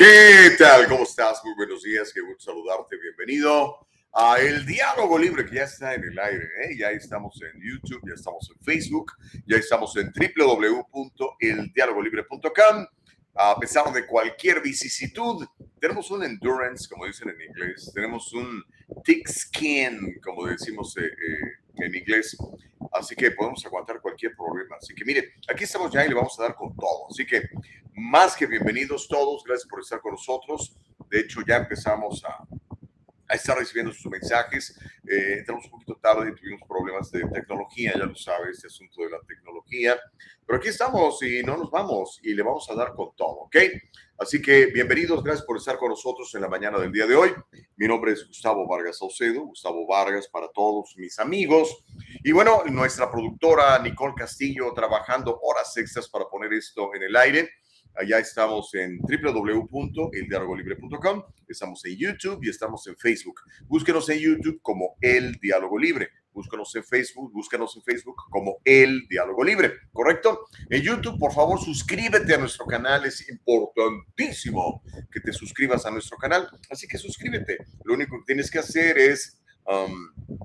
¿Qué tal? ¿Cómo estás? Muy buenos días, qué gusto saludarte, bienvenido a El Diálogo Libre, que ya está en el aire, ¿eh? ya estamos en YouTube, ya estamos en Facebook, ya estamos en www.eldialogolibre.com. A pesar de cualquier vicisitud, tenemos un endurance, como dicen en inglés, tenemos un thick skin, como decimos eh, eh, en inglés, así que podemos aguantar cualquier problema. Así que mire, aquí estamos ya y le vamos a dar con todo. Así que más que bienvenidos todos, gracias por estar con nosotros. De hecho, ya empezamos a a estar recibiendo sus mensajes. Eh, entramos un poquito tarde tuvimos problemas de tecnología, ya lo sabes, este asunto de la tecnología. Pero aquí estamos y no nos vamos y le vamos a dar con todo, ¿ok? Así que bienvenidos, gracias por estar con nosotros en la mañana del día de hoy. Mi nombre es Gustavo Vargas Saucedo, Gustavo Vargas para todos mis amigos. Y bueno, nuestra productora Nicole Castillo trabajando horas extras para poner esto en el aire. Allá estamos en www.eldialogolibre.com, estamos en YouTube y estamos en Facebook. Búsquenos en YouTube como El Diálogo Libre. Búsquenos en Facebook, búsquenos en Facebook como El Diálogo Libre, ¿correcto? En YouTube, por favor, suscríbete a nuestro canal, es importantísimo que te suscribas a nuestro canal, así que suscríbete. Lo único que tienes que hacer es um,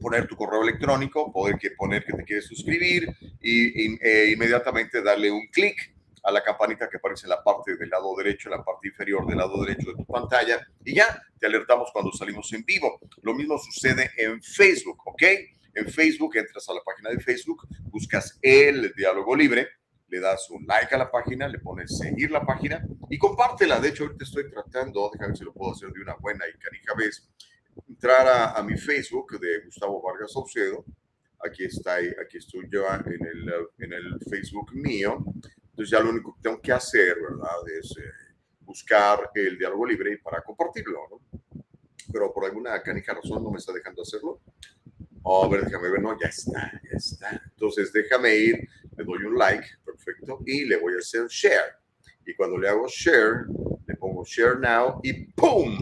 poner tu correo electrónico, poder poner que te quieres suscribir y, e inmediatamente darle un clic a la campanita que aparece en la parte del lado derecho, en la parte inferior del lado derecho de tu pantalla y ya te alertamos cuando salimos en vivo. Lo mismo sucede en Facebook, ¿ok? En Facebook entras a la página de Facebook, buscas el diálogo libre, le das un like a la página, le pones seguir la página y compártela. De hecho, ahorita estoy tratando, déjame ver si lo puedo hacer de una buena y canija vez, entrar a, mi Facebook de Gustavo Vargas Saucedo. Aquí está, aquí estoy yo en el, en el Facebook mío. Entonces ya lo único que tengo que hacer, ¿verdad? Es eh, buscar el diálogo libre para compartirlo, ¿no? Pero por alguna canica razón no me está dejando hacerlo. A ver, déjame ver, no, ya está, ya está. Entonces déjame ir, le doy un like, perfecto, y le voy a hacer share. Y cuando le hago share, le pongo share now y ¡pum!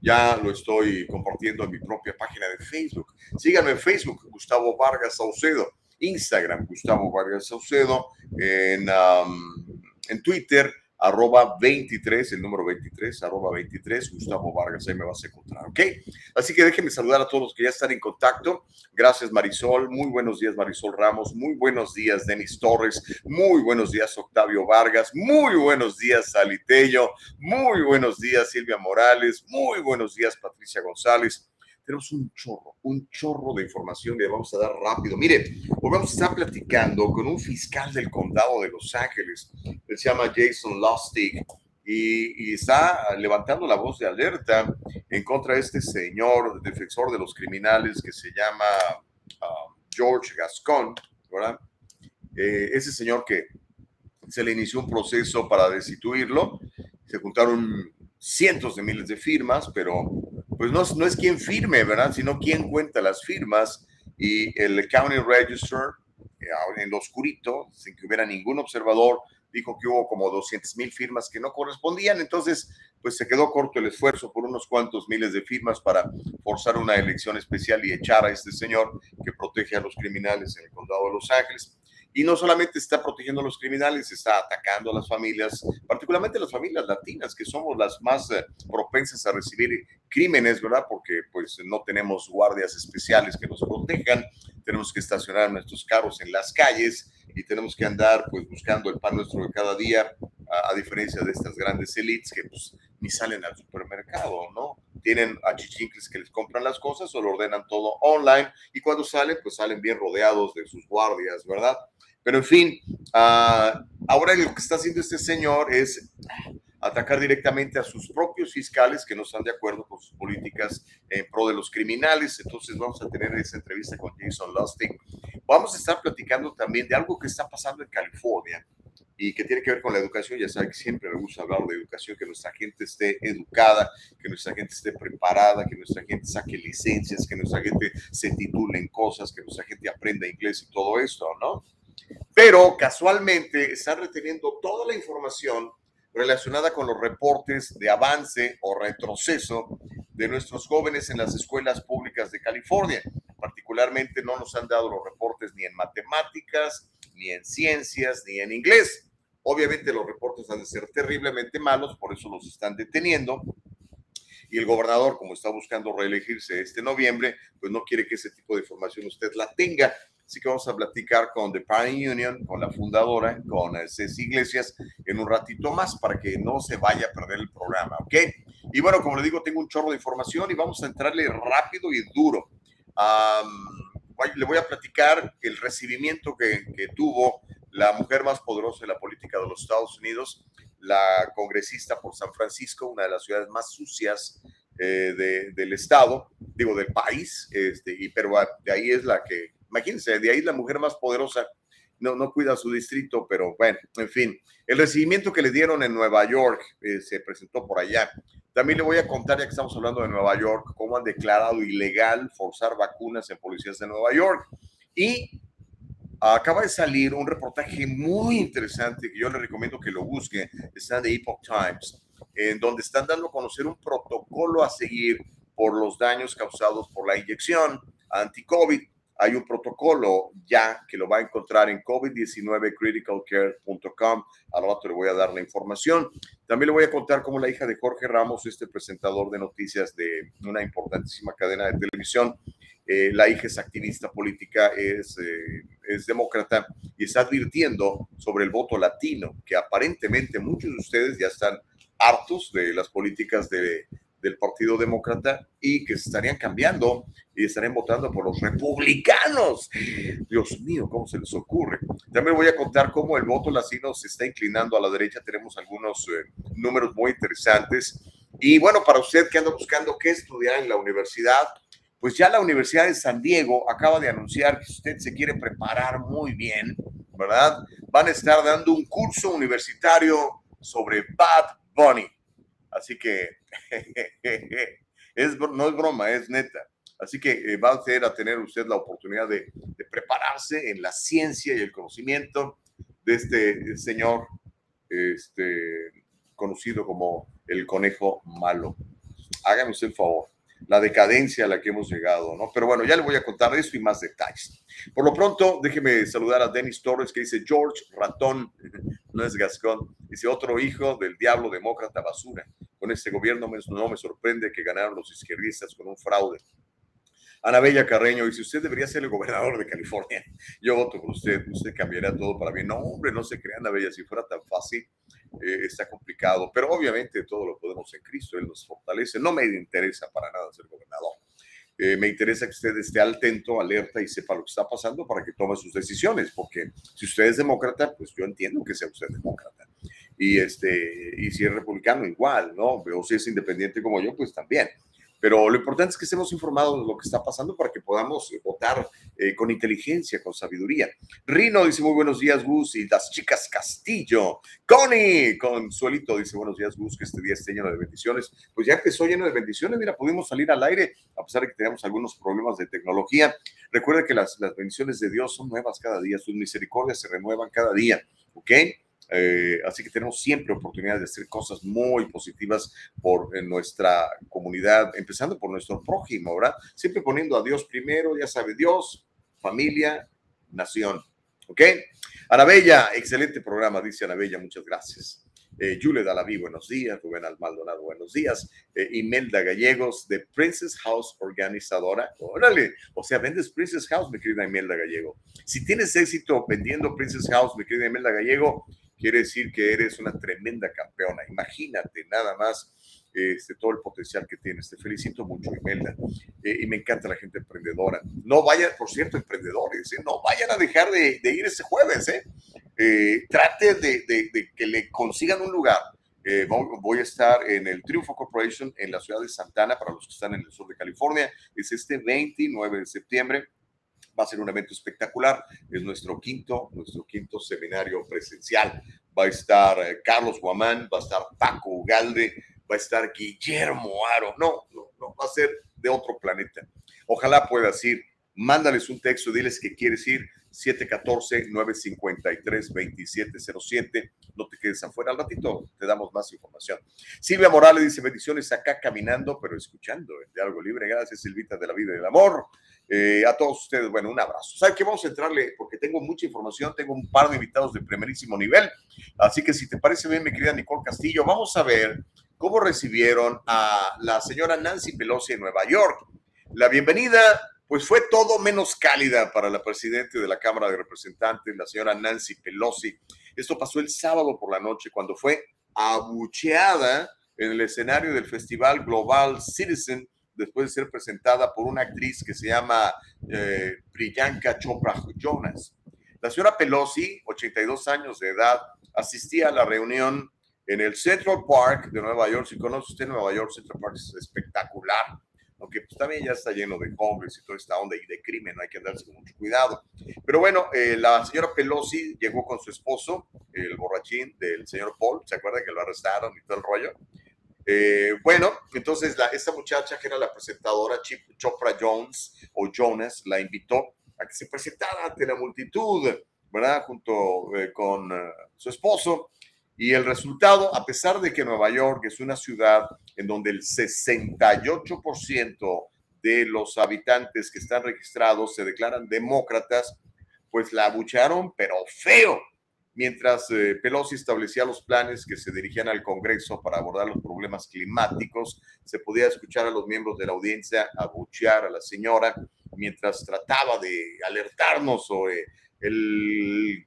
Ya lo estoy compartiendo en mi propia página de Facebook. Síganme en Facebook, Gustavo Vargas Saucedo. Instagram, Gustavo Vargas Saucedo, en, en Twitter, arroba 23, el número 23, arroba 23, Gustavo Vargas, ahí me vas a encontrar, ¿ok? Así que déjenme saludar a todos los que ya están en contacto. Gracias Marisol, muy buenos días Marisol Ramos, muy buenos días Denis Torres, muy buenos días Octavio Vargas, muy buenos días Salitello, muy buenos días Silvia Morales, muy buenos días Patricia González tenemos un chorro, un chorro de información que vamos a dar rápido. Mire, hoy vamos a estar platicando con un fiscal del condado de Los Ángeles, él se llama Jason Lustig, y, está levantando la voz de alerta en contra de este señor defensor de los criminales que se llama um, George Gascon, ¿verdad? Eh, ese señor que se le inició un proceso para destituirlo, se juntaron cientos de miles de firmas, pero pues no, es quien firme, ¿verdad? Sino quien cuenta las firmas y el County Register, eh, en lo oscurito, sin que hubiera ningún observador, dijo que hubo como 200 mil firmas que no correspondían, entonces pues se quedó corto el esfuerzo por unos cuantos miles de firmas para forzar una elección especial y echar a este señor que protege a los criminales en el condado de Los Ángeles. Y no solamente está protegiendo a los criminales, está atacando a las familias, particularmente las familias latinas, que somos las más eh, propensas a recibir crímenes, ¿verdad? Porque pues no tenemos guardias especiales que nos protejan, tenemos que estacionar nuestros carros en las calles y tenemos que andar pues buscando el pan nuestro de cada día, a, diferencia de estas grandes elites que pues ni salen al supermercado, ¿no? Tienen achichincles que les compran las cosas o lo ordenan todo online y cuando salen pues salen bien rodeados de sus guardias, ¿verdad? Pero en fin, uh, ahora lo que está haciendo este señor es atacar directamente a sus propios fiscales que no están de acuerdo con sus políticas en pro de los criminales. Entonces vamos a tener esa entrevista con Jason Lustig. Vamos a estar platicando también de algo que está pasando en California y que tiene que ver con la educación. Ya saben que siempre me gusta hablar de educación, que nuestra gente esté educada, que nuestra gente esté preparada, que nuestra gente saque licencias, que nuestra gente se titule en cosas, que nuestra gente aprenda inglés y todo esto, ¿no? Pero casualmente están reteniendo toda la información relacionada con los reportes de avance o retroceso de nuestros jóvenes en las escuelas públicas de California. Particularmente no nos han dado los reportes ni en matemáticas, ni en ciencias, ni en inglés. Obviamente los reportes han de ser terriblemente malos, por eso los están deteniendo. Y el gobernador, como está buscando reelegirse este noviembre, pues no quiere que ese tipo de información usted la tenga. Así que vamos a platicar con The Parent Union, con la fundadora, con eh, Ceci Iglesias, en un ratito más para que no se vaya a perder el programa, ¿ok? Y bueno, como le digo, tengo un chorro de información y vamos a entrarle rápido y duro. le voy a platicar el recibimiento que, que tuvo la mujer más poderosa de la política de los Estados Unidos, la congresista por San Francisco, una de las ciudades más sucias eh, del estado, digo, del país, este, y, pero de ahí es la que Imagínense, de ahí la mujer más poderosa no, no cuida su distrito, pero bueno, en fin, el recibimiento que le dieron en Nueva York eh, se presentó por allá. También le voy a contar, ya que estamos hablando de Nueva York, cómo han declarado ilegal forzar vacunas en policías de Nueva York. Y acaba de salir un reportaje muy interesante que yo le recomiendo que lo busque, está The Epoch Times, en donde están dando a conocer un protocolo a seguir por los daños causados por la inyección anti-COVID. Hay un protocolo ya que lo va a encontrar en covid19criticalcare.com. Al rato le voy a dar la información. También le voy a contar cómo la hija de Jorge Ramos, este presentador de noticias de una importantísima cadena de televisión, eh, la hija es activista política, es, eh, es demócrata y está advirtiendo sobre el voto latino, que aparentemente muchos de ustedes ya están hartos de las políticas de del Partido Demócrata y que estarían cambiando y estarían votando por los republicanos. Dios mío, ¿cómo se les ocurre? También voy a contar cómo el voto latino se está inclinando a la derecha. Tenemos algunos eh, números muy interesantes. Y bueno, para usted que anda buscando qué estudiar en la universidad, pues ya la Universidad de San Diego acaba de anunciar que usted se quiere preparar muy bien, ¿verdad? Van a estar dando un curso universitario sobre Bad Bunny. Así que es, no es broma, es neta. Así que eh, va a a tener usted la oportunidad de, prepararse en la ciencia y el conocimiento de este señor este, conocido como el conejo malo. Hágame usted el favor la decadencia a la que hemos llegado, ¿no? Pero bueno, ya le voy a contar eso y más detalles. Por lo pronto, déjeme saludar a Denis Torres que dice George Ratón, no es Gascón, dice otro hijo del diablo demócrata basura. Con este gobierno no me sorprende que ganaron los izquierdistas con un fraude. Ana Bella Carreño dice, usted debería ser el gobernador de California. Yo voto por usted, usted cambiará todo para bien. No, hombre, no se crea, Ana Bella, si fuera tan fácil, eh, está complicado, pero obviamente todo lo podemos en Cristo, Él nos fortalece. No me interesa para nada ser gobernador. Eh, me interesa que usted esté atento, alerta y sepa lo que está pasando para que tome sus decisiones, porque si usted es demócrata, pues yo entiendo que sea usted demócrata. Y, este, y si es republicano, igual, ¿no? O si es independiente como yo, pues también. Pero lo importante es que estemos informados de lo que está pasando para que podamos eh, votar eh, con inteligencia, con sabiduría. Rino dice muy buenos días, Gus, y las chicas Castillo. Connie Consuelito dice buenos días, Gus, que este día esté lleno de bendiciones. Pues ya empezó lleno de bendiciones, mira, pudimos salir al aire a pesar de que teníamos algunos problemas de tecnología. Recuerda que las, las bendiciones de Dios son nuevas cada día, sus misericordias se renuevan cada día, ¿ok? Eh, así que tenemos siempre oportunidad de hacer cosas muy positivas por nuestra comunidad, empezando por nuestro prójimo, ¿verdad? Siempre poniendo a Dios primero, ya sabe, Dios, familia, nación. ¿Ok? Anabella, excelente programa, dice Anabella, muchas gracias. Eh, Yule Dalaví, buenos días. Rubén Almaldonado, buenos días. Eh, Imelda Gallegos, de Princess House Organizadora. Órale, o sea, vendes Princess House, mi querida Imelda Gallego. Si tienes éxito vendiendo Princess House, mi querida Imelda Gallego, quiere decir que eres una tremenda campeona. Imagínate nada más este, todo el potencial que tienes. Te felicito mucho, Imelda. Eh, y me encanta la gente emprendedora. No vayan, por cierto, emprendedores, ¿eh? no vayan a dejar de, ir este jueves. ¿eh? eh trate de, de, que le consigan un lugar. voy a estar en el Triunfo Corporation en la ciudad de Santana, para los que están en el sur de California. Es este 29 de septiembre va a ser un evento espectacular. Es nuestro quinto, nuestro quinto seminario presencial. va a estar eh, Carlos Guamán, va a estar Paco Ugalde, va a estar Guillermo Aro. No, no, no, va a ser de otro planeta. Ojalá puedas ir, mándales un texto, diles que quieres ir 714-953-2707. No te quedes afuera. Al ratito te damos más información. Silvia Morales dice: Bendiciones acá caminando, pero escuchando el diálogo libre. Gracias, Silvita de la vida y del amor. Eh, a todos ustedes, bueno, un abrazo. ¿Sabe qué? Vamos a entrarle porque tengo mucha información, tengo un par de invitados de primerísimo nivel. Así que si te parece bien, mi querida Nicole Castillo, vamos a ver cómo recibieron a la señora Nancy Pelosi en Nueva York. La bienvenida pues fue todo menos cálida para la presidenta de la Cámara de Representantes, la señora Nancy Pelosi. Esto pasó el sábado por la noche cuando fue abucheada en el escenario del Festival Global Citizen después de ser presentada por una actriz que se llama eh, Priyanka Chopra Jonas. La señora Pelosi, 82 años de edad, asistía a la reunión en el Central Park de Nueva York. Si conoce usted Nueva York, Central Park es espectacular aunque pues, también ya está lleno de hombres y toda esta onda y de crimen, hay que andarse con mucho cuidado. Pero bueno, eh, la señora Pelosi llegó con su esposo, el borrachín del señor Paul, ¿se acuerda que lo arrestaron y todo el rollo? Eh, bueno, entonces la, esta muchacha que era la presentadora, Chopra Jones o Jonas, la invitó a que se presentara ante la multitud, ¿verdad? Junto eh, con su esposo. Y el resultado, a pesar de que Nueva York es una ciudad en donde el 68% de los habitantes que están registrados se declaran demócratas, pues la abucharon, pero feo. Mientras eh, Pelosi establecía los planes que se dirigían al Congreso para abordar los problemas climáticos, se podía escuchar a los miembros de la audiencia abuchear a la señora mientras trataba de alertarnos sobre el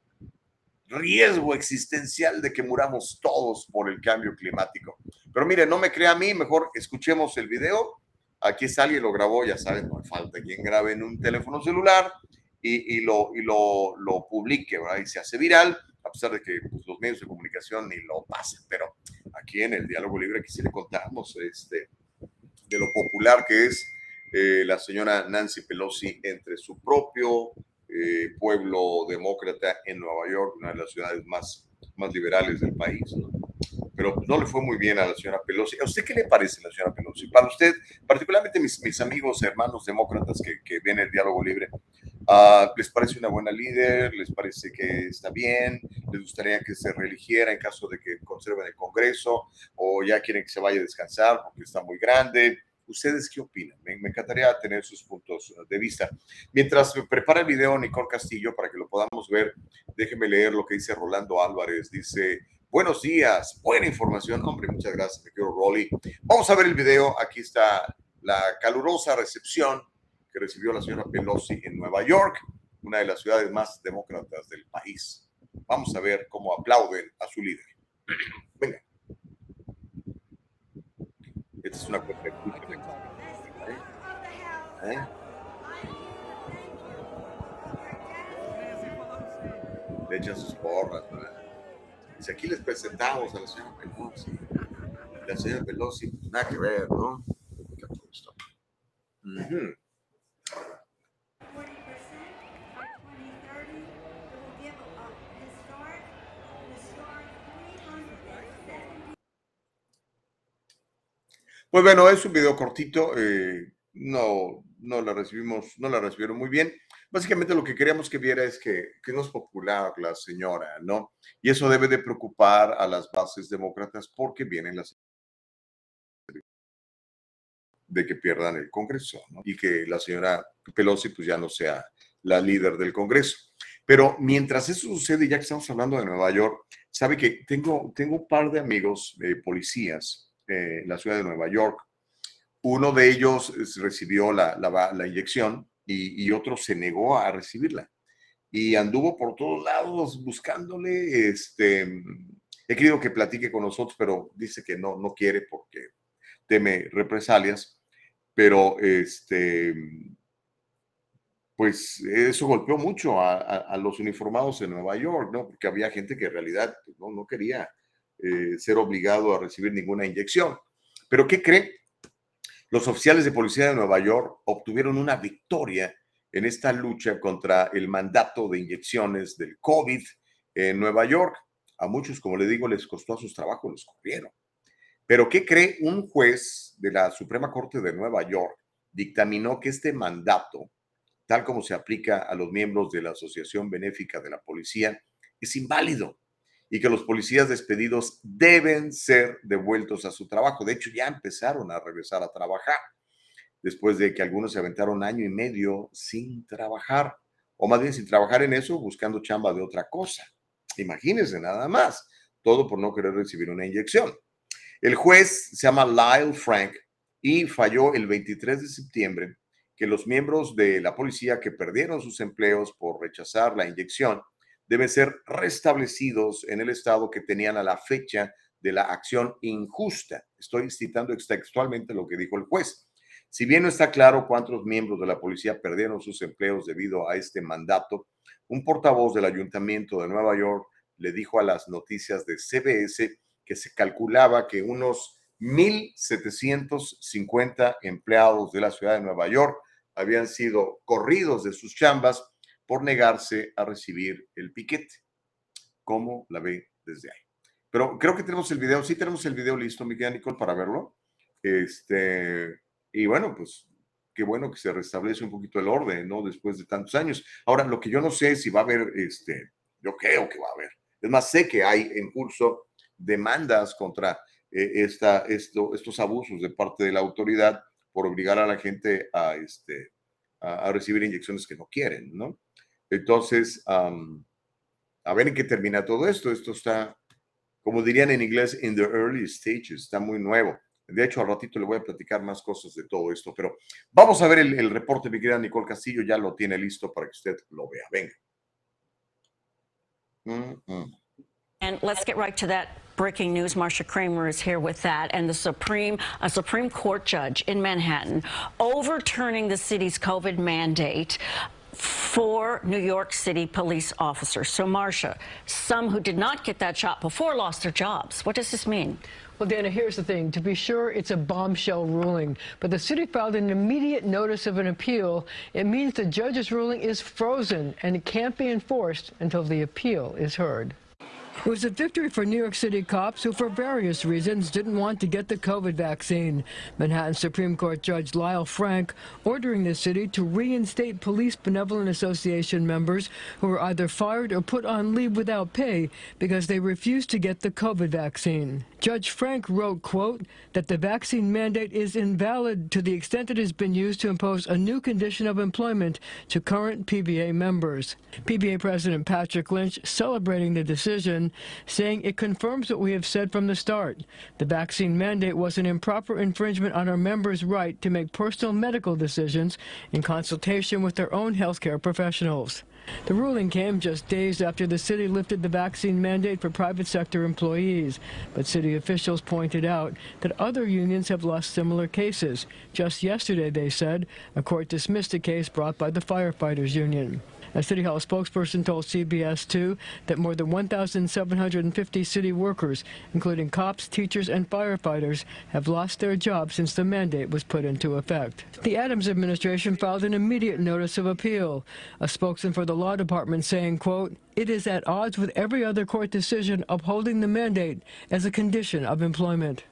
riesgo existencial de que muramos todos por el cambio climático. Pero mire, no me crea a mí, mejor escuchemos el video. Aquí está alguien lo grabó, ya saben, no falta quien grabe en un teléfono celular y, lo, y lo, lo, publique, ¿verdad? Y se hace viral, a pesar de que pues, los medios de comunicación ni lo pasen. Pero aquí en el Diálogo Libre, aquí sí le contamos este, de lo popular que es eh, la señora Nancy Pelosi entre su propio eh, pueblo demócrata en Nueva York, una de las ciudades más, más liberales del país. Pero no le fue muy bien a la señora Pelosi. ¿A usted qué le parece la señora Pelosi? Para usted, particularmente mis, mis amigos, hermanos demócratas que, que ven el diálogo libre, uh, ¿les parece una buena líder? ¿Les parece que está bien? ¿Les gustaría que se reeligiera en caso de que conserven el Congreso? ¿O ya quieren que se vaya a descansar porque está muy grande? ¿Ustedes qué opinan? Me, encantaría tener sus puntos de vista. Mientras prepara el video Nicole Castillo para que lo podamos ver, déjeme leer lo que dice Rolando Álvarez. Dice, buenos días, buena información. Hombre, muchas gracias, me quiero Rolly. Vamos a ver el video. Aquí está la calurosa recepción que recibió la señora Pelosi en Nueva York, una de las ciudades más demócratas del país. Vamos a ver cómo aplauden a su líder. Venga. Esta es una ¿Eh? Le echan sus porras, Si aquí les presentamos a la señora Pelosi, la señora Pelosi, nada que ver, ¿no? Pues bueno, es un video cortito. Eh, no, no la recibimos, no la recibieron muy bien. Básicamente lo que queríamos que viera es que, que no es popular la señora, ¿no? Y eso debe de preocupar a las bases demócratas porque vienen las de que pierdan el Congreso, ¿no? Y que la señora Pelosi pues ya no sea la líder del Congreso. Pero mientras eso sucede, ya que estamos hablando de Nueva York, sabe que tengo, tengo un par de amigos eh, policías eh, la ciudad de Nueva York uno de ellos recibió la, inyección y, otro se negó a recibirla. Y anduvo por todos lados buscándole. Este, he querido que platique con nosotros, pero dice que no, no quiere porque teme represalias. Pero este, pues eso golpeó mucho a, los uniformados en Nueva York, ¿no? Porque había gente que en realidad pues, no, no quería eh, ser obligado a recibir ninguna inyección. Pero ¿qué cree? Los oficiales de policía de Nueva York obtuvieron una victoria en esta lucha contra el mandato de inyecciones del COVID en Nueva York. A muchos, como le digo, les costó a sus trabajos, los corrieron. Pero ¿qué cree? Un juez de la Suprema Corte de Nueva York dictaminó que este mandato, tal como se aplica a los miembros de la Asociación Benéfica de la Policía, es inválido y que los policías despedidos deben ser devueltos a su trabajo. De hecho, ya empezaron a regresar a trabajar después de que algunos se aventaron año y medio sin trabajar, o más bien sin trabajar en eso, buscando chamba de otra cosa. Imagínense nada más, todo por no querer recibir una inyección. El juez se llama Lyle Frank y falló el 23 de septiembre que los miembros de la policía que perdieron sus empleos por rechazar la inyección deben ser restablecidos en el estado que tenían a la fecha de la acción injusta. Estoy citando textualmente lo que dijo el juez. Si bien no está claro cuántos miembros de la policía perdieron sus empleos debido a este mandato, un portavoz del ayuntamiento de Nueva York le dijo a las noticias de CBS que se calculaba que unos 1.750 empleados de la ciudad de Nueva York habían sido corridos de sus chambas por negarse a recibir el piquete. ¿Cómo la ve desde ahí? Pero creo que tenemos el video, sí tenemos el video listo, mi Nicole, para verlo. Este, y bueno, pues qué bueno que se restablece un poquito el orden, ¿no? Después de tantos años. Ahora, lo que yo no sé es si va a haber, este, yo creo que va a haber. Es más, sé que hay en curso demandas contra eh, esta, esto, estos abusos de parte de la autoridad por obligar a la gente a, este, a, recibir inyecciones que no quieren, ¿no? Entonces, a ver en qué termina todo esto. Esto está, como dirían en inglés, in the early stages, está muy nuevo. De hecho, al ratito le voy a platicar más cosas de todo esto, pero vamos a ver el, reporte, mi querida Nicole Castillo, ya lo tiene listo para que usted lo vea. Venga. And let's get right to that breaking news. Marcia Kramer is here with that. And the Supreme, a Supreme Court judge in Manhattan overturning the city's COVID mandate for New York City police officers. So, Marcia, some who did not get that shot before lost their jobs. What does this mean? Well, Dana, here's the thing. To be sure, it's a bombshell ruling, but the city filed an immediate notice of an appeal. It means the judge's ruling is frozen, and it can't be enforced until the appeal is heard. It was a victory for New York City cops who, for various reasons, didn't want to get the COVID vaccine. Manhattan Supreme Court Judge Lyle Frank ordering the city to reinstate Police Benevolent Association members who were either fired or put on leave without pay because they refused to get the COVID vaccine. Judge Frank wrote, quote, that the vaccine mandate is invalid to the extent it has been used to impose a new condition of employment to current PBA members. PBA President Patrick Lynch celebrating the decision saying it confirms what we have said from the start. The vaccine mandate was an improper infringement on our members' right to make personal medical decisions in consultation with their own healthcare professionals. The ruling came just days after the city lifted the vaccine mandate for private sector employees, but city officials pointed out that other unions have lost similar cases. Just yesterday, they said, a court dismissed a case brought by the firefighters union. A City Hall spokesperson told CBS 2 that more than 1,750 city workers, including cops, teachers, and firefighters, have lost their jobs since the mandate was put into effect. The Adams administration filed an immediate notice of appeal. A spokesman for the law department saying, quote, it is at odds with every other court decision upholding the mandate as a condition of employment.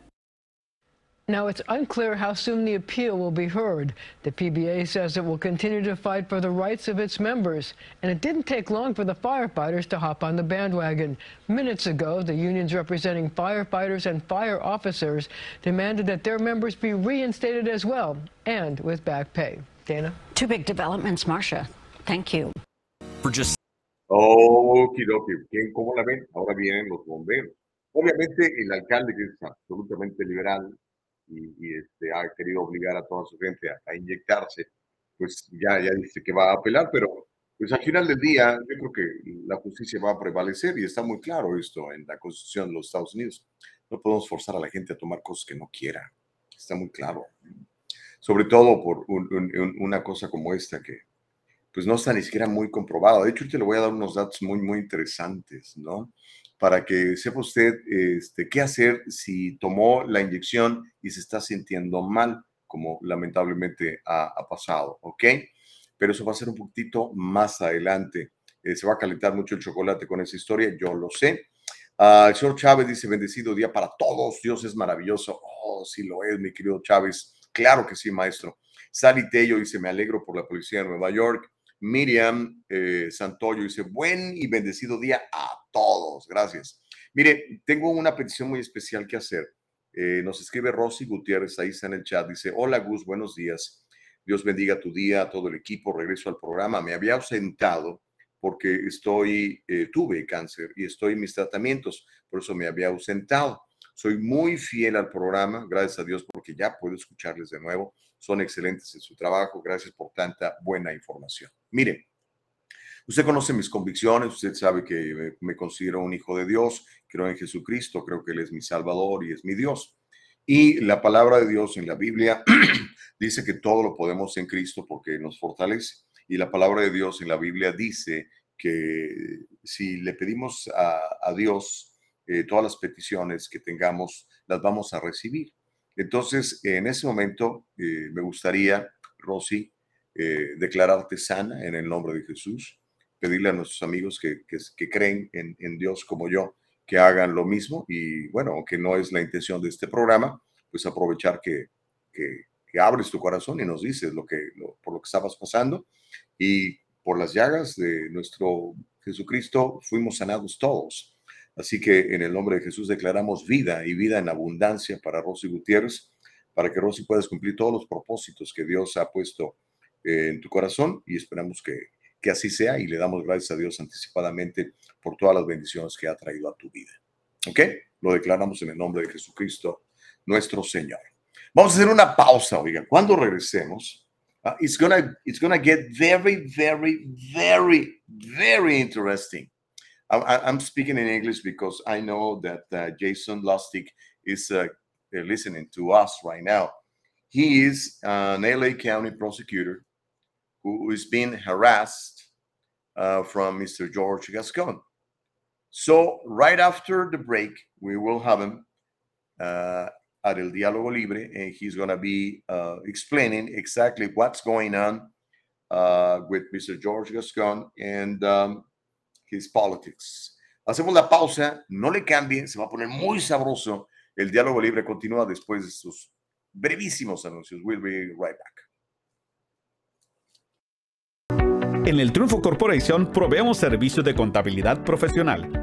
Now, it's unclear how soon the appeal will be heard. The PBA says it will continue to fight for the rights of its members. And it didn't take long for the firefighters to hop on the bandwagon. Minutes ago, the unions representing firefighters and fire officers demanded that their members be reinstated as well, and with back pay. Dana? Two big developments, Marcia. Thank you. For just. Okie dokie. ¿Cómo la ven? Ahora vienen los bomberos. Obviamente, el alcalde, que es absolutamente liberal, y, este, ha querido obligar a toda su gente a, inyectarse, pues ya, ya dice que va a apelar, pero pues al final del día yo creo que la justicia va a prevalecer y está muy claro esto en la Constitución de los Estados Unidos. No podemos forzar a la gente a tomar cosas que no quiera. Está muy claro. Sobre todo por una cosa como esta que pues no está ni siquiera muy comprobada. De hecho, te le voy a dar unos datos muy, muy interesantes, ¿no? Para que sepa usted este, qué hacer si tomó la inyección y se está sintiendo mal, como lamentablemente ha, pasado, ¿ok? Pero eso va a ser un poquito más adelante. Eh, se va a calentar mucho el chocolate con esa historia, yo lo sé. Ah, el señor Chávez dice, bendecido día para todos, Dios es maravilloso. Oh, sí lo es, mi querido Chávez. Claro que sí, maestro. Sally Tello dice, me alegro por la policía de Nueva York. Miriam eh, Santoyo dice, buen y bendecido día a todos. Gracias. Mire, tengo una petición muy especial que hacer. Eh, nos escribe Rosy Gutiérrez, ahí está en el chat. Dice, hola Gus, buenos días. Dios bendiga tu día, a todo el equipo. Regreso al programa. Me había ausentado porque estoy, eh, tuve cáncer y estoy en mis tratamientos, por eso me había ausentado. Soy muy fiel al programa, gracias a Dios porque ya puedo escucharles de nuevo. Son excelentes en su trabajo, gracias por tanta buena información. Mire, usted conoce mis convicciones, usted sabe que me, considero un hijo de Dios, creo en Jesucristo, creo que Él es mi Salvador y es mi Dios. Y la palabra de Dios en la Biblia dice que todo lo podemos en Cristo porque nos fortalece. Y la palabra de Dios en la Biblia dice que si le pedimos a, Dios eh, todas las peticiones que tengamos, las vamos a recibir. Entonces, en ese momento, eh, me gustaría, Rosy, eh, declararte sana en el nombre de Jesús, pedirle a nuestros amigos que, que, creen en, en, Dios como yo, que hagan lo mismo. Y bueno, aunque no es la intención de este programa, pues aprovechar que, que, que abres tu corazón y nos dices lo que, por lo que estabas pasando y por las llagas de nuestro Jesucristo fuimos sanados todos. Así que en el nombre de Jesús declaramos vida y vida en abundancia para Rosy Gutiérrez, para que Rosy puedas cumplir todos los propósitos que Dios ha puesto eh, en tu corazón y esperamos que, que así sea y le damos gracias a Dios anticipadamente por todas las bendiciones que ha traído a tu vida. ¿Ok? Lo declaramos en el nombre de Jesucristo, nuestro Señor. Vamos a hacer una pausa, oiga. Cuando regresemos, uh, it's gonna it's gonna get very very very very interesting. I, am speaking in English because I know that uh, Jason Lustig is uh, listening to us right now. He is an LA County prosecutor who is being harassed uh, from Mr. George Gascon. So right after the break, we will have him uh, at El Diálogo Libre, and he's going to be uh, explaining exactly what's going on uh, with Mr. George Gascon and um, his politics. Hacemos la pausa, no le cambien, se va a poner muy sabroso. El Diálogo Libre continúa después de estos brevísimos anuncios. We'll be right back. En el Triunfo Corporation proveemos servicios de contabilidad profesional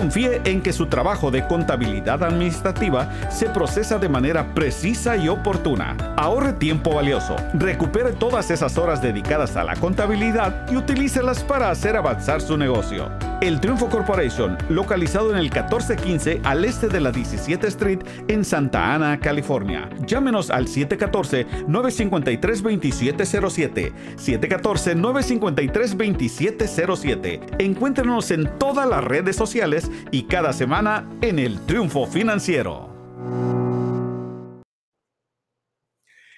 Confíe en que su trabajo de contabilidad administrativa se procesa de manera precisa y oportuna. Ahorre tiempo valioso, recupere todas esas horas dedicadas a la contabilidad y utilícelas para hacer avanzar su negocio. El Triunfo Corporation, localizado en el 1415 al este de la 17 Street en Santa Ana, California. Llámenos al 714-953-2707. 714-953-2707. Encuéntrenos en todas las redes sociales y cada semana en El Triunfo Financiero.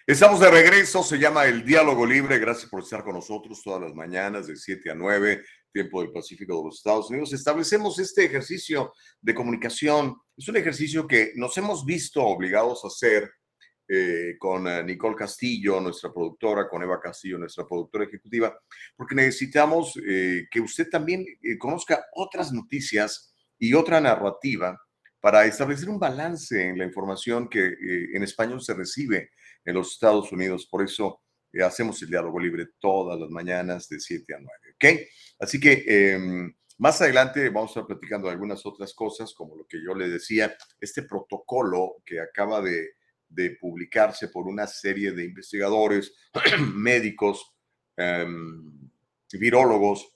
Estamos de regreso, se llama El Diálogo Libre. Gracias por estar con nosotros todas las mañanas de 7 a 9 tiempo del Pacífico de los Estados Unidos, establecemos este ejercicio de comunicación. Es un ejercicio que nos hemos visto obligados a hacer eh, con eh, Nicole Castillo, nuestra productora, con Eva Castillo, nuestra productora ejecutiva, porque necesitamos eh, que usted también conozca otras noticias y otra narrativa para establecer un balance en la información que en español se recibe en los Estados Unidos. Por eso hacemos el diálogo libre todas las mañanas de 7 a 9. ¿Ok? Así que em, más adelante vamos a estar platicando algunas otras cosas, como lo que yo le decía, este protocolo que acaba de, publicarse por una serie de investigadores, médicos, em, virólogos,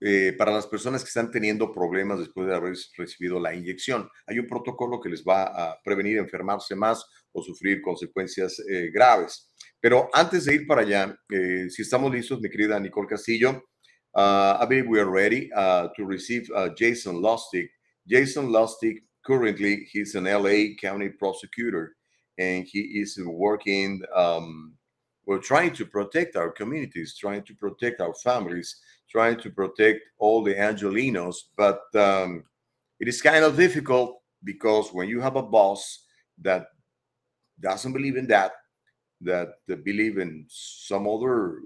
eh, para las personas que están teniendo problemas después de haber recibido la inyección. Hay un protocolo que les va a prevenir enfermarse más o sufrir consecuencias eh, graves. Pero antes de ir para allá, eh, si estamos listos, mi querida Nicole Castillo, I believe we are ready uh, to receive uh, Jason Lustig. Jason Lustig, currently, he's an LA County prosecutor, and he is working. Um, we're trying to protect our communities, trying to protect our families, trying to protect all the Angelinos. But um, it is kind of difficult because when you have a boss that doesn't believe in that, that believe in some other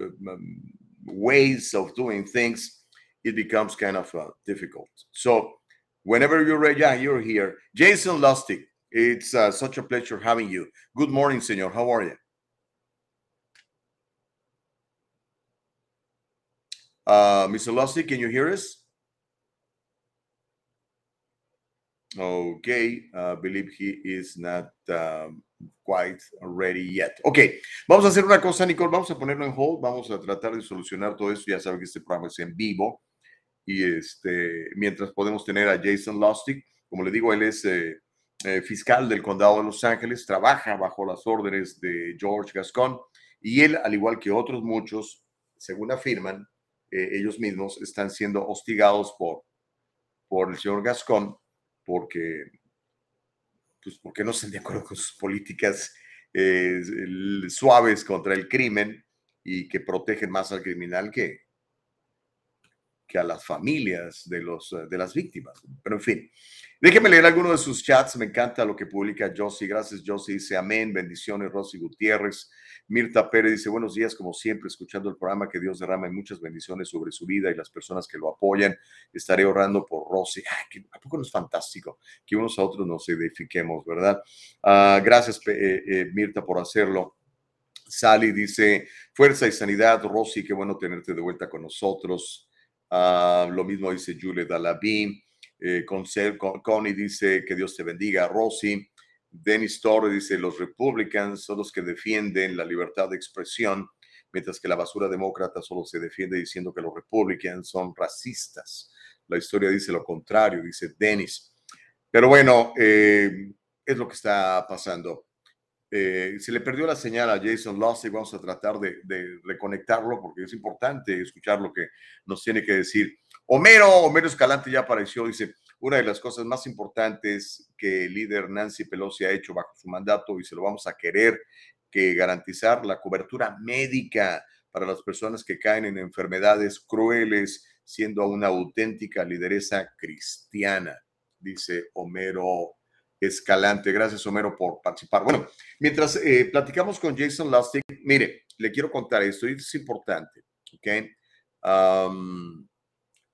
um, ways of doing things, it becomes kind of uh, difficult. So whenever you're ready, yeah, you're here. Jason Lustig, it's uh, such a pleasure having you. Good morning, senor. How are you? Uh, Mr. Lustig, can you hear us? Okay, uh, believe he is not um, quite ready yet. Ok, vamos a hacer una cosa, Nicole, vamos a ponerlo en hold, vamos a tratar de solucionar todo esto. Ya saben que este programa es en vivo y este, mientras podemos tener a Jason Lustig, como le digo, él es eh, eh, fiscal del condado de Los Ángeles, trabaja bajo las órdenes de George Gascon y él, al igual que otros muchos, según afirman, eh, ellos mismos están siendo hostigados por, por el señor Gascon porque, pues porque no están de acuerdo con sus políticas eh, suaves contra el crimen y que protegen más al criminal que, que a las familias de, los, de las víctimas. Pero en fin, déjenme leer alguno de sus chats. Me encanta lo que publica Josie. Gracias, Josie. Dice amén. Bendiciones, Rosy Gutiérrez. Mirta Pérez dice, buenos días, como siempre, escuchando el programa, que Dios derrame muchas bendiciones sobre su vida y las personas que lo apoyan. Estaré orando por Rosy. Ay, ¿A poco no es fantástico que unos a otros nos edifiquemos, verdad? Ah, gracias, eh, eh, Mirta, por hacerlo. Sally dice, fuerza y sanidad, Rosy, qué bueno tenerte de vuelta con nosotros. Ah, lo mismo dice Julie Dalaví. Eh, Connie dice que Dios te bendiga, Rosy. Dennis Torres dice, los republicans son los que defienden la libertad de expresión, mientras que la basura demócrata solo se defiende diciendo que los republicans son racistas. La historia dice lo contrario, dice Dennis. Pero bueno, eh, es lo que está pasando. Eh, se le perdió la señal a Jason Loss y vamos a tratar de, de, reconectarlo porque es importante escuchar lo que nos tiene que decir. Homero, Homero Escalante ya apareció, dice, una de las cosas más importantes que el líder Nancy Pelosi ha hecho bajo su mandato y se lo vamos a querer que garantizar la cobertura médica para las personas que caen en enfermedades crueles, siendo una auténtica lideresa cristiana, dice Homero Escalante. Gracias, Homero, por participar. Bueno, mientras eh, platicamos con Jason Lustig, mire, le quiero contar esto y es importante, ¿ok?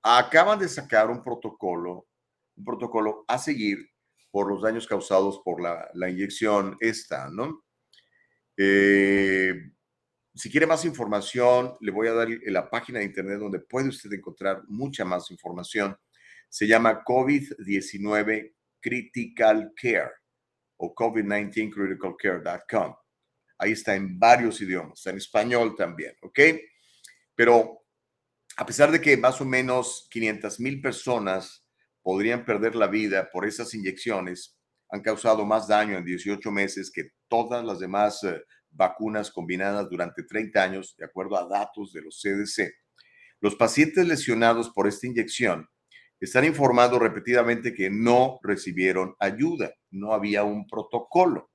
acaban de sacar un protocolo un protocolo a seguir por los daños causados por la, inyección esta, ¿no? Eh, si quiere más información, le voy a dar la página de internet donde puede usted encontrar mucha más información. Se llama COVID-19 Critical Care o COVID-19 criticalcare.com. Ahí está en varios idiomas, en español también, ¿ok? Pero a pesar de que más o menos 500 mil personas podrían perder la vida por esas inyecciones han causado más daño en 18 meses que todas las demás eh, vacunas combinadas durante 30 años, de acuerdo a datos de los CDC. Los pacientes lesionados por esta inyección están informando repetidamente que no recibieron ayuda, no había un protocolo.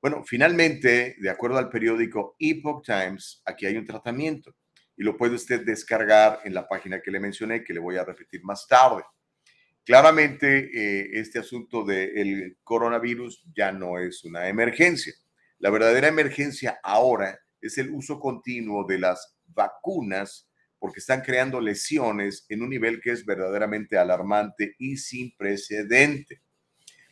Bueno, finalmente, de acuerdo al periódico Epoch Times, aquí hay un tratamiento y lo puede usted descargar en la página que le mencioné, que le voy a repetir más tarde. Claramente, eh, este asunto del coronavirus ya no es una emergencia. La verdadera emergencia ahora es el uso continuo de las vacunas porque están creando lesiones en un nivel que es verdaderamente alarmante y sin precedente.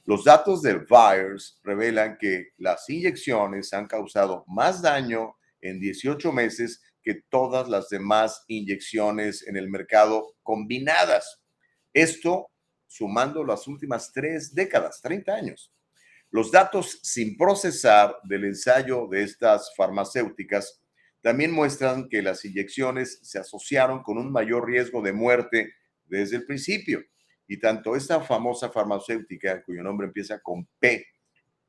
Los datos del virus revelan que las inyecciones han causado más daño en 18 meses que todas las demás inyecciones en el mercado combinadas. Esto sumando las últimas tres décadas, 30 años. Los datos sin procesar del ensayo de estas farmacéuticas también muestran que las inyecciones se asociaron con un mayor riesgo de muerte desde el principio. Y tanto esta famosa farmacéutica, cuyo nombre empieza con P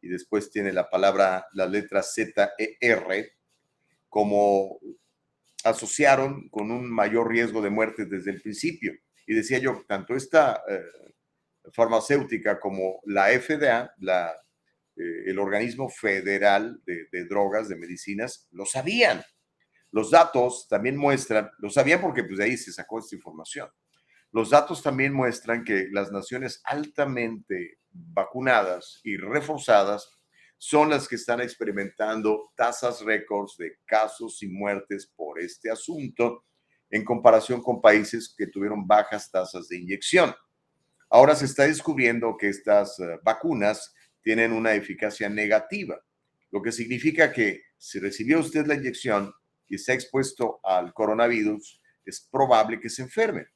y después tiene la palabra, la letra Z-E-R, como asociaron con un mayor riesgo de muerte desde el principio. Y decía yo, tanto esta eh, farmacéutica como la FDA, la eh, el organismo federal de, de drogas, de medicinas, lo sabían. Los datos también muestran, lo sabían porque pues de ahí se sacó esta información. Los datos también muestran que las naciones altamente vacunadas y reforzadas son las que están experimentando tasas récords de casos y muertes por este asunto en comparación con países que tuvieron bajas tasas de inyección. Ahora se está descubriendo que estas eh, vacunas tienen una eficacia negativa, lo que significa que si recibió usted la inyección y está expuesto al coronavirus, es probable que se enferme,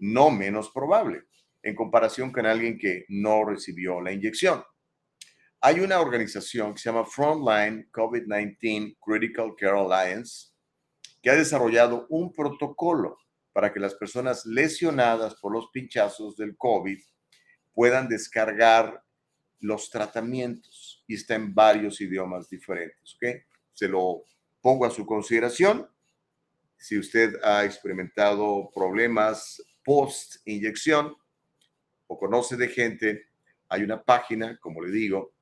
no menos probable, en comparación con alguien que no recibió la inyección. Hay una organización que se llama Frontline COVID-19 Critical Care Alliance, que ha desarrollado un protocolo para que las personas lesionadas por los pinchazos del COVID puedan descargar los tratamientos y está en varios idiomas diferentes. ¿ok? Se lo pongo a su consideración. Si usted ha experimentado problemas post inyección o conoce de gente, hay una página, como le digo,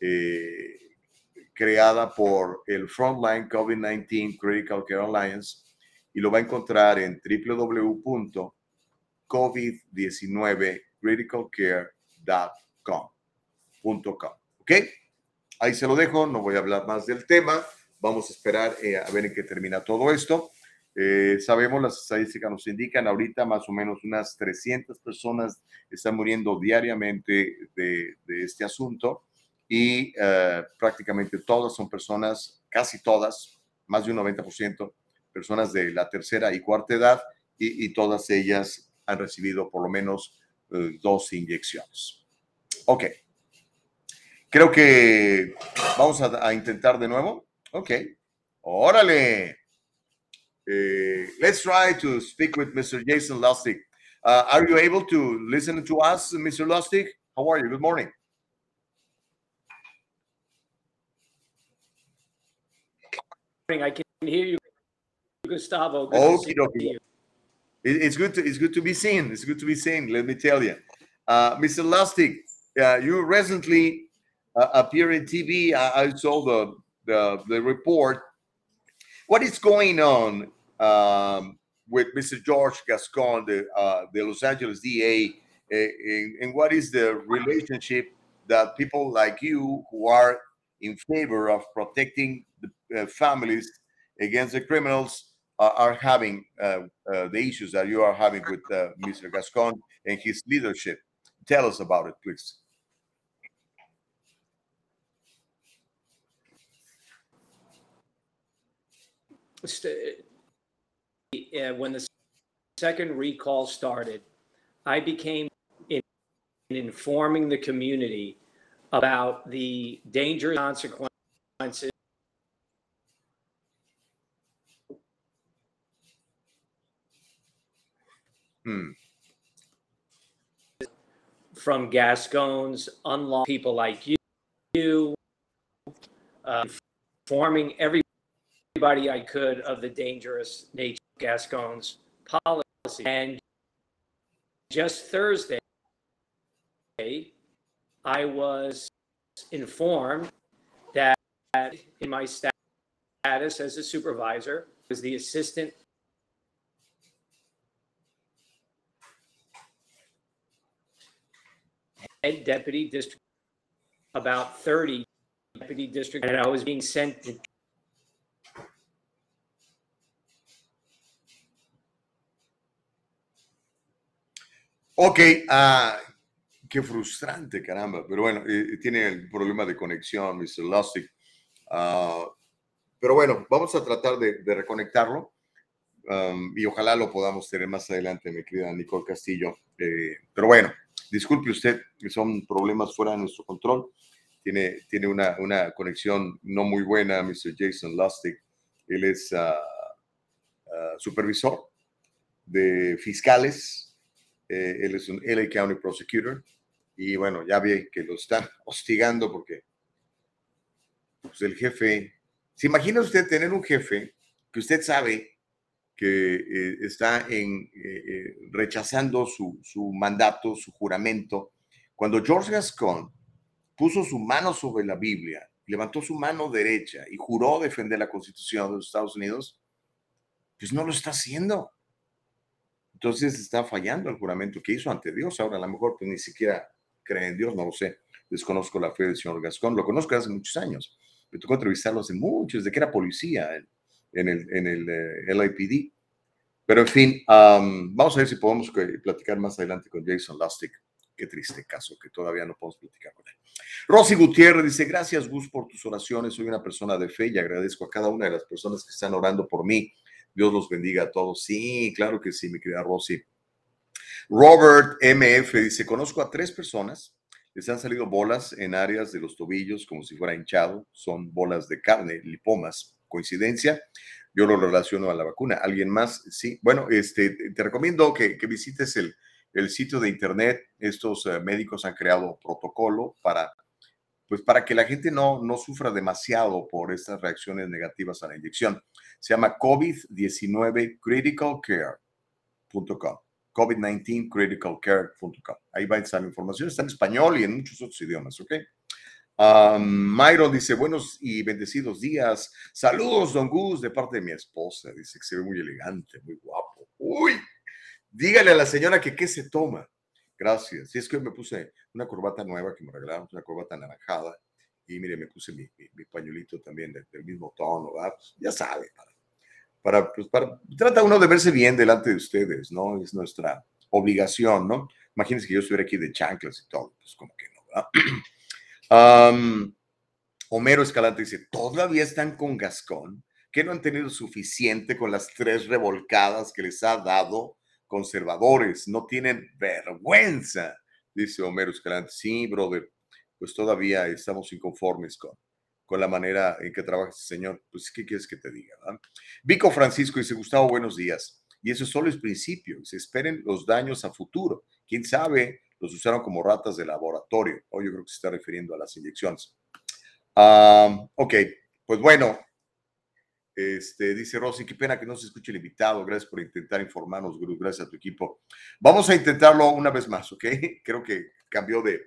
eh, creada por el Frontline COVID-19 Critical Care Alliance y lo va a encontrar en www.covid19criticalcare.com. ¿Ok? Ahí se lo dejo, no voy a hablar más del tema. Vamos a esperar eh, a ver en qué termina todo esto. Eh, sabemos, las estadísticas nos indican ahorita más o menos unas 300 personas están muriendo diariamente de, de este asunto y eh, prácticamente todas son personas, casi todas, más de un 90%, personas de la tercera y cuarta edad y, todas ellas han recibido por lo menos eh, dos inyecciones. Ok. Creo que vamos a, intentar de nuevo. Ok. Órale. Eh, let's try to speak with Mr. Jason Lustig. Uh, are you able to listen to us, Mr. Lustig? How are you? Good morning. I can hear you, Gustavo. Good Okie dokie. It's good to it's good to be seen. It's good to be seen. Let me tell you, uh, Mr. Lustig, uh, you recently uh, appeared in TV. I, I, saw the, the the report. What is going on um, with Mr. George Gascon, the uh, the Los Angeles DA, and, and what is the relationship that people like you who are in favor of protecting the uh, families against the criminals uh, are having uh, uh, the issues that you are having with uh, Mr. Gascon and his leadership. Tell us about it, please. When the second recall started, I became in, in informing the community about the dangerous consequences Hmm. From Gascons, unlawful people like you, you uh, informing everybody I could of the dangerous nature of Gascon's policy. And just Thursday, I was informed that in my status as a supervisor, was the assistant head deputy district, about 30 deputy district, and I was being sent to Ok, uh, qué frustrante, caramba. Pero bueno, eh, tiene el problema de conexión, Mr. Lustig. Uh, pero bueno, vamos a tratar de, reconectarlo um, y ojalá lo podamos tener más adelante, mi querida Nicole Castillo. Eh, pero bueno, disculpe usted, son problemas fuera de nuestro control. Tiene, tiene una, una conexión no muy buena, Mr. Jason Lustig. Él es uh, uh, supervisor de fiscales. Eh, él es un LA County Prosecutor. Y bueno, ya vi que lo están hostigando porque pues, el jefe. ¿Se imagina usted tener un jefe que usted sabe que eh, está en, eh, eh, rechazando su, su, mandato, su juramento. Cuando George Gascon puso su mano sobre la Biblia, levantó su mano derecha y juró defender la Constitución de los Estados Unidos, pues no lo está haciendo. Entonces está fallando el juramento que hizo ante Dios. Ahora a lo mejor pues, ni siquiera cree en Dios, no lo sé. Desconozco la fe del señor Gascón. Lo conozco hace muchos años. Me tocó entrevistarlo hace muchos, desde que era policía en, el, en el eh, LAPD. Pero en fin, vamos a ver si podemos platicar más adelante con Jason Lustig. Qué triste caso que todavía no podemos platicar con él. Rosy Gutiérrez dice, gracias Gus por tus oraciones. Soy una persona de fe y agradezco a cada una de las personas que están orando por mí. Dios los bendiga a todos. Sí, claro que sí, mi querida Rosy. Robert MF dice, conozco a tres personas, les han salido bolas en áreas de los tobillos como si fuera hinchado, son bolas de carne, lipomas. ¿Coincidencia? Yo lo relaciono a la vacuna. ¿Alguien más? Sí. Bueno, este, te recomiendo que, visites el, el, sitio de internet. Estos eh, médicos han creado protocolo para, pues para que la gente no, no sufra demasiado por estas reacciones negativas a la inyección. Se llama COVID-19 criticalcare.com. COVID-19 criticalcare.com. Ahí va a estar la información. Está en español y en muchos otros idiomas, ¿ok? Um, dice, buenos y bendecidos días. Saludos, don Gus, de parte de mi esposa. Dice que se ve muy elegante, muy guapo. Uy, dígale a la señora que qué se toma. Gracias. Y es que me puse una corbata nueva que me regalaron, una corbata anaranjada. Y mire, me puse mi, pañuelito también del, mismo tono, pues, ya sabe, para, pues, para, trata uno de verse bien delante de ustedes, ¿no? Es nuestra obligación, ¿no? Imagínense que yo estuviera aquí de chanclas y todo, pues como que no, ¿verdad? Homero Escalante dice, ¿todavía están con Gascón? ¿Que no han tenido suficiente con las tres revolcadas que les ha dado conservadores? No tienen vergüenza, dice Homero Escalante. Sí, brother, pues todavía estamos inconformes con, con la manera en que trabaja este señor. Pues, ¿qué quieres que te diga? Vico Francisco dice, Gustavo, buenos días. Y eso solo es principio. Se esperen los daños a futuro. ¿Quién sabe los usaron como ratas de laboratorio. O yo creo que se está refiriendo a las inyecciones. ok, pues bueno, este, dice Rosy, qué pena que no se escuche el invitado. Gracias por intentar informarnos. Gracias a tu equipo. Vamos a intentarlo una vez más, ¿ok? Creo que cambió de,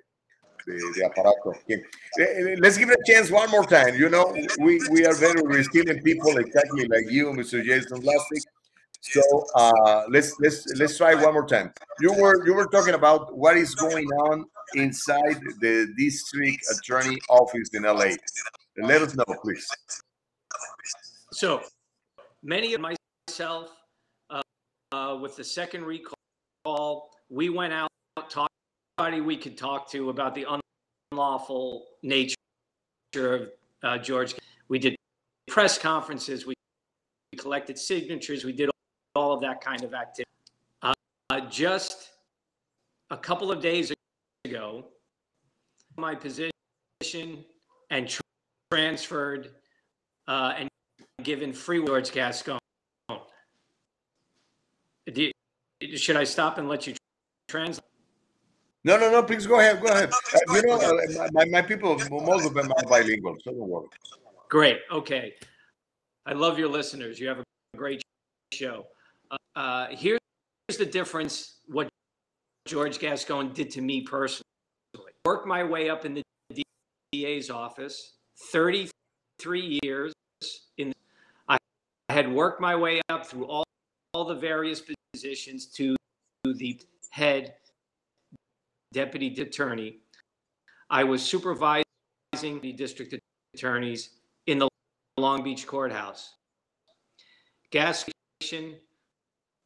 de, aparato. Eh, let's give it a chance one more time. You know, we, we are very resilient people, exactly like you, Mr. Jason Lastic. So uh, let's let's let's try one more time. You were you were talking about what is going on inside the district attorney office in LA. Let us know, please. So many of myself uh, uh, with the second recall, we went out talking anybody we could talk to about the unlawful nature of uh, George. We did press conferences. We collected signatures. We did all of that kind of activity. Uh, just a couple of days ago, my position and transferred uh, and given free George Gascon. You, should I stop and let you translate? No, no, no. Please go ahead. Go ahead. Uh, you know, uh, my, my people, most of them are bilingual, so don't worry. Great. Okay. I love your listeners. You have a great show. Uh, here's the difference what George Gascon did to me personally. Worked my way up in the DA's office, 33 years. In I had worked my way up through all, all the various positions to the head deputy attorney. I was supervising the district attorneys in the Long Beach courthouse. Gas station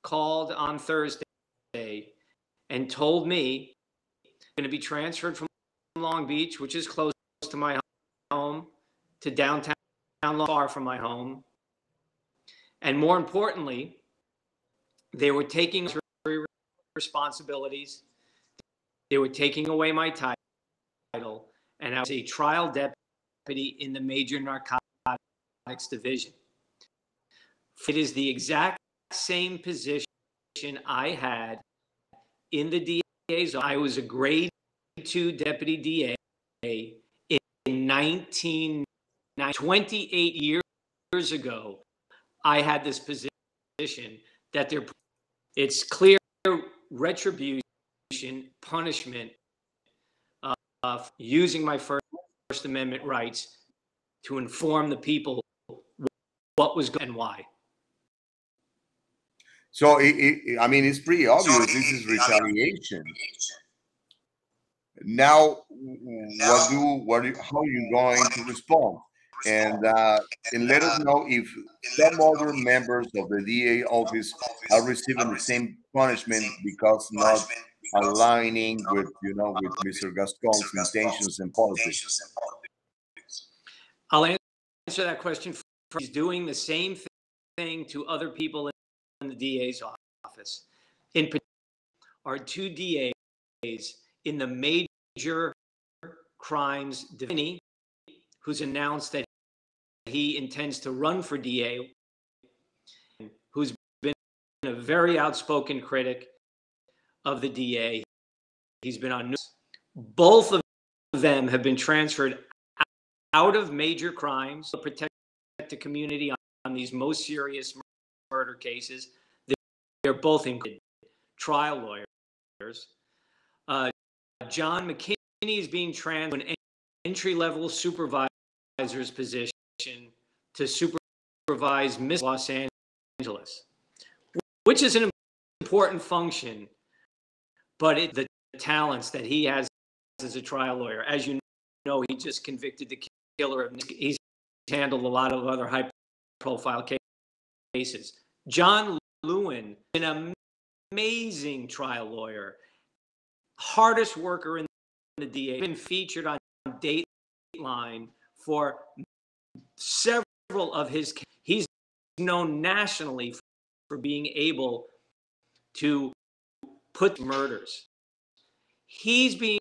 called on Thursday and told me I'm going to be transferred from Long Beach, which is close to my home, to downtown, far from my home. And more importantly, they were taking responsibilities. They were taking away my title, and I was a trial deputy in the Major Narcotics Division. It is the exact same position I had in the DA's. I was a grade two deputy DA in 19, 28 years ago. I had this position that there, it's clear retribution, punishment, uh, using my First Amendment rights to inform the people what was going and why. So, it, it, I mean, it's pretty obvious this is retaliation. Now, what do what how are you going to respond? And uh, and let us know if some other members of the DA office are receiving the same punishment because not aligning with you know with Mr. Gascon's intentions and policies. I'll answer that question. He's doing the same thing to other people in the DA's office. In particular, are two DAs in the major crimes division, who's announced that he intends to run for DA, who's been a very outspoken critic of the DA. He's been on news. Both of them have been transferred out of major crimes to protect the community on, on these most serious murder cases. They're, both included trial lawyers. Uh, John McKinney is being transferred to an entry level supervisor's position to supervise Miss Los Angeles, which is an important function, but it, the talents that he has as a trial lawyer, as you know, he just convicted the killer of he's handled a lot of other high profile cases. John Lewin, an amazing trial lawyer, hardest worker in the DA, been featured on Dateline for several of his he's known nationally for being able to put murders. He's being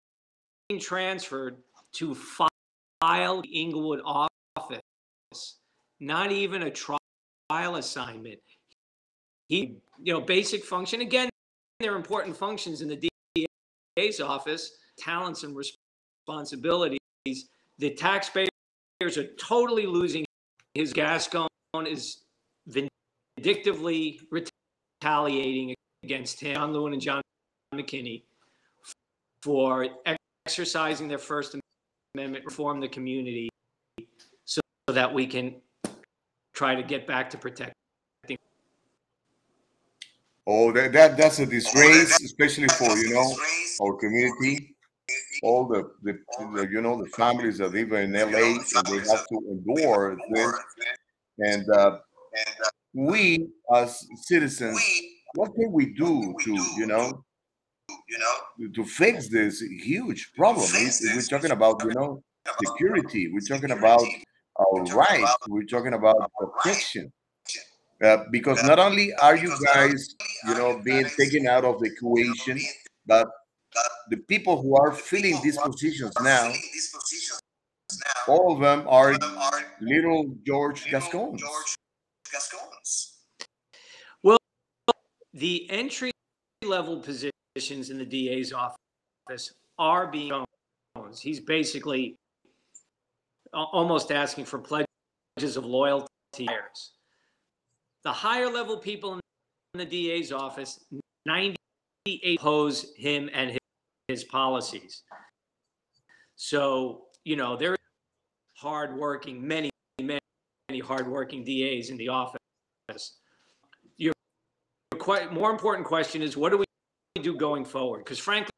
transferred to file the inglewood office not even a trial assignment. He you know basic function again they're important functions in the da's office talents and responsibilities. The taxpayer are totally losing. His Gascon is vindictively retaliating against him, John Lewin and John McKinney, for exercising their First Amendment, reform the community, so that we can try to get back to protecting. Oh, that, that that's a disgrace, especially for you know our community all the, the, the, you know the families that live in LA and they have to endure this. And uh, we as citizens, what can we do to you know you know to fix this huge problem? We're talking about you know security. We're talking about our rights. We're talking about protection. Uh, because not only are you guys, you know, being taken out of the equation, but the people who are filling these positions now, all of them are little George Gascons. Well, the entry level positions in the DA's office are being Jones. He's basically almost asking for pledges of loyalty. The higher level people in the DA's office, 98 oppose him and his his policies. So, you know, there are hardworking, many, many, many hardworking DAs in the office. Your quite more important question is what do we do going forward? Because frankly,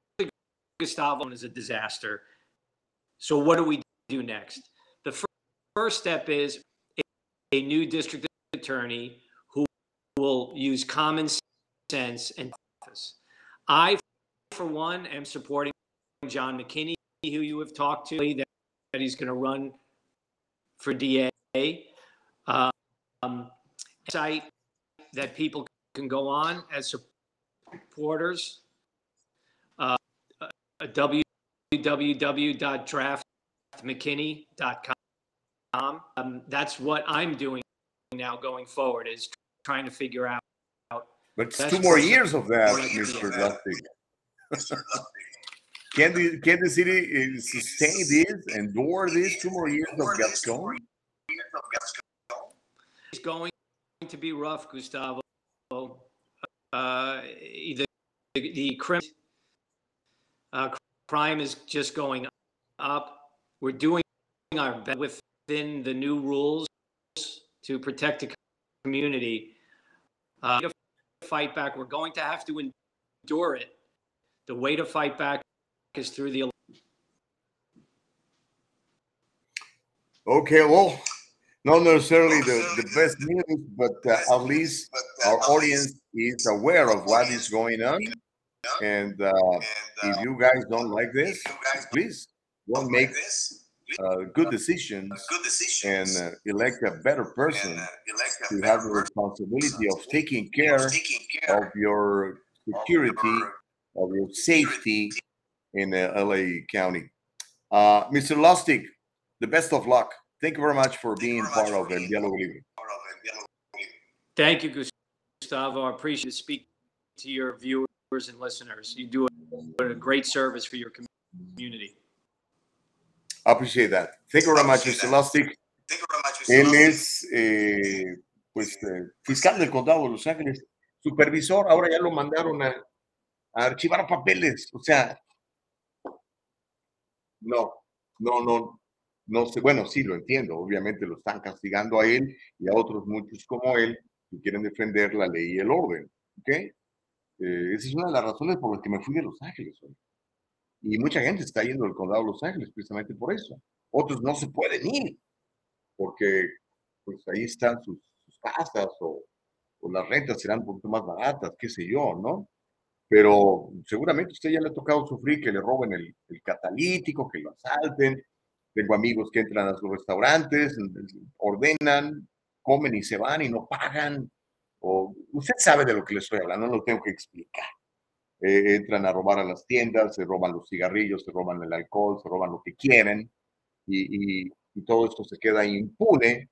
Gustavo is a disaster. So what do we do next? The first step is a, a new district attorney who will use common sense and office. I for one, am supporting John McKinney, who you have talked to, that, that he's going to run for DA. Um, site that people can go on as supporters. Uh, www.draftmckinney.com. Um, that's what I'm doing now going forward is trying to figure out. But it's two more years of that, Mr. can the can the city sustain this, endure this two more years of Gascon? It's going to be rough, Gustavo. Uh, the the crime uh, crime is just going up. We're doing our best within the new rules to protect the community. Uh, to fight back, we're going to have to endure it. The way to fight back is through the Okay, well, not necessarily the, the best news, but uh, at least our audience is aware of what is going on. And uh, if you guys don't like this, please don't make uh, good decisions and uh, elect a better person to have the responsibility of taking care of your security, of your safety in uh, LA County. Uh, Mr. Lustig, the best of luck. Thank you very much for being part of El Diálogo Libre. Thank you, Gustavo. I appreciate to speak to your viewers and listeners. You do a, a great service for your community. I appreciate that. Thank you very much, Mr. Lustig. Él es, eh, pues, eh, fiscal del condado de Los Ángeles, supervisor. Ahora ya lo mandaron a, a archivar papeles. O sea, no, no, no, no sé. Bueno, sí, lo entiendo. Obviamente lo están castigando a él y a otros muchos como él que quieren defender la ley y el orden. ¿Ok? Eh, esa es una de las razones por las que me fui de Los Ángeles hoy. Y mucha gente está yendo del condado de Los Ángeles precisamente por eso. Otros no se pueden ir porque pues ahí están sus, sus casas o, o, las rentas serán un poquito más baratas, qué sé yo, ¿no? Pero seguramente usted ya le ha tocado sufrir que le roben el, el catalítico, que lo asalten. Tengo amigos que entran a sus restaurantes, ordenan, comen y se van y no pagan. O, usted sabe de lo que le estoy hablando, no lo tengo que explicar. Eh, entran a robar a las tiendas, se roban los cigarrillos, se roban el alcohol, se roban lo que quieren y, y, y todo esto se queda impune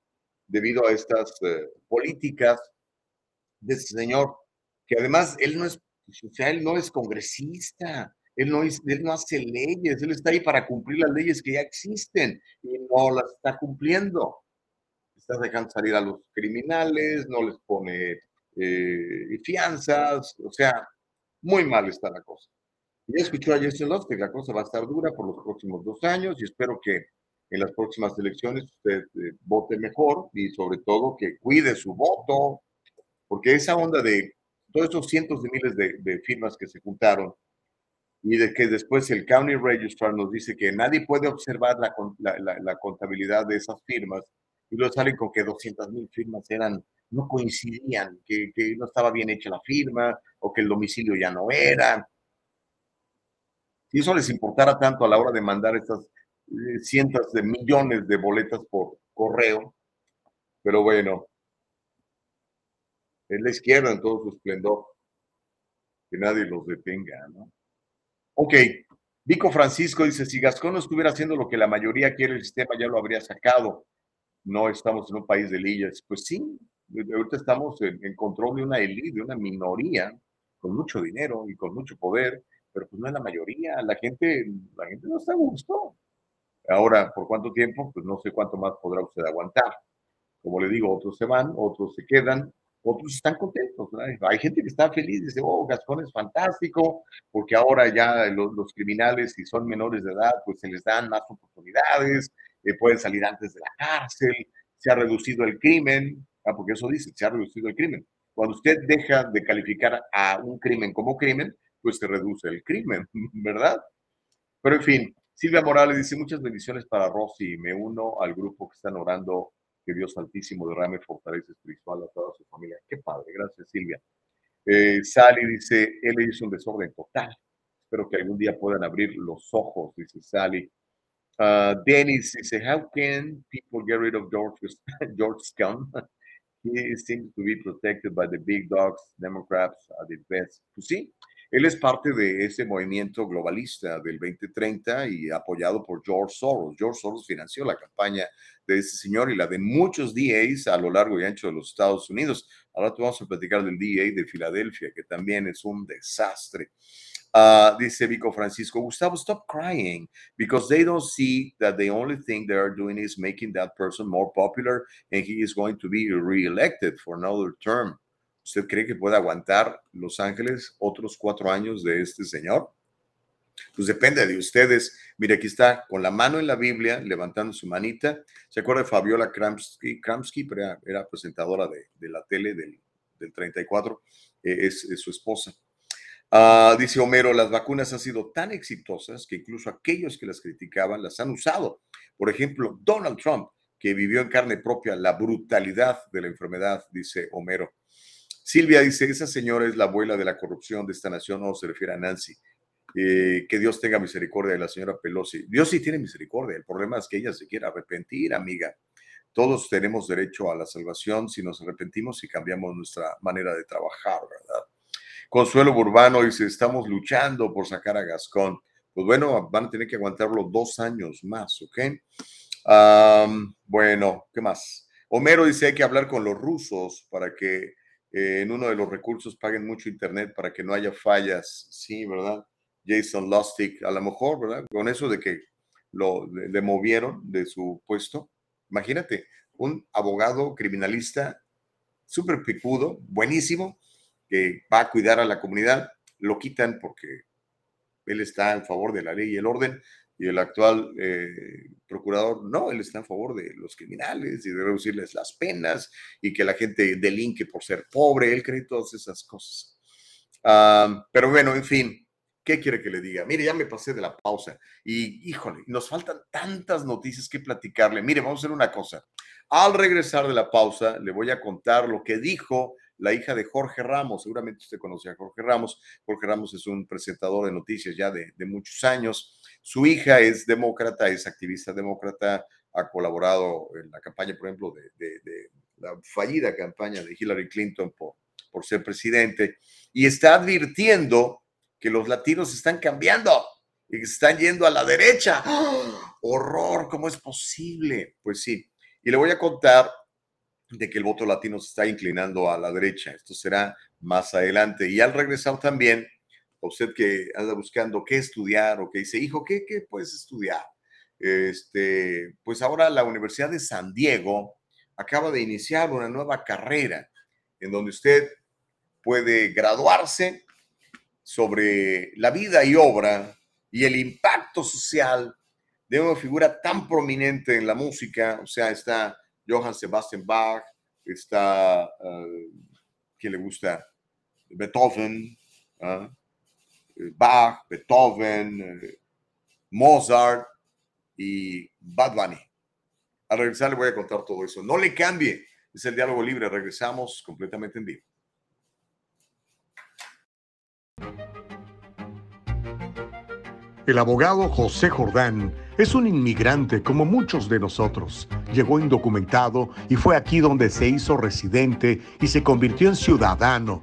debido a estas eh, políticas de este señor, que además él no es, o sea, él no es congresista, él no, es, él no hace leyes, él está ahí para cumplir las leyes que ya existen y no las está cumpliendo. Está dejando salir a los criminales, no les pone eh, fianzas, o sea, muy mal está la cosa. Ya escuchó a Jason Lustig, la cosa va a estar dura por los próximos dos años y espero que en las próximas elecciones usted eh, vote mejor y sobre todo que cuide su voto, porque esa onda de todos esos cientos de miles de, de, firmas que se juntaron y de que después el County Registrar nos dice que nadie puede observar la, la, la, la contabilidad de esas firmas y luego salen con que 200 mil firmas eran no coincidían, que, que, no estaba bien hecha la firma o que el domicilio ya no era. Si eso les importara tanto a la hora de mandar estas eh, cientos de millones de boletas por correo, pero bueno, es la izquierda en todo su esplendor, que nadie los detenga, ¿no? Ok, Vico Francisco dice, si Gascón no estuviera haciendo lo que la mayoría quiere, el sistema ya lo habría sacado. No estamos en un país de leyes. Pues sí, ahorita estamos en, en, control de una élite, de una minoría, con mucho dinero y con mucho poder, pero pues no es la mayoría. La gente, la gente no está a gusto. Ahora, ¿por cuánto tiempo? Pues no sé cuánto más podrá usted aguantar. Como le digo, otros se van, otros se quedan, otros están contentos. Hay gente que está feliz, dice, oh, Gascón es fantástico, porque ahora ya los, los, criminales, si son menores de edad, pues se les dan más oportunidades, eh, pueden salir antes de la cárcel, se ha reducido el crimen, Ah, porque eso dice, se ha reducido el crimen. Cuando usted deja de calificar a un crimen como crimen, pues se reduce el crimen, ¿verdad? Pero en fin, Silvia Morales dice muchas bendiciones para Rosy. Me uno al grupo que están orando que Dios Altísimo derrame fortaleza espiritual a toda su familia. Qué padre, gracias Silvia. Eh, Sally dice, él hizo un desorden total. Espero que algún día puedan abrir los ojos, dice Sally. Uh, Dennis dice, how can people get rid of George, George Scum? he seems to be protected by the big dogs, Democrats at the best. Pues sí, él es parte de ese movimiento globalista del 2030 y apoyado por George Soros. George Soros financió la campaña de ese señor y la de muchos DAs a lo largo y ancho de los Estados Unidos. Ahora vamos a platicar del DA de Filadelfia, que también es un desastre. Uh, dice Vico Francisco, Gustavo, stop crying because they don't see that the only thing they are doing is making that person more popular and he is going to be reelected for another term. ¿Usted cree que puede aguantar Los Ángeles otros cuatro años de este señor? Pues depende de ustedes. Mire, aquí está con la mano en la Biblia, levantando su manita. ¿Se acuerda de Fabiola Kramsky? Kramsky era, presentadora de, de, la tele del, del 34. Eh, es, es, su esposa. Uh, dice Homero, las vacunas han sido tan exitosas que incluso aquellos que las criticaban las han usado. Por ejemplo, Donald Trump, que vivió en carne propia la brutalidad de la enfermedad, dice Homero. Silvia dice, esa señora es la abuela de la corrupción de esta nación, no se refiere a Nancy. Eh, que Dios tenga misericordia de la señora Pelosi. Dios sí tiene misericordia, el problema es que ella se quiera arrepentir, amiga. Todos tenemos derecho a la salvación si nos arrepentimos y cambiamos nuestra manera de trabajar, ¿verdad? Consuelo Burbano dice, estamos luchando por sacar a Gascón. Pues bueno, van a tener que aguantarlo dos años más, ¿ok? Bueno, ¿qué más? Homero dice, hay que hablar con los rusos para que eh, en uno de los recursos paguen mucho internet para que no haya fallas. Sí, ¿verdad? Jason Lustig, a lo mejor, ¿verdad? Con eso de que lo le, movieron de su puesto. Imagínate, un abogado criminalista súper picudo, buenísimo, que va a cuidar a la comunidad, lo quitan porque él está en favor de la ley y el orden, y el actual eh, procurador, no, él está en favor de los criminales y de reducirles las penas y que la gente delinque por ser pobre, él cree todas esas cosas. Uh, pero bueno, en fin, ¿qué quiere que le diga? Mire, ya me pasé de la pausa y híjole, nos faltan tantas noticias que platicarle. Mire, vamos a hacer una cosa. Al regresar de la pausa, le voy a contar lo que dijo la hija de Jorge Ramos. Seguramente usted conoce a Jorge Ramos. Jorge Ramos es un presentador de noticias ya de, de muchos años. Su hija es demócrata, es activista demócrata, ha colaborado en la campaña, por ejemplo, de, de, de la fallida campaña de Hillary Clinton por, por ser presidente y está advirtiendo que los latinos están cambiando y que están yendo a la derecha. ¡Oh! ¡Horror! ¿Cómo es posible? Pues sí. Y le voy a contar de que el voto latino se está inclinando a la derecha. Esto será más adelante. Y al regresar también, usted que anda buscando qué estudiar o que dice, hijo, ¿qué, qué puedes estudiar? Este, pues ahora la Universidad de San Diego acaba de iniciar una nueva carrera en donde usted puede graduarse sobre la vida y obra y el impacto social de una figura tan prominente en la música, o sea, está Johann Sebastian Bach, está, uh, ¿quién le gusta? Beethoven, uh, Bach, Beethoven, uh, Mozart y Bad Bunny. Al regresar le voy a contar todo eso. No le cambie. Es el diálogo libre. Regresamos completamente en vivo. El abogado José Jordán es un inmigrante como muchos de nosotros. Llegó indocumentado y fue aquí donde se hizo residente y se convirtió en ciudadano.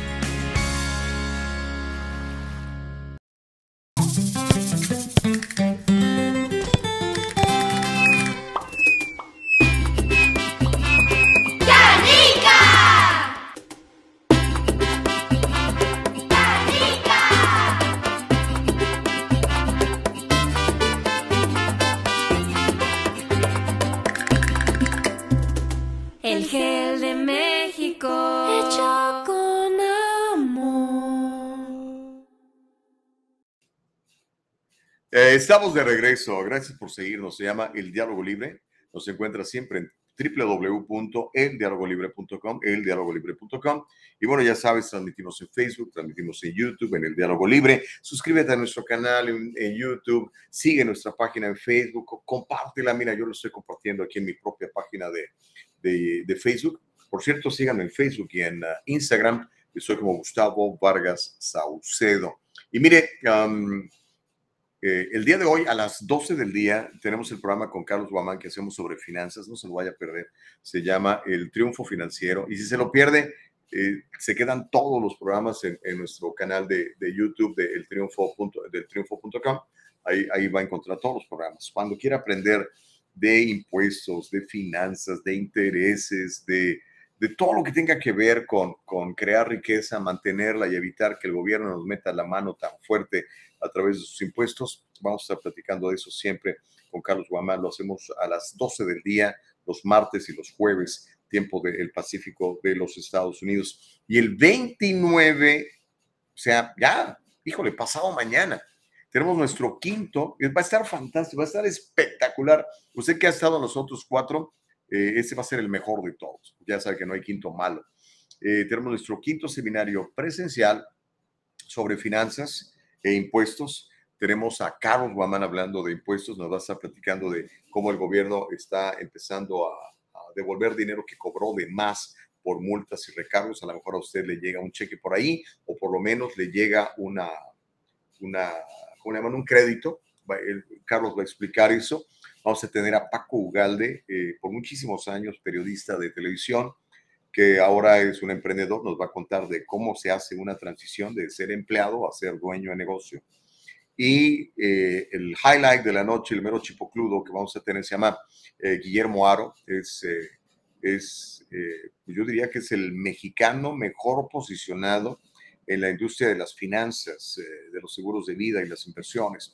Estamos de regreso. Gracias por seguirnos. Se llama El Diálogo Libre. Nos encuentra siempre en www.eldialogolibre.com, eldialogolibre.com. Y bueno, ya sabes, transmitimos en Facebook, transmitimos en YouTube, en El Diálogo Libre. Suscríbete a nuestro canal en, en YouTube, sigue nuestra página en Facebook, compártela. Mira, yo lo estoy compartiendo aquí en mi propia página de, de, de Facebook. Por cierto, síganme en Facebook y en uh, Instagram. Yo soy como Gustavo Vargas Saucedo. Y mire, um, eh, el día de hoy a las 12 del día tenemos el programa con Carlos Guamán que hacemos sobre finanzas, no se lo vaya a perder. Se llama El Triunfo Financiero. Y si se lo pierde, eh, se quedan todos los programas en, nuestro canal de, YouTube de el triunfo del triunfo.com. Ahí, ahí va a encontrar todos los programas. Cuando quiera aprender de impuestos, de finanzas, de intereses, de, de todo lo que tenga que ver con, con crear riqueza, mantenerla y evitar que el gobierno nos meta la mano tan fuerte a través de sus impuestos. Vamos a estar platicando de eso siempre con Carlos Guamán. Lo hacemos a las 12 del día, los martes y los jueves, tiempo del Pacífico de los Estados Unidos. Y el 29, o sea, ya, híjole, pasado mañana, tenemos nuestro quinto, va a estar fantástico, va a estar espectacular. Usted que ha estado en los otros cuatro, eh, va a ser el mejor de todos. Ya sabe que no hay quinto malo. Eh, tenemos nuestro quinto seminario presencial sobre finanzas e impuestos. Tenemos a Carlos Guamán hablando de impuestos, nos va a estar platicando de cómo el gobierno está empezando a, devolver dinero que cobró de más por multas y recargos. A lo mejor a usted le llega un cheque por ahí o por lo menos le llega una, una ¿cómo le llaman? Un crédito. Carlos va a explicar eso. Vamos a tener a Paco Ugalde, eh, por muchísimos años periodista de televisión, que ahora es un emprendedor, nos va a contar de cómo se hace una transición de ser empleado a ser dueño de negocio. Y eh, el highlight de la noche, el mero chipocludo que vamos a tener se llama eh, Guillermo Aro. Es, es yo diría que es el mexicano mejor posicionado en la industria de las finanzas, de los seguros de vida y las inversiones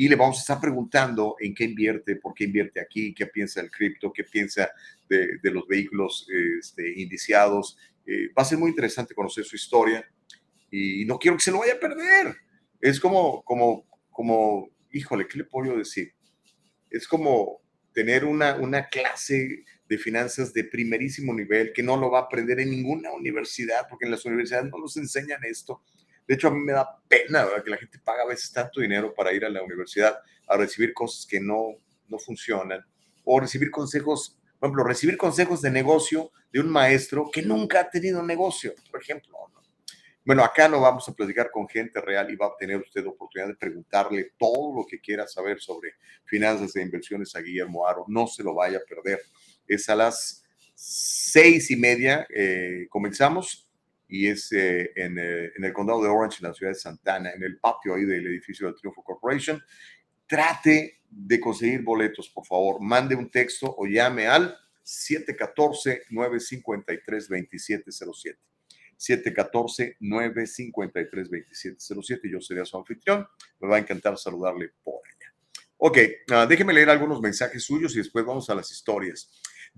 y le vamos a estar preguntando en qué invierte, por qué invierte aquí, qué piensa del cripto, qué piensa de, los vehículos este, indiciados. Eh, va a ser muy interesante conocer su historia y no quiero que se lo vaya a perder. Es como, como, como, híjole, ¿qué le puedo decir? Es como tener una, una clase de finanzas de primerísimo nivel que no lo va a aprender en ninguna universidad, porque en las universidades no nos enseñan esto. De hecho, a mí me da pena que la gente paga a veces tanto dinero para ir a la universidad a recibir cosas que no, no funcionan o recibir consejos, por ejemplo, recibir consejos de negocio de un maestro que nunca ha tenido negocio, por ejemplo. Bueno, acá no vamos a platicar con gente real y va a tener usted oportunidad de preguntarle todo lo que quiera saber sobre finanzas e inversiones a Guillermo Aro. No se lo vaya a perder. Es a las seis y media. Eh, comenzamos y es eh, en, eh, en, el condado de Orange, en la ciudad de Santana, en el patio ahí del edificio del Triunfo Corporation. Trate de conseguir boletos, por favor. Mande un texto o llame al 714-953-2707. 714-953-2707. Yo sería su anfitrión. Me va a encantar saludarle por allá. Ok, uh, déjeme leer algunos mensajes suyos y después vamos a las historias.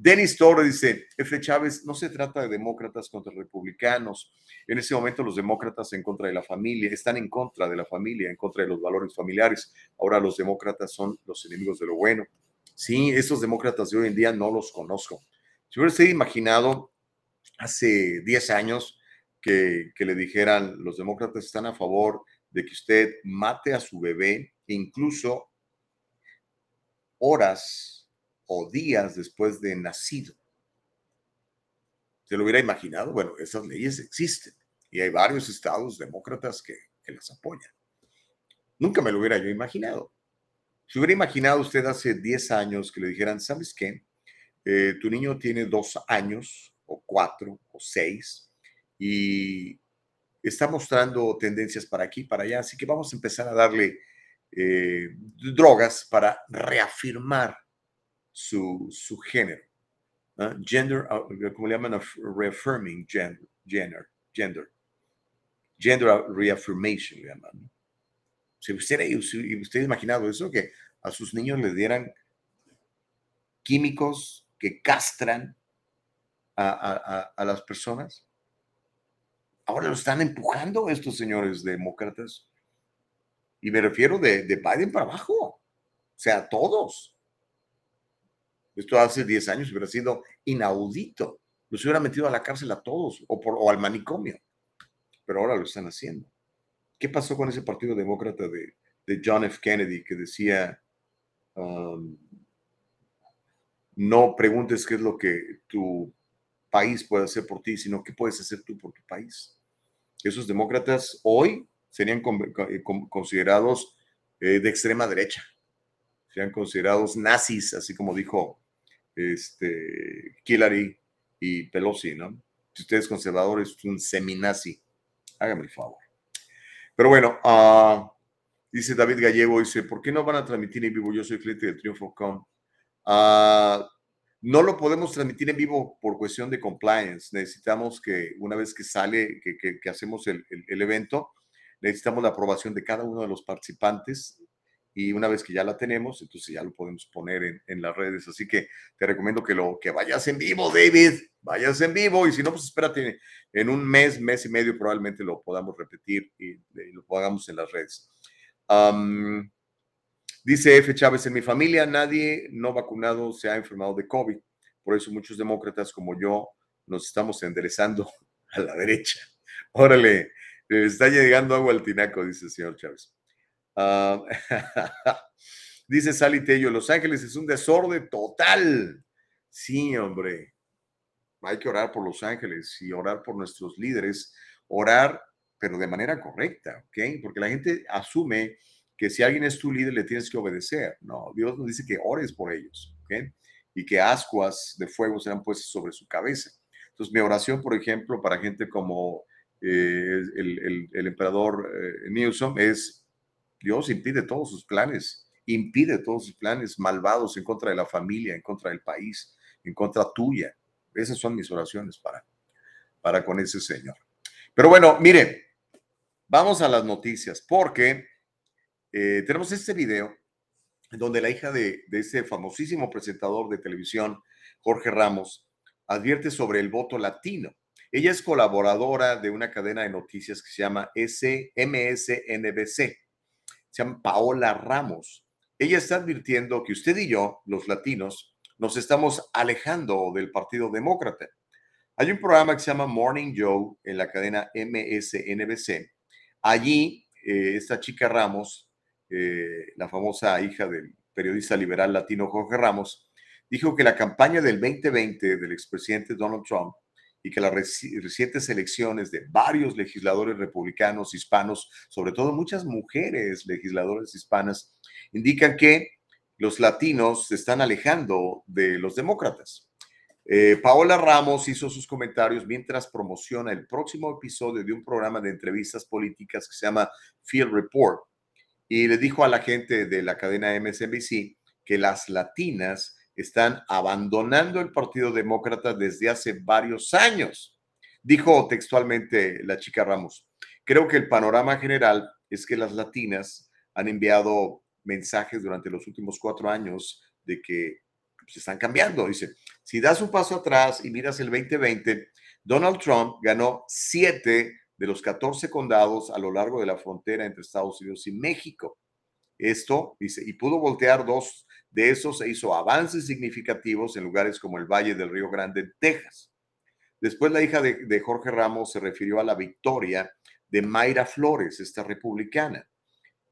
Denis Torres dice, F. Chávez, no se trata de demócratas contra republicanos. En ese momento los demócratas en contra de la familia, están en contra de la familia, en contra de los valores familiares. Ahora los demócratas son los enemigos de lo bueno. Sí, esos demócratas de hoy en día no los conozco. Si hubiera usted imaginado hace 10 años que le dijeran los demócratas están a favor de que usted mate a su bebé, incluso horas o días después de nacido. ¿Se lo hubiera imaginado? Bueno, esas leyes existen y hay varios estados demócratas que, las apoyan. Nunca me lo hubiera yo imaginado. Si hubiera imaginado usted hace 10 años que le dijeran, ¿sabes qué? Eh, tu niño tiene dos años o cuatro o seis y está mostrando tendencias para aquí, para allá, así que vamos a empezar a darle eh, drogas para reafirmar su, su género. Gender, ah, como le llaman, reaffirming gender, gender, gender, gender reaffirmation, le llaman. Si usted, ha imaginado eso, que a sus niños les dieran químicos que castran a, a, a, las personas. Ahora lo están empujando estos señores demócratas. Y me refiero de, de Biden para abajo. O sea, todos. Esto hace 10 años hubiera sido inaudito. Los hubiera metido a la cárcel a todos o, al manicomio. Pero ahora lo están haciendo. ¿Qué pasó con ese partido demócrata de, John F. Kennedy que decía, um, no preguntes qué es lo que tu país puede hacer por ti, sino qué puedes hacer tú por tu país. Esos demócratas hoy serían considerados eh, de extrema derecha, serían considerados nazis, así como dijo este, Hillary y Pelosi, ¿no? Si usted es conservador, es un seminazi. Hágame el favor. Pero bueno, uh, dice David Gallego, dice, ¿por qué no van a transmitir en vivo? Yo soy cliente de Triunfo.com. Uh, no lo podemos transmitir en vivo por cuestión de compliance. Necesitamos que una vez que sale, que, hacemos el, evento, necesitamos la aprobación de cada uno de los participantes y una vez que ya la tenemos, entonces ya lo podemos poner en, las redes. Así que te recomiendo que lo que vayas en vivo, David, vayas en vivo y si no, pues espérate, en un mes, mes y medio probablemente lo podamos repetir y, lo pongamos en las redes. Dice F. Chávez, en mi familia nadie no vacunado se ha enfermado de COVID. Por eso muchos demócratas como yo nos estamos enderezando a la derecha. Órale, está llegando agua al tinaco, dice el señor Chávez. Ah, dice Sally Tello, Los Ángeles es un desorden total. Sí, hombre. Hay que orar por Los Ángeles y orar por nuestros líderes, orar, pero de manera correcta, ¿ok? Porque la gente asume que si alguien es tu líder le tienes que obedecer. No, Dios nos dice que ores por ellos, ¿ok? Y que ascuas de fuego serán puestas sobre su cabeza. Entonces, mi oración, por ejemplo, para gente como eh, el, emperador eh, Newsom es, Dios impide todos sus planes, impide todos sus planes malvados en contra de la familia, en contra del país, en contra tuya. Esas son mis oraciones para, para con ese Señor. Pero bueno, miren, vamos a las noticias, porque eh, tenemos este video donde la hija de, ese famosísimo presentador de televisión, Jorge Ramos, advierte sobre el voto latino. Ella es colaboradora de una cadena de noticias que se llama SMSNBC. Se llama Paola Ramos. Ella está advirtiendo que usted y yo, los latinos, nos estamos alejando del Partido Demócrata. Hay un programa que se llama Morning Joe en la cadena MSNBC. Allí, eh, esta chica Ramos eh, la famosa hija del periodista liberal latino Jorge Ramos, dijo que la campaña del 2020 del expresidente Donald Trump y que las recientes elecciones de varios legisladores republicanos hispanos, sobre todo muchas mujeres legisladoras hispanas, indican que los latinos se están alejando de los demócratas. Eh, Paola Ramos hizo sus comentarios mientras promociona el próximo episodio de un programa de entrevistas políticas que se llama Field Report, y le dijo a la gente de la cadena MSNBC que las latinas están abandonando el Partido Demócrata desde hace varios años. Dijo textualmente la chica Ramos, creo que el panorama general es que las latinas han enviado mensajes durante los últimos cuatro años de que se están cambiando. Dice, si das un paso atrás y miras el 2020, Donald Trump ganó siete de los 14 condados a lo largo de la frontera entre Estados Unidos y México. Esto, dice, y pudo voltear dos de esos e hizo avances significativos en lugares como el Valle del Río Grande, Texas. Después la hija de, Jorge Ramos se refirió a la victoria de Mayra Flores, esta republicana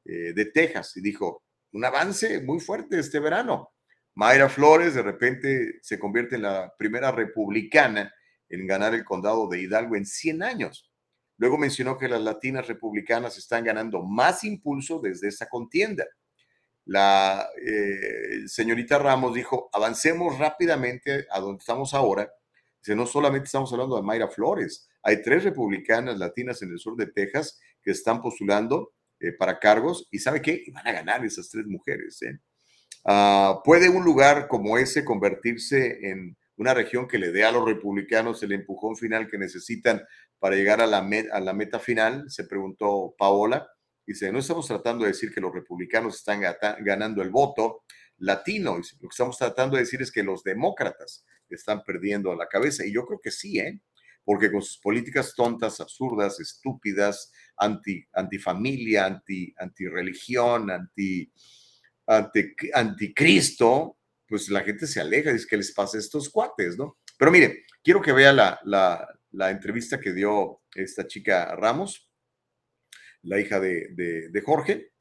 eh, de Texas, y dijo, un avance muy fuerte este verano. Mayra Flores de repente se convierte en la primera republicana en ganar el condado de Hidalgo en 100 años. Luego mencionó que las latinas republicanas están ganando más impulso desde esa contienda. La eh, señorita Ramos dijo, avancemos rápidamente a donde estamos ahora. Dice, no solamente estamos hablando de Mayra Flores, hay tres republicanas latinas en el sur de Texas que están postulando eh, para cargos y ¿sabe qué? Van a ganar esas tres mujeres. Ah, ¿Puede un lugar como ese convertirse en una región que le dé a los republicanos el empujón final que necesitan para llegar a la, a la meta final? Se preguntó Paola. Dice, no estamos tratando de decir que los republicanos están ganando el voto latino. lo que estamos tratando de decir es que los demócratas están perdiendo la cabeza. Y yo creo que sí, ¿eh? Porque con sus políticas tontas, absurdas, estúpidas, anti, antifamilia, anti, anti religión, anti, anti, anticristo, pues la gente se aleja, dice que les pasa estos cuates, ¿no? Pero mire, quiero que vea la, la, entrevista que dio esta chica Ramos, la hija de, Jorge,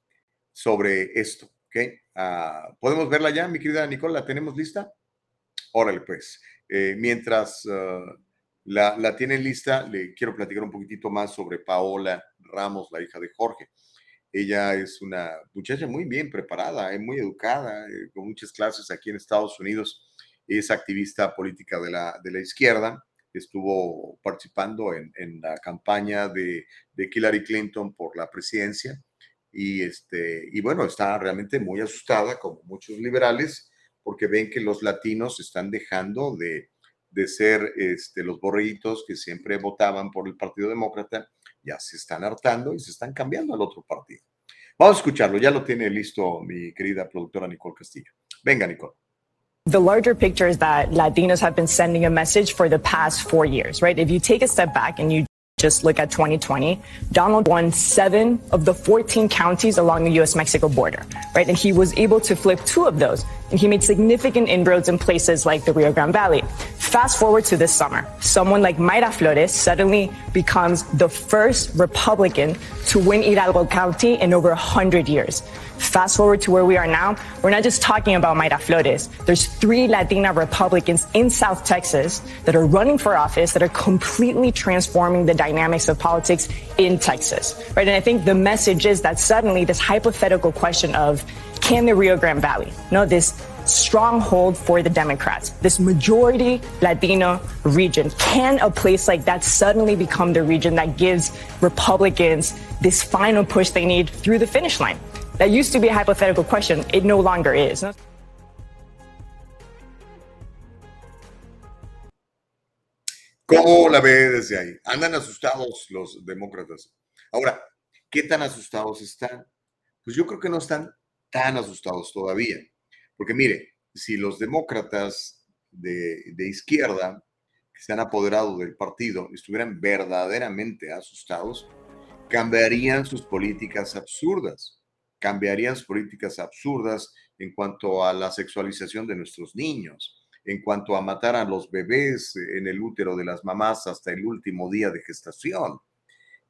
sobre esto, ¿ok? Ah, ¿Podemos verla ya, mi querida Nicole? ¿La tenemos lista? Órale, pues. Eh, mientras, ah, la, la tiene lista. Le quiero platicar un poquitito más sobre Paola Ramos, la hija de Jorge. Ella es una muchacha muy bien preparada, eh, muy educada, eh, con muchas clases aquí en Estados Unidos. Es activista política de la, de la izquierda. Estuvo participando en, la campaña de, de Hillary Clinton por la presidencia. Y, este, y bueno, está realmente muy asustada, como muchos liberales, porque ven que los latinos están dejando de, de ser este, los borreguitos que siempre votaban por el Partido Demócrata ya se están hartando y se están cambiando al otro partido. Vamos a escucharlo, ya lo tiene listo mi querida productora Nicole Castillo. Venga, Nicole. The larger picture is that Latinos have been sending a message for the past four years, right? If you take a step back and you just look at 2020, Donald won seven of the 14 counties along the US Mexico border, right? And he was able to flip two of those. And he made significant inroads in places like the Rio Grande Valley. Fast forward to this summer, someone like Mayra Flores suddenly becomes the first Republican to win Hidalgo County in over 100 years. Fast forward to where we are now, we're not just talking about Mayra Flores. There's three Latina Republicans in South Texas that are running for office that are completely transforming the dynamics of politics in Texas, right? And I think the message is that suddenly this hypothetical question of can the Rio Grande Valley, no, this stronghold for the Democrats, this majority Latino region, can a place like that suddenly become the region that gives Republicans this final push they need through the finish line? That used to be a hypothetical question. It no longer is. ¿Cómo la ve desde ahí? Andan asustados los demócratas. Ahora, ¿qué tan asustados están? Pues yo creo que no están tan asustados todavía. Porque mire, si los demócratas de, izquierda que se han apoderado del partido estuvieran verdaderamente asustados, cambiarían sus políticas absurdas, cambiarían sus políticas absurdas en cuanto a la sexualización de nuestros niños, en cuanto a matar a los bebés en el útero de las mamás hasta el último día de gestación,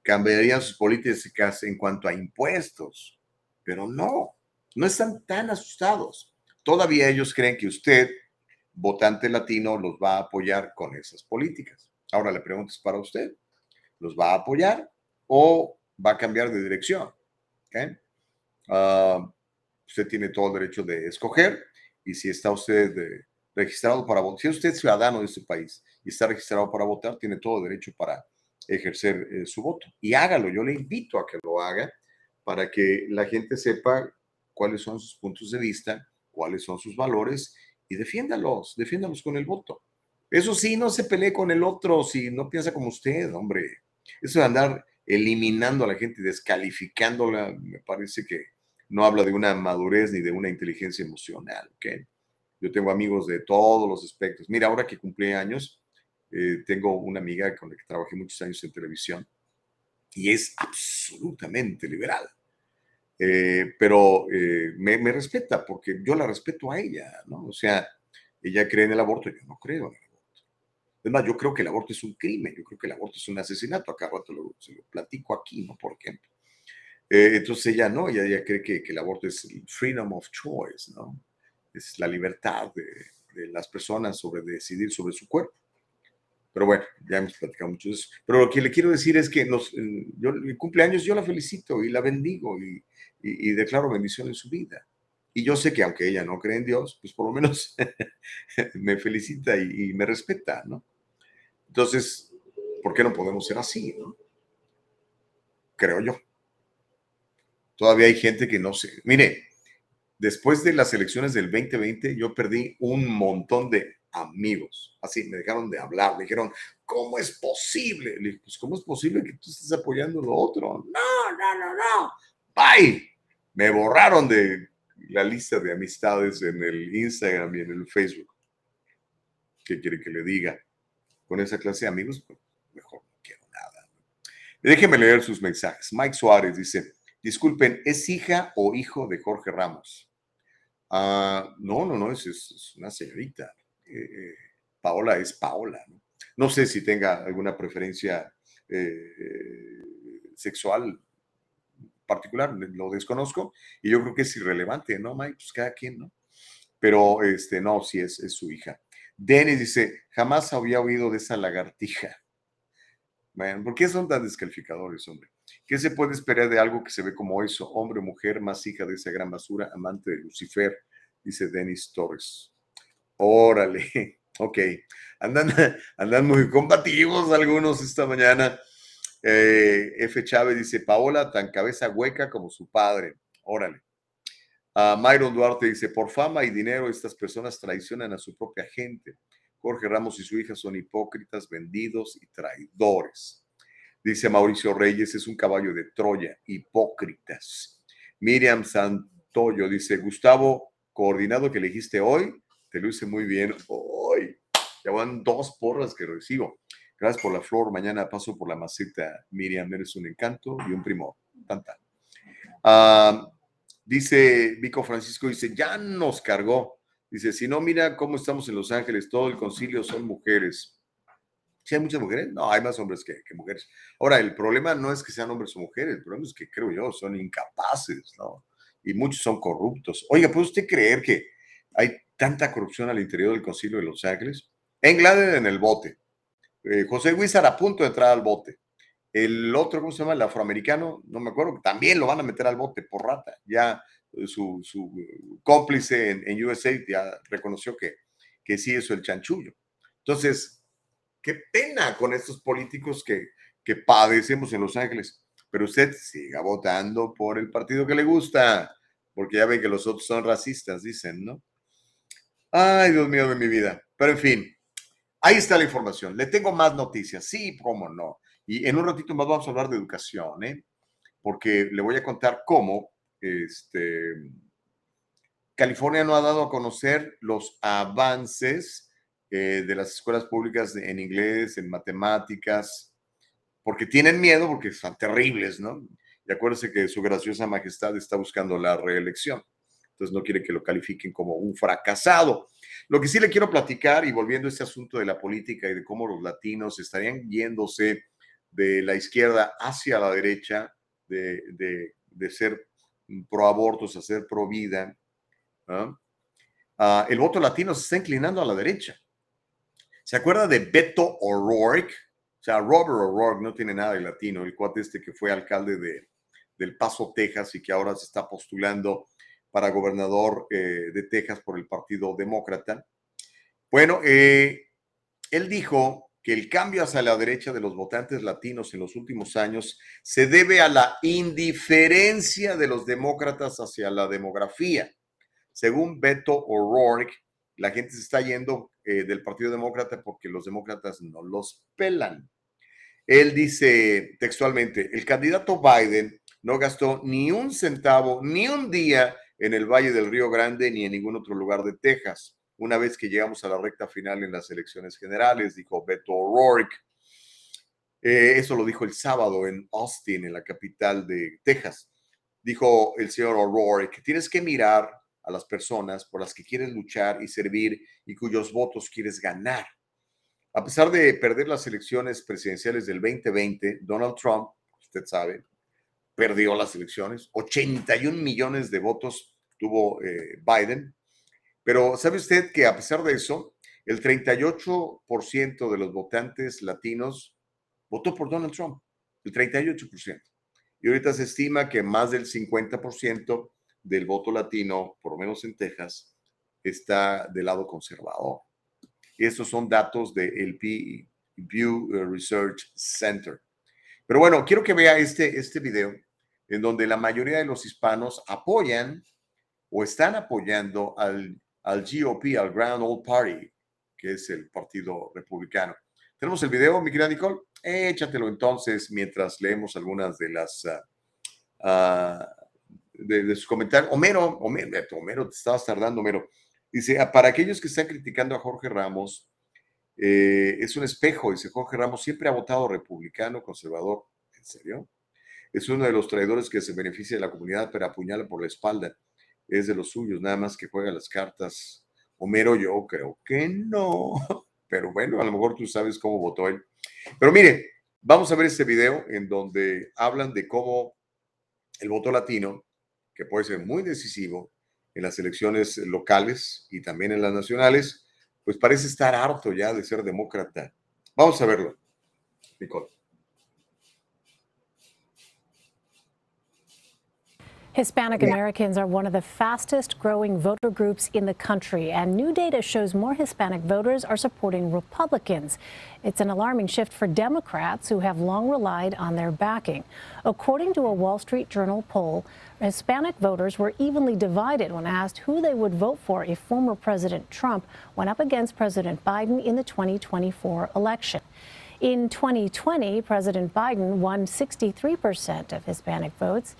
cambiarían sus políticas en cuanto a impuestos, pero no, no están tan asustados. Todavía ellos creen que usted, votante latino, los va a apoyar con esas políticas. Ahora la pregunta es para usted. ¿Los va a apoyar o va a cambiar de dirección? Uh, usted tiene todo el derecho de escoger y si está usted eh, registrado para votar, si usted es ciudadano de este país y está registrado para votar, tiene todo el derecho para ejercer eh, su voto. Y hágalo, yo le invito a que lo haga para que la gente sepa cuáles son sus puntos de vista, cuáles son sus valores y defiéndalos, defiéndalos con el voto. Eso sí, no se pelee con el otro si no piensa como usted, hombre. Eso de andar eliminando a la gente, descalificándola, me parece que no habla de una madurez ni de una inteligencia emocional, ¿ok? Yo tengo amigos de todos los aspectos. Mira, ahora que cumplí años, eh, tengo una amiga con la que trabajé muchos años en televisión y es absolutamente liberal. Eh, pero eh, me, respeta porque yo la respeto a ella, ¿no? O sea, ella cree en el aborto, yo no creo en el aborto. Es yo creo que el aborto es un crimen, yo creo que el aborto es un asesinato, acá rato lo, se lo platico aquí, ¿no? Por ejemplo. Eh, entonces ella no, ella, cree que, el aborto es freedom of choice, ¿no? Es la libertad de las personas sobre decidir sobre su cuerpo. Pero bueno, ya hemos platicado mucho de eso. Pero lo que le quiero decir es que nos, yo, mi cumpleaños yo la felicito y la bendigo y, y, declaro bendición en su vida. Y yo sé que aunque ella no cree en Dios, pues por lo menos me felicita y, y, me respeta, ¿no? Entonces, ¿por qué no podemos ser así, no? Creo yo. Todavía hay gente que no sé. Mire, después de las elecciones del 2020, yo perdí un montón de amigos. Así, me dejaron de hablar. Me dijeron, ¿cómo es posible? Le dije, pues, ¿cómo es posible que tú estés apoyando lo otro? No, no, no, no. Bye. Me borraron de la lista de amistades en el Instagram y en el Facebook. ¿Qué quiere que le diga? Con esa clase de amigos, pues, mejor no quiero nada. Déjeme leer sus mensajes. Mike Suárez dice, disculpen, ¿es hija o hijo de Jorge Ramos? Uh, no, no, no, es, es una señorita. Eh, Paola es Paola. ¿no? no sé si tenga alguna preferencia eh, sexual particular, lo desconozco y yo creo que es irrelevante, ¿no, Mike? Pues cada quien, ¿no? Pero este, no, sí es, su hija. Denis dice, jamás había oído de esa lagartija. ¿por qué son tan descalificadores, hombre? ¿Qué se puede esperar de algo que se ve como eso? Hombre, mujer, más hija de esa gran basura, amante de Lucifer, dice Denis Torres. Órale, ok. Andan, andan muy combativos algunos esta mañana. Eh, F. Chávez dice, Paola, tan cabeza hueca como su padre. Órale. Uh, Myron Duarte dice, por fama y dinero estas personas traicionan a su propia gente. Jorge Ramos y su hija son hipócritas, vendidos y traidores. Dice Mauricio Reyes, es un caballo de Troya, hipócritas. Miriam Santoyo dice, Gustavo, coordinado que elegiste hoy, te lo hice muy bien hoy. Ya van dos porras que recibo. Gracias por la flor. Mañana paso por la maceta. Miriam, eres un encanto y un primor. Tanta. Ah, dice Vico Francisco, dice, ya nos cargó. Dice, si no, mira cómo estamos en Los Ángeles, todo el concilio son mujeres. ¿Sí hay muchas mujeres? No, hay más hombres que, mujeres. Ahora, el problema no es que sean hombres o mujeres, el problema es que creo yo, son incapaces, ¿no? Y muchos son corruptos. Oiga, ¿puede usted creer que hay tanta corrupción al interior del concilio de Los Ángeles? Englade en el bote. Eh, José Huizar a punto de entrar al bote. El otro, ¿cómo se llama? El afroamericano, no me acuerdo, también lo van a meter al bote por rata. Ya eh, su, su cómplice en, en, USA ya reconoció que, que sí es el chanchullo. Entonces, qué pena con estos políticos que, que padecemos en Los Ángeles. Pero usted siga votando por el partido que le gusta, porque ya ve que los otros son racistas, dicen, ¿no? Ay, Dios mío de mi vida. Pero en fin, Ahí está la información. Le tengo más noticias. Sí, cómo no. Y en un ratito más vamos a hablar de educación, ¿eh? Porque le voy a contar cómo este, California no ha dado a conocer los avances eh, de las escuelas públicas en inglés, en matemáticas, porque tienen miedo, porque son terribles, ¿no? Y acuérdense que su graciosa majestad está buscando la reelección. Entonces no quiere que lo califiquen como un fracasado. Lo que sí le quiero platicar, y volviendo a este asunto de la política y de cómo los latinos estarían yéndose de la izquierda hacia la derecha, de, de, ser pro abortos a ser pro vida, uh, el voto latino se está inclinando a la derecha. ¿Se acuerda de Beto O'Rourke? O sea, Robert O'Rourke no tiene nada de latino, el cuate este que fue alcalde de, del Paso, Texas, y que ahora se está postulando para gobernador eh, de Texas por el Partido Demócrata. Bueno, eh, él dijo que el cambio hacia la derecha de los votantes latinos en los últimos años se debe a la indiferencia de los demócratas hacia la demografía. Según Beto O'Rourke, la gente se está yendo eh, del Partido Demócrata porque los demócratas no los pelan. Él dice textualmente, el candidato Biden no gastó ni un centavo, ni un día en el Valle del Río Grande ni en ningún otro lugar de Texas. Una vez que llegamos a la recta final en las elecciones generales, dijo Beto O'Rourke. Eh, eso lo dijo el sábado en Austin, en la capital de Texas. Dijo el señor O'Rourke, tienes que mirar a las personas por las que quieres luchar y servir y cuyos votos quieres ganar. A pesar de perder las elecciones presidenciales del 2020, Donald Trump, usted sabe, perdió las elecciones, 81 millones de votos tuvo eh, Biden, pero ¿sabe usted que a pesar de eso, el 38% de los votantes latinos votó por Donald Trump, el 38%. Y ahorita se estima que más del 50% del voto latino, por lo menos en Texas, está del lado conservador. Estos son datos del Pew Research Center. Pero bueno, quiero que vea este, este video en donde la mayoría de los hispanos apoyan o están apoyando al, al GOP, al Grand Old Party, que es el Partido Republicano. ¿Tenemos el video, mi querida Nicole? Échatelo entonces mientras leemos algunas de las... Uh, de, sus comentarios. Homero, Homero, Homero, te estabas tardando, Homero. Dice, ah, para aquellos que están criticando a Jorge Ramos, eh, es un espejo. Dice, Jorge Ramos siempre ha votado republicano, conservador. ¿En serio? Es uno de los traidores que se beneficia de la comunidad, pero apuñala por la espalda. Es de los suyos, nada más que juega las cartas. Homero, yo creo que no. Pero bueno, a lo mejor tú sabes cómo votó él. Pero mire, vamos a ver este video en donde hablan de cómo el voto latino, que puede ser muy decisivo en las elecciones locales y también en las nacionales, pues parece estar harto ya de ser demócrata. Vamos a verlo, Nicole. Hispanic Americans are one of the fastest growing voter groups in the country, and new data shows more Hispanic voters are supporting Republicans. It's an alarming shift for Democrats who have long relied on their backing. According to a Wall Street Journal poll, Hispanic voters were evenly divided when asked who they would vote for if former President Trump went up against President Biden in the 2024 election. In 2020, President Biden won 63% of Hispanic votes.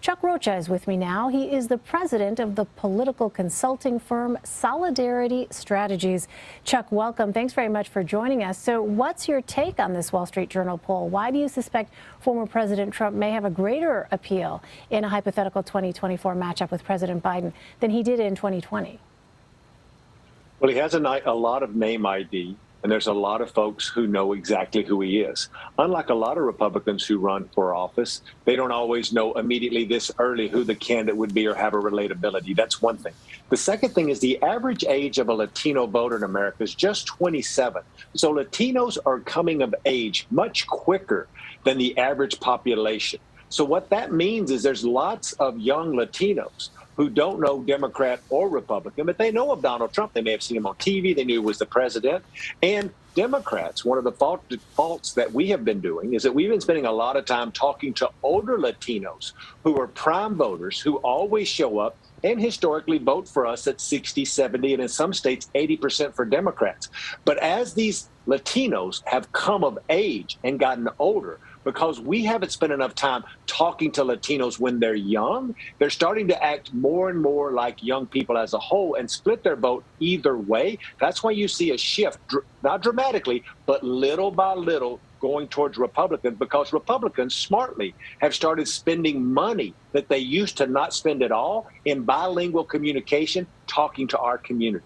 Chuck Rocha is with me now. He is the president of the political consulting firm Solidarity Strategies. Chuck, welcome. Thanks very much for joining us. So, what's your take on this Wall Street Journal poll? Why do you suspect former President Trump may have a greater appeal in a hypothetical 2024 matchup with President Biden than he did in 2020? Well, he has a, a lot of name ID and there's a lot of folks who know exactly who he is. Unlike a lot of Republicans who run for office, they don't always know immediately this early who the candidate would be or have a relatability. That's one thing. The second thing is the average age of a Latino voter in America is just 27. So Latinos are coming of age much quicker than the average population. So what that means is there's lots of young Latinos who don't know Democrat or Republican, but they know of Donald Trump. They may have seen him on TV. They knew he was the president. And Democrats, one of the fault, faults that we have been doing is that we've been spending a lot of time talking to older Latinos who are prime voters who always show up and historically vote for us at 60, 70, and in some states, 80% for Democrats. But as these Latinos have come of age and gotten older, because we haven't spent enough time talking to Latinos when they're young. They're starting to act more and more like young people as a whole and split their vote either way. That's why you see a shift, not dramatically, but little by little going towards Republicans because Republicans smartly have started spending money that they used to not spend at all in bilingual communication, talking to our community.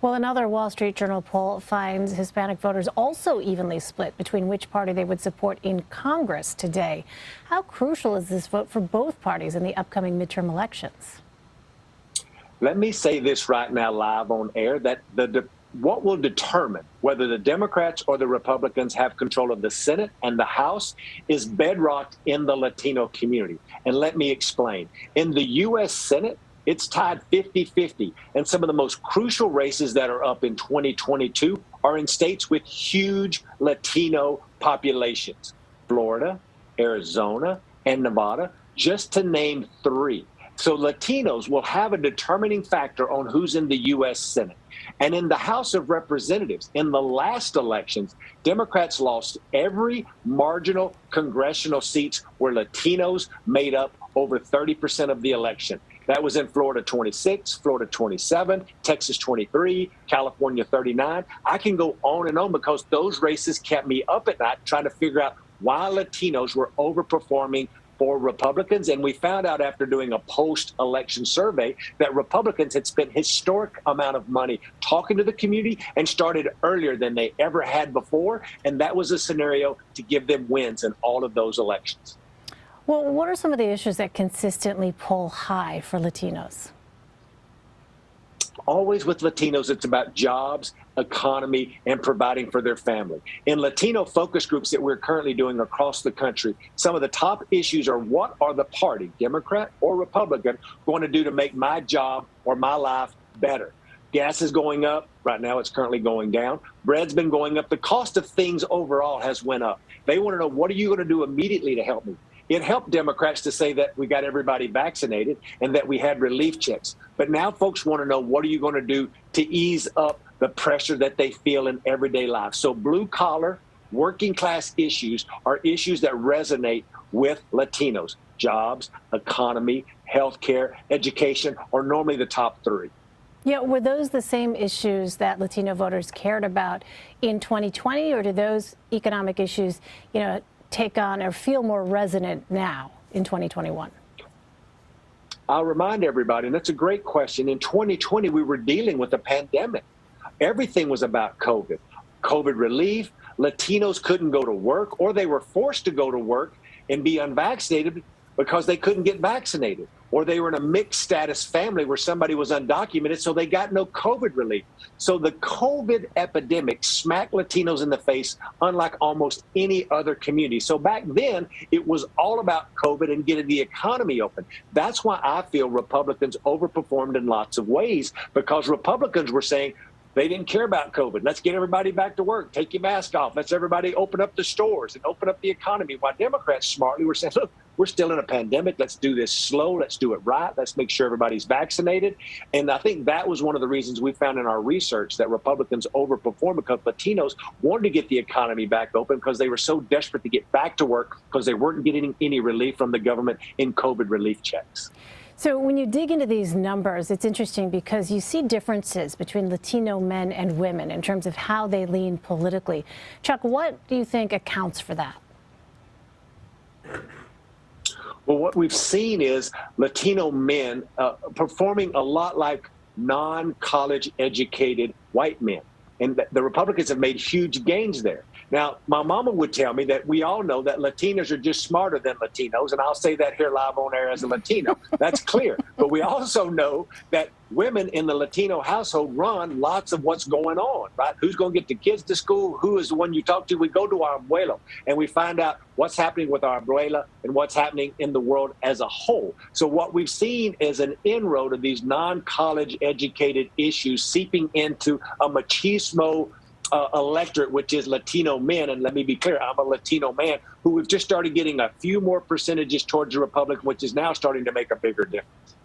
Well, another Wall Street Journal poll finds Hispanic voters also evenly split between which party they would support in Congress today. How crucial is this vote for both parties in the upcoming midterm elections? Let me say this right now, live on air, that the, what will determine whether the Democrats or the Republicans have control of the Senate and the House is bedrock in the Latino community. And let me explain. In the U.S. Senate, it's tied 50 50. And some of the most crucial races that are up in 2022 are in states with huge Latino populations Florida, Arizona, and Nevada, just to name three. So Latinos will have a determining factor on who's in the U.S. Senate. And in the House of Representatives, in the last elections, Democrats lost every marginal congressional seats where Latinos made up over 30% of the election. That was in Florida 26, Florida 27, Texas 23, California 39. I can go on and on because those races kept me up at night trying to figure out why Latinos were overperforming for Republicans. And we found out after doing a post election survey that Republicans had spent historic amount of money talking to the community and started earlier than they ever had before. And that was a scenario to give them wins in all of those elections. Well, what are some of the issues that consistently pull high for Latinos? Always with Latinos, it's about jobs, economy, and providing for their family. In Latino focus groups that we're currently doing across the country, some of the top issues are what are the party, Democrat or Republican, going to do to make my job or my life better? Gas is going up. Right now, it's currently going down. Bread's been going up. The cost of things overall has went up. They want to know what are you going to do immediately to help me? It helped Democrats to say that we got everybody vaccinated and that we had relief checks. But now folks want to know what are you going to do to ease up the pressure that they feel in everyday life. So blue collar, working class issues are issues that resonate with Latinos. Jobs, economy, healthcare, education are normally the top three. Yeah, were those the same issues that Latino voters cared about in 2020, or do those economic issues, you know, take on or feel more resonant now in 2021? I'll remind everybody, and that's a great question. In 2020, we were dealing with a pandemic. Everything was about COVID. COVID relief, Latinos couldn't go to work, or they were forced to go to work and be unvaccinated because they couldn't get vaccinated. Or they were in a mixed status family where somebody was undocumented, so they got no COVID relief. So the COVID epidemic smacked Latinos in the face, unlike almost any other community. So back then, it was all about COVID and getting the economy open. That's why I feel Republicans overperformed in lots of ways because Republicans were saying, they didn't care about COVID. Let's get everybody back to work. Take your mask off. Let's everybody open up the stores and open up the economy. While Democrats smartly were saying, look, we're still in a pandemic. Let's do this slow. Let's do it right. Let's make sure everybody's vaccinated. And I think that was one of the reasons we found in our research that Republicans overperformed because Latinos wanted to get the economy back open because they were so desperate to get back to work because they weren't getting any relief from the government in COVID relief checks. So when you dig into these numbers, it's interesting because you see differences between Latino men and women in terms of how they lean politically. Chuck, what do you think accounts for that? Well, what we've seen is Latino men uh, performing a lot like non college educated white men. And the Republicans have made huge gains there. Now, my mama would tell me that we all know that Latinas are just smarter than Latinos, and I'll say that here live on air as a Latino. That's clear. But we also know that women in the Latino household run lots of what's going on, right? Who's going to get the kids to school? Who is the one you talk to? We go to our abuelo and we find out what's happening with our abuela and what's happening in the world as a whole. So what we've seen is an inroad of these non-college educated issues seeping into a machismo uh, electorate, which is Latino men. And let me be clear, I'm a Latino man who we've just started getting a few more percentages towards the Republican, which is now starting to make a bigger difference.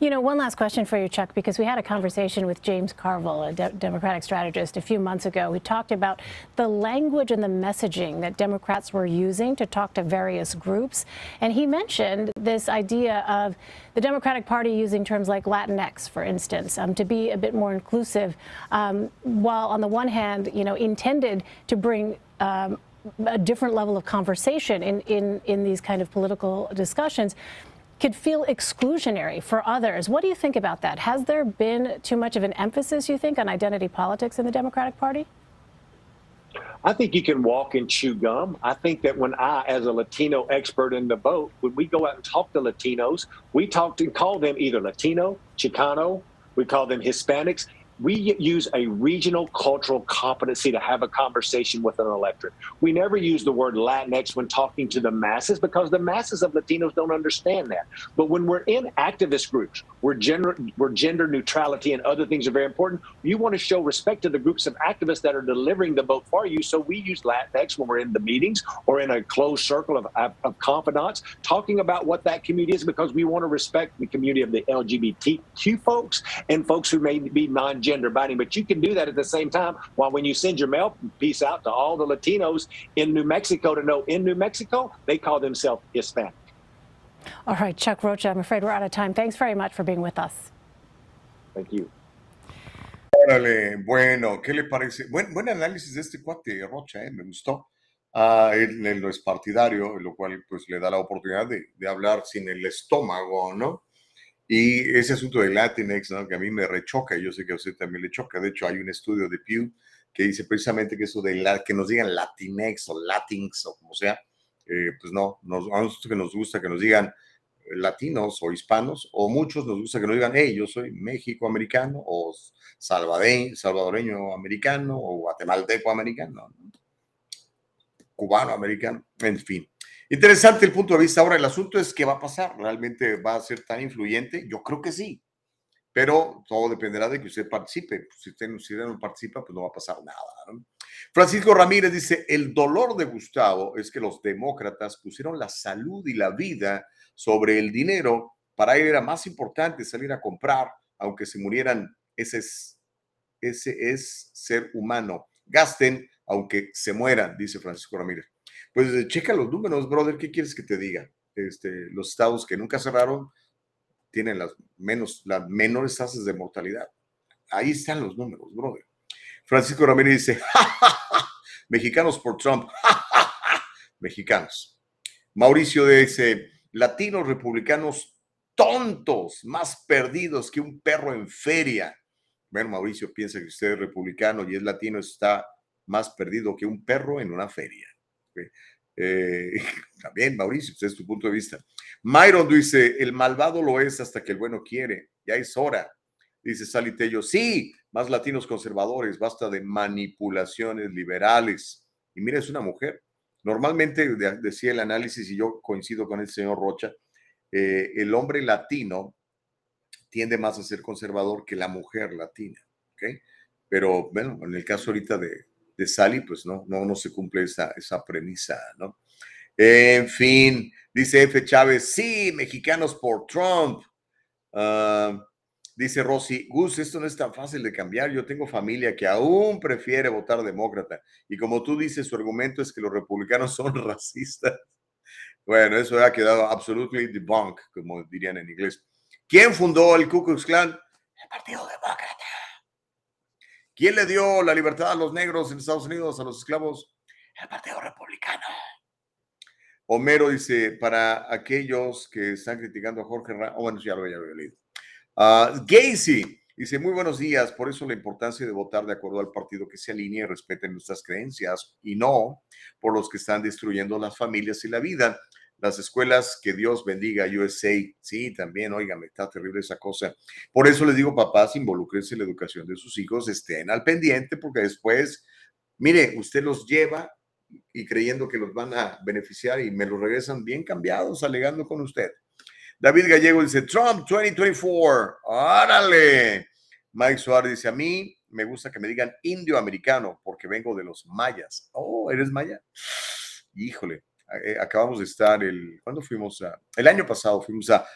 You know, one last question for you, Chuck, because we had a conversation with James Carville, a de Democratic strategist, a few months ago. We talked about the language and the messaging that Democrats were using to talk to various groups. And he mentioned this idea of the Democratic Party using terms like Latinx, for instance, um, to be a bit more inclusive, um, while on the one hand, you know, intended to bring um, a different level of conversation in, in, in these kind of political discussions could feel exclusionary for others. What do you think about that? Has there been too much of an emphasis, you think, on identity politics in the Democratic Party? I think you can walk and chew gum. I think that when I, as a Latino expert in the vote, when we go out and talk to Latinos, we talk and call them either Latino, Chicano, we call them Hispanics, we use a regional cultural competency to have a conversation with an electorate. We never use the word Latinx when talking to the masses because the masses of Latinos don't understand that. But when we're in activist groups, where gender, where gender neutrality and other things are very important, you want to show respect to the groups of activists that are delivering the vote for you. So we use Latinx when we're in the meetings or in a closed circle of, of, of confidants talking about what that community is because we want to respect the community of the LGBTQ folks and folks who may be non gender binding. But you can do that at the same time while when you send your mail piece out to all the Latinos in New Mexico to know in New Mexico, they call themselves Hispanic. All right, Chuck Rocha, I'm afraid we're out of time. Thanks very much for being with us. Thank you. Órale, bueno, ¿qué le parece? Buen, buen análisis de este cuate, Rocha, ¿eh? me gustó. Ah, él, él, no es partidario, lo cual pues le da la oportunidad de, de hablar sin el estómago, ¿no? Y ese asunto de Latinx, ¿no? que a mí me rechoca, yo sé que a usted también le choca. De hecho, hay un estudio de Pew que dice precisamente que eso de la, que nos digan Latinx o Latinx o como sea, eh, pues no, nos, a nosotros que nos gusta que nos digan latinos o hispanos, o muchos nos gusta que nos digan, hey, yo soy México-americano o salvadoreño, salvadoreño americano o guatemalteco americano, cubano americano, en fin. Interesante el punto de vista. Ahora, el asunto es qué va a pasar. ¿Realmente va a ser tan influyente? Yo creo que sí. Pero todo dependerá de que usted participe. Si usted, si usted no participa, pues no va a pasar nada. Francisco Ramírez dice, el dolor de Gustavo es que los demócratas pusieron la salud y la vida sobre el dinero. Para él era más importante salir a comprar, aunque se murieran. Ese es, ese es ser humano. Gasten, aunque se mueran, dice Francisco Ramírez. Pues checa los números, brother, ¿qué quieres que te diga? Este, los estados que nunca cerraron tienen las, menos, las menores tasas de mortalidad. Ahí están los números, brother. Francisco Ramírez dice, mexicanos por Trump, mexicanos. Mauricio dice, latinos republicanos tontos, más perdidos que un perro en feria. Bueno, Mauricio piensa que usted es republicano y es latino, está más perdido que un perro en una feria. Eh, también, Mauricio, pues es tu punto de vista. Myron dice, el malvado lo es hasta que el bueno quiere, ya es hora. Dice Salitello, sí, más latinos conservadores, basta de manipulaciones liberales. Y mira, es una mujer. Normalmente, decía el análisis, y yo coincido con el señor Rocha, eh, el hombre latino tiende más a ser conservador que la mujer latina. Pero bueno, en el caso ahorita de, de Sally, pues no, no, no se cumple esa, esa premisa, ¿no? En fin, dice F. Chávez, sí, mexicanos por Trump. Ah, dice Rosy, Gus, esto no es tan fácil de cambiar. Yo tengo familia que aún prefiere votar demócrata. Y como tú dices, su argumento es que los republicanos son racistas. Bueno, eso ha quedado absolutely debunked, como dirían en inglés. ¿Quién fundó el Ku Klux Klan? El Partido Demócrata. ¿Quién le dio la libertad a los negros en Estados Unidos, a los esclavos? El Partido Republicano. Homero dice, para aquellos que están criticando a Jorge Ramos, oh, bueno, ya lo, había leído. Uh, Gacy dice, muy buenos días, por eso la importancia de votar de acuerdo al partido que se alinee y respete nuestras creencias y no por los que están destruyendo las familias y la vida. Las escuelas, que Dios bendiga USA. Sí, también, oígame, está terrible esa cosa. Por eso les digo, papás, involúcrense en la educación de sus hijos, estén al pendiente, porque después, mire, usted los lleva y creyendo que los van a beneficiar y me los regresan bien cambiados, alegando con usted. David Gallego dice, Trump 2024, órale. Mike Suárez dice, a mí me gusta que me digan indio americano porque vengo de los mayas. Oh, ¿eres maya? Híjole, eh, acabamos de estar el, ¿cuándo fuimos? A, el año pasado fuimos a,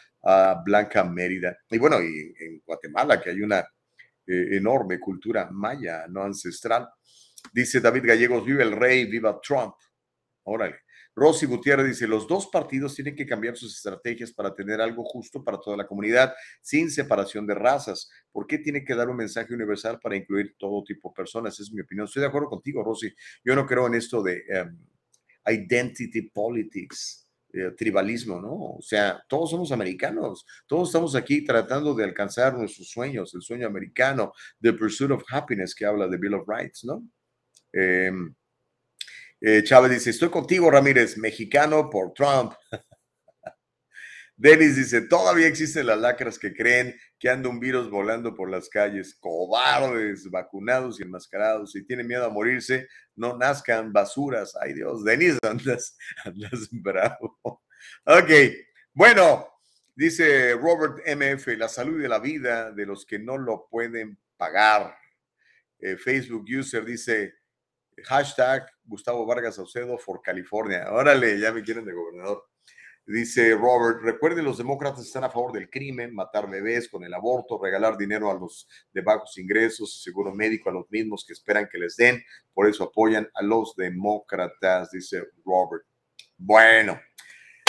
Blanca Mérida. Y bueno, y en Guatemala, que hay una eh, enorme cultura maya, no ancestral. Dice David Gallegos, viva el rey, viva Trump. Órale. Rosy Gutiérrez dice, los dos partidos tienen que cambiar sus estrategias para tener algo justo para toda la comunidad, sin separación de razas. ¿Por qué tiene que dar un mensaje universal para incluir todo tipo de personas? Es mi opinión. Estoy de acuerdo contigo, Rosy. Yo no creo en esto de em, identity politics, eh, tribalismo, ¿no? O sea, todos somos americanos, todos estamos aquí tratando de alcanzar nuestros sueños, el sueño americano, The Pursuit of Happiness, que habla de Bill of Rights, ¿no? Em, eh, Chávez dice, estoy contigo, Ramírez, mexicano por Trump. Denis dice, todavía existen las lacras que creen que anda un virus volando por las calles, cobardes, vacunados y enmascarados, y tienen miedo a morirse, no nazcan basuras. Ay Dios, Denis, andas, andas bravo. Ok, bueno, dice Robert MF, la salud y la vida de los que no lo pueden pagar. Eh, Facebook user dice, Hashtag Gustavo Vargas Saucedo for California. Órale, ya me quieren de gobernador. Dice Robert, recuerden, los demócratas están a favor del crimen, matar bebés con el aborto, regalar dinero a los de bajos ingresos, seguro médico a los mismos que esperan que les den, por eso apoyan a los demócratas, dice Robert. Bueno,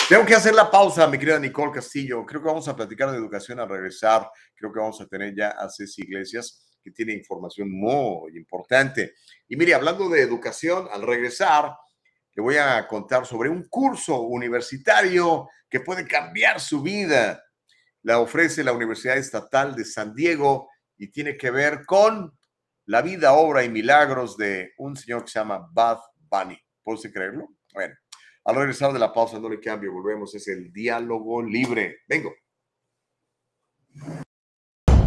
tengo que hacer la pausa, mi querida Nicole Castillo. Creo que vamos a platicar de educación al regresar. Creo que vamos a tener ya a Ceci Iglesias que tiene información muy importante. Y mire, hablando de educación, al regresar, le voy a contar sobre un curso universitario que puede cambiar su vida. La ofrece la Universidad Estatal de San Diego y tiene que ver con la vida, obra y milagros de un señor que se llama Bad Bunny. ¿Puede creerlo? Bueno, al regresar de la pausa, no le cambio, volvemos, es el diálogo libre. Vengo.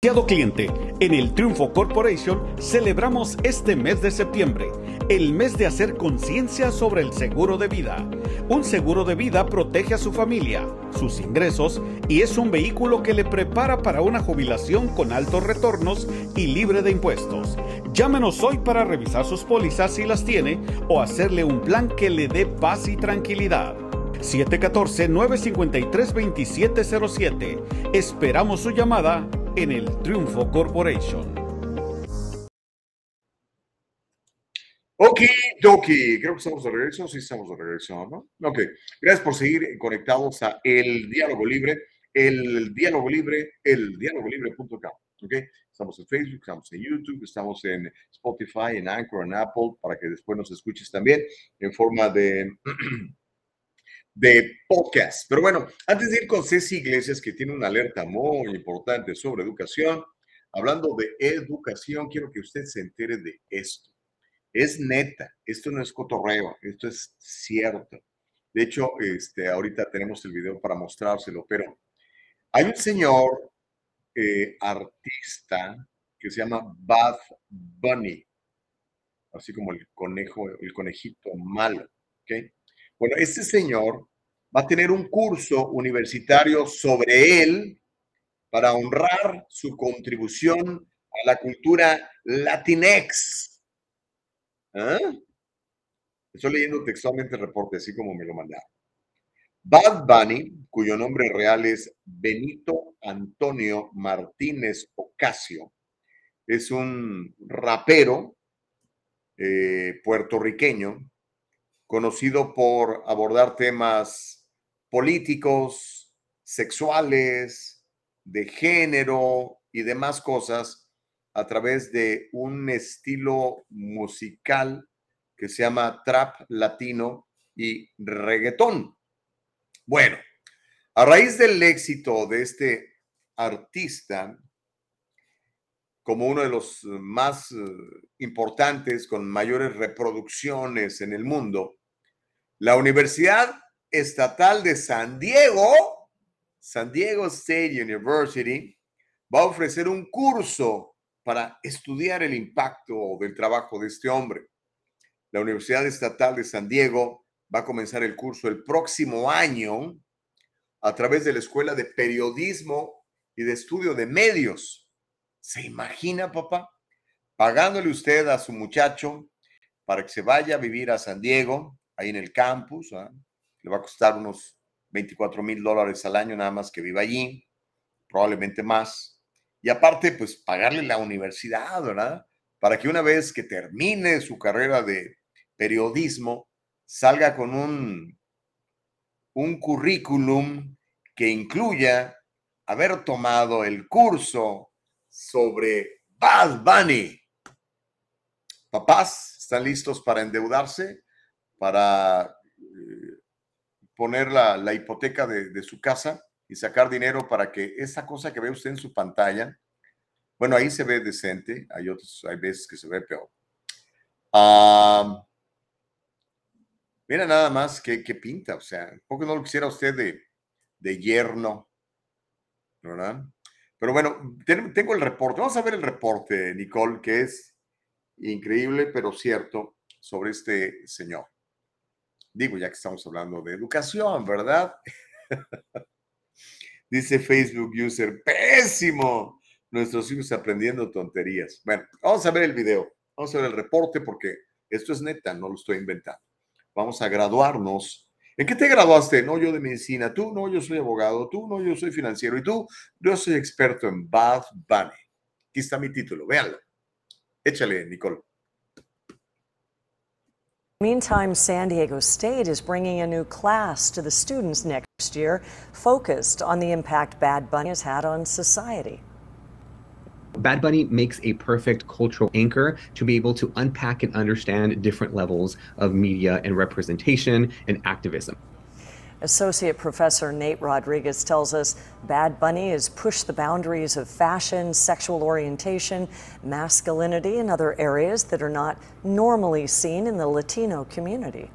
Cliente, en el Triunfo Corporation celebramos este mes de septiembre, el mes de hacer conciencia sobre el seguro de vida. Un seguro de vida protege a su familia, sus ingresos y es un vehículo que le prepara para una jubilación con altos retornos y libre de impuestos. Llámenos hoy para revisar sus pólizas si las tiene o hacerle un plan que le dé paz y tranquilidad. 714-953-2707. Esperamos su llamada en el Triunfo Corporation. Ok, Doki, creo que estamos de regreso, sí estamos de regreso, ¿no? Ok, gracias por seguir conectados a El Diálogo Libre, El Diálogo Libre, El Libre.com, ok. Estamos en Facebook, estamos en YouTube, estamos en Spotify, en Anchor, en Apple, para que después nos escuches también en forma de, de podcast. Pero bueno, antes de ir con Ceci Iglesias, que tiene una alerta muy importante sobre educación, hablando de educación, quiero que usted se entere de esto. Es neta, esto no es cotorreo, esto es cierto. De hecho, este, ahorita tenemos el video para mostrárselo, pero hay un señor eh, artista que se llama Bad Bunny, así como el conejo, el conejito malo. ¿okay? Bueno, este señor va a tener un curso universitario sobre él para honrar su contribución a la cultura latinex. ¿Ah? Estoy leyendo textualmente el reporte, así como me lo mandaron. Bad Bunny, cuyo nombre real es Benito Antonio Martínez Ocasio, es un rapero eh, puertorriqueño conocido por abordar temas políticos, sexuales, de género y demás cosas a través de un estilo musical que se llama trap latino y reggaetón. Bueno, a raíz del éxito de este artista, como uno de los más eh, importantes, con mayores reproducciones en el mundo, la Universidad Estatal de San Diego, San Diego State University, va a ofrecer un curso para estudiar el impacto del trabajo de este hombre. La Universidad Estatal de San Diego va a comenzar el curso el próximo año a través de la Escuela de Periodismo y de Estudio de Medios. ¿Se imagina, papá? Pagándole usted a su muchacho para que se vaya a vivir a San Diego, ahí en el campus. ¿ah? Le va a costar unos 24 mil dólares al año nada más que viva allí, probablemente más. Y aparte, pues pagarle la universidad, ¿verdad? Para que una vez que termine su carrera de periodismo, salga con un, un currículum que incluya haber tomado el curso sobre Bad Bunny. Papás, ¿están listos para endeudarse? Para eh, poner la, hipoteca de, su casa y sacar dinero para que esa cosa que ve usted en su pantalla, bueno, ahí se ve decente, hay otros, hay veces que se ve peor. Ah, Mira nada más qué, pinta, o sea, poco no lo quisiera usted de, de yerno, ¿verdad? Pero bueno, tengo el reporte. Vamos a ver el reporte, Nicole, que es increíble, pero cierto, sobre este señor. Digo, ya que estamos hablando de educación, ¿verdad? Dice Facebook User, pésimo. Nuestros hijos aprendiendo tonterías. Bueno, vamos a ver el video. Vamos a ver el reporte porque esto es neta, no lo estoy inventando vamos a graduarnos. ¿En qué te graduaste? No, yo de medicina. Tú, no, yo soy abogado. Tú, no, yo soy financiero. Y tú, yo soy experto en Bad Bunny. Aquí está mi título, véanlo. Échale, Nicole. Meantime, San Diego State is bringing a new class to the students next year focused on the impact Bad Bunny has had on society. Bad Bunny makes a perfect cultural anchor to be able to unpack and understand different levels of media and representation and activism. Associate Professor Nate Rodriguez tells us Bad Bunny has pushed the boundaries of fashion, sexual orientation, masculinity, and other areas that are not normally seen in the Latino community.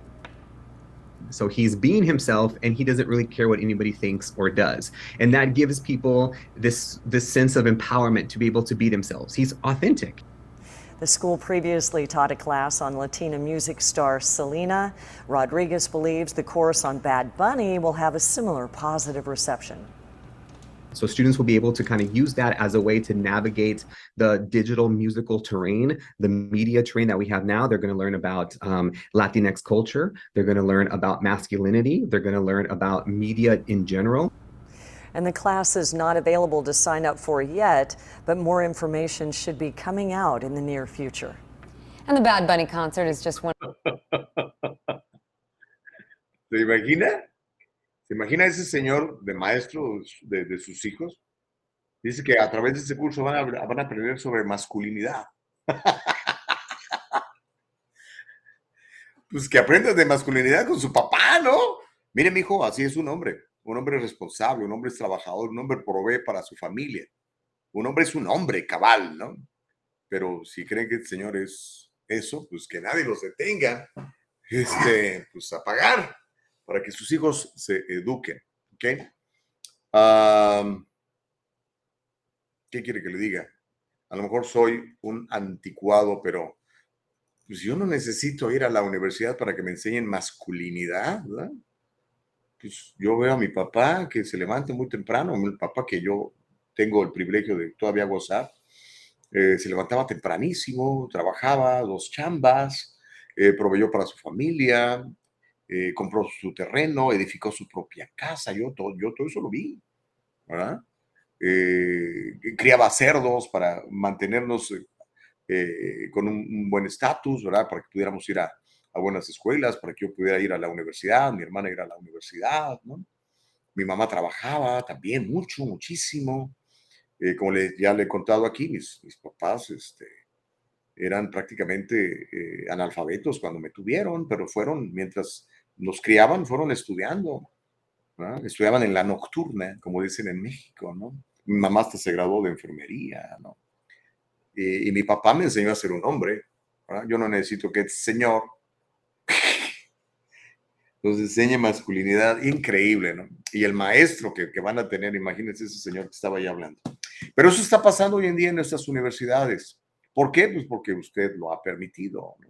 So he's being himself and he doesn't really care what anybody thinks or does. And that gives people this this sense of empowerment to be able to be themselves. He's authentic. The school previously taught a class on Latina music star Selena. Rodriguez believes the course on Bad Bunny will have a similar positive reception. So students will be able to kind of use that as a way to navigate the digital musical terrain, the media terrain that we have now. They're going to learn about um, Latinx culture. They're going to learn about masculinity. They're going to learn about media in general. And the class is not available to sign up for yet, but more information should be coming out in the near future. And the Bad Bunny concert is just one. ¿Se imagina? ¿Se imagina ese señor de maestro de, de sus hijos? Dice que a través de este curso van a, van a aprender sobre masculinidad. pues que aprendas de masculinidad con su papá, ¿no? Mire, mi hijo, así es un hombre. Un hombre responsable, un hombre es trabajador, un hombre provee para su familia. Un hombre es un hombre cabal, ¿no? Pero si creen que el Señor es eso, pues que nadie los detenga, este, pues a pagar para que sus hijos se eduquen, ¿ok? ¿Qué quiere que le diga? A lo mejor soy un anticuado, pero pues yo no necesito ir a la universidad para que me enseñen masculinidad, ¿verdad? Pues yo veo a mi papá que se levanta muy temprano, mi papá que yo tengo el privilegio de todavía gozar, eh, se levantaba tempranísimo, trabajaba dos chambas, eh, proveyó para su familia, eh, compró su terreno, edificó su propia casa, yo todo, yo todo eso lo vi, ¿verdad? criaba cerdos para mantenernos con un, buen estatus, ¿verdad? Para que pudiéramos ir a, a, buenas escuelas, para que yo pudiera ir a la universidad, mi hermana ir a la universidad, ¿no? Mi mamá trabajaba también mucho, muchísimo. Eh, como ya le he contado aquí, mis, mis papás este, eran prácticamente eh, analfabetos cuando me tuvieron, pero fueron, mientras nos criaban, fueron estudiando. Estudiaban en la nocturna, como dicen en México, ¿no? Mi mamá hasta se graduó de enfermería, ¿no? Y, mi papá me enseñó a ser un hombre. Yo no necesito que el señor nos enseñe masculinidad increíble, ¿no? Y el maestro que, que, van a tener, imagínense ese señor que estaba ahí hablando. Pero eso está pasando hoy en día en nuestras universidades. ¿Por qué? Pues porque usted lo ha permitido. ¿no?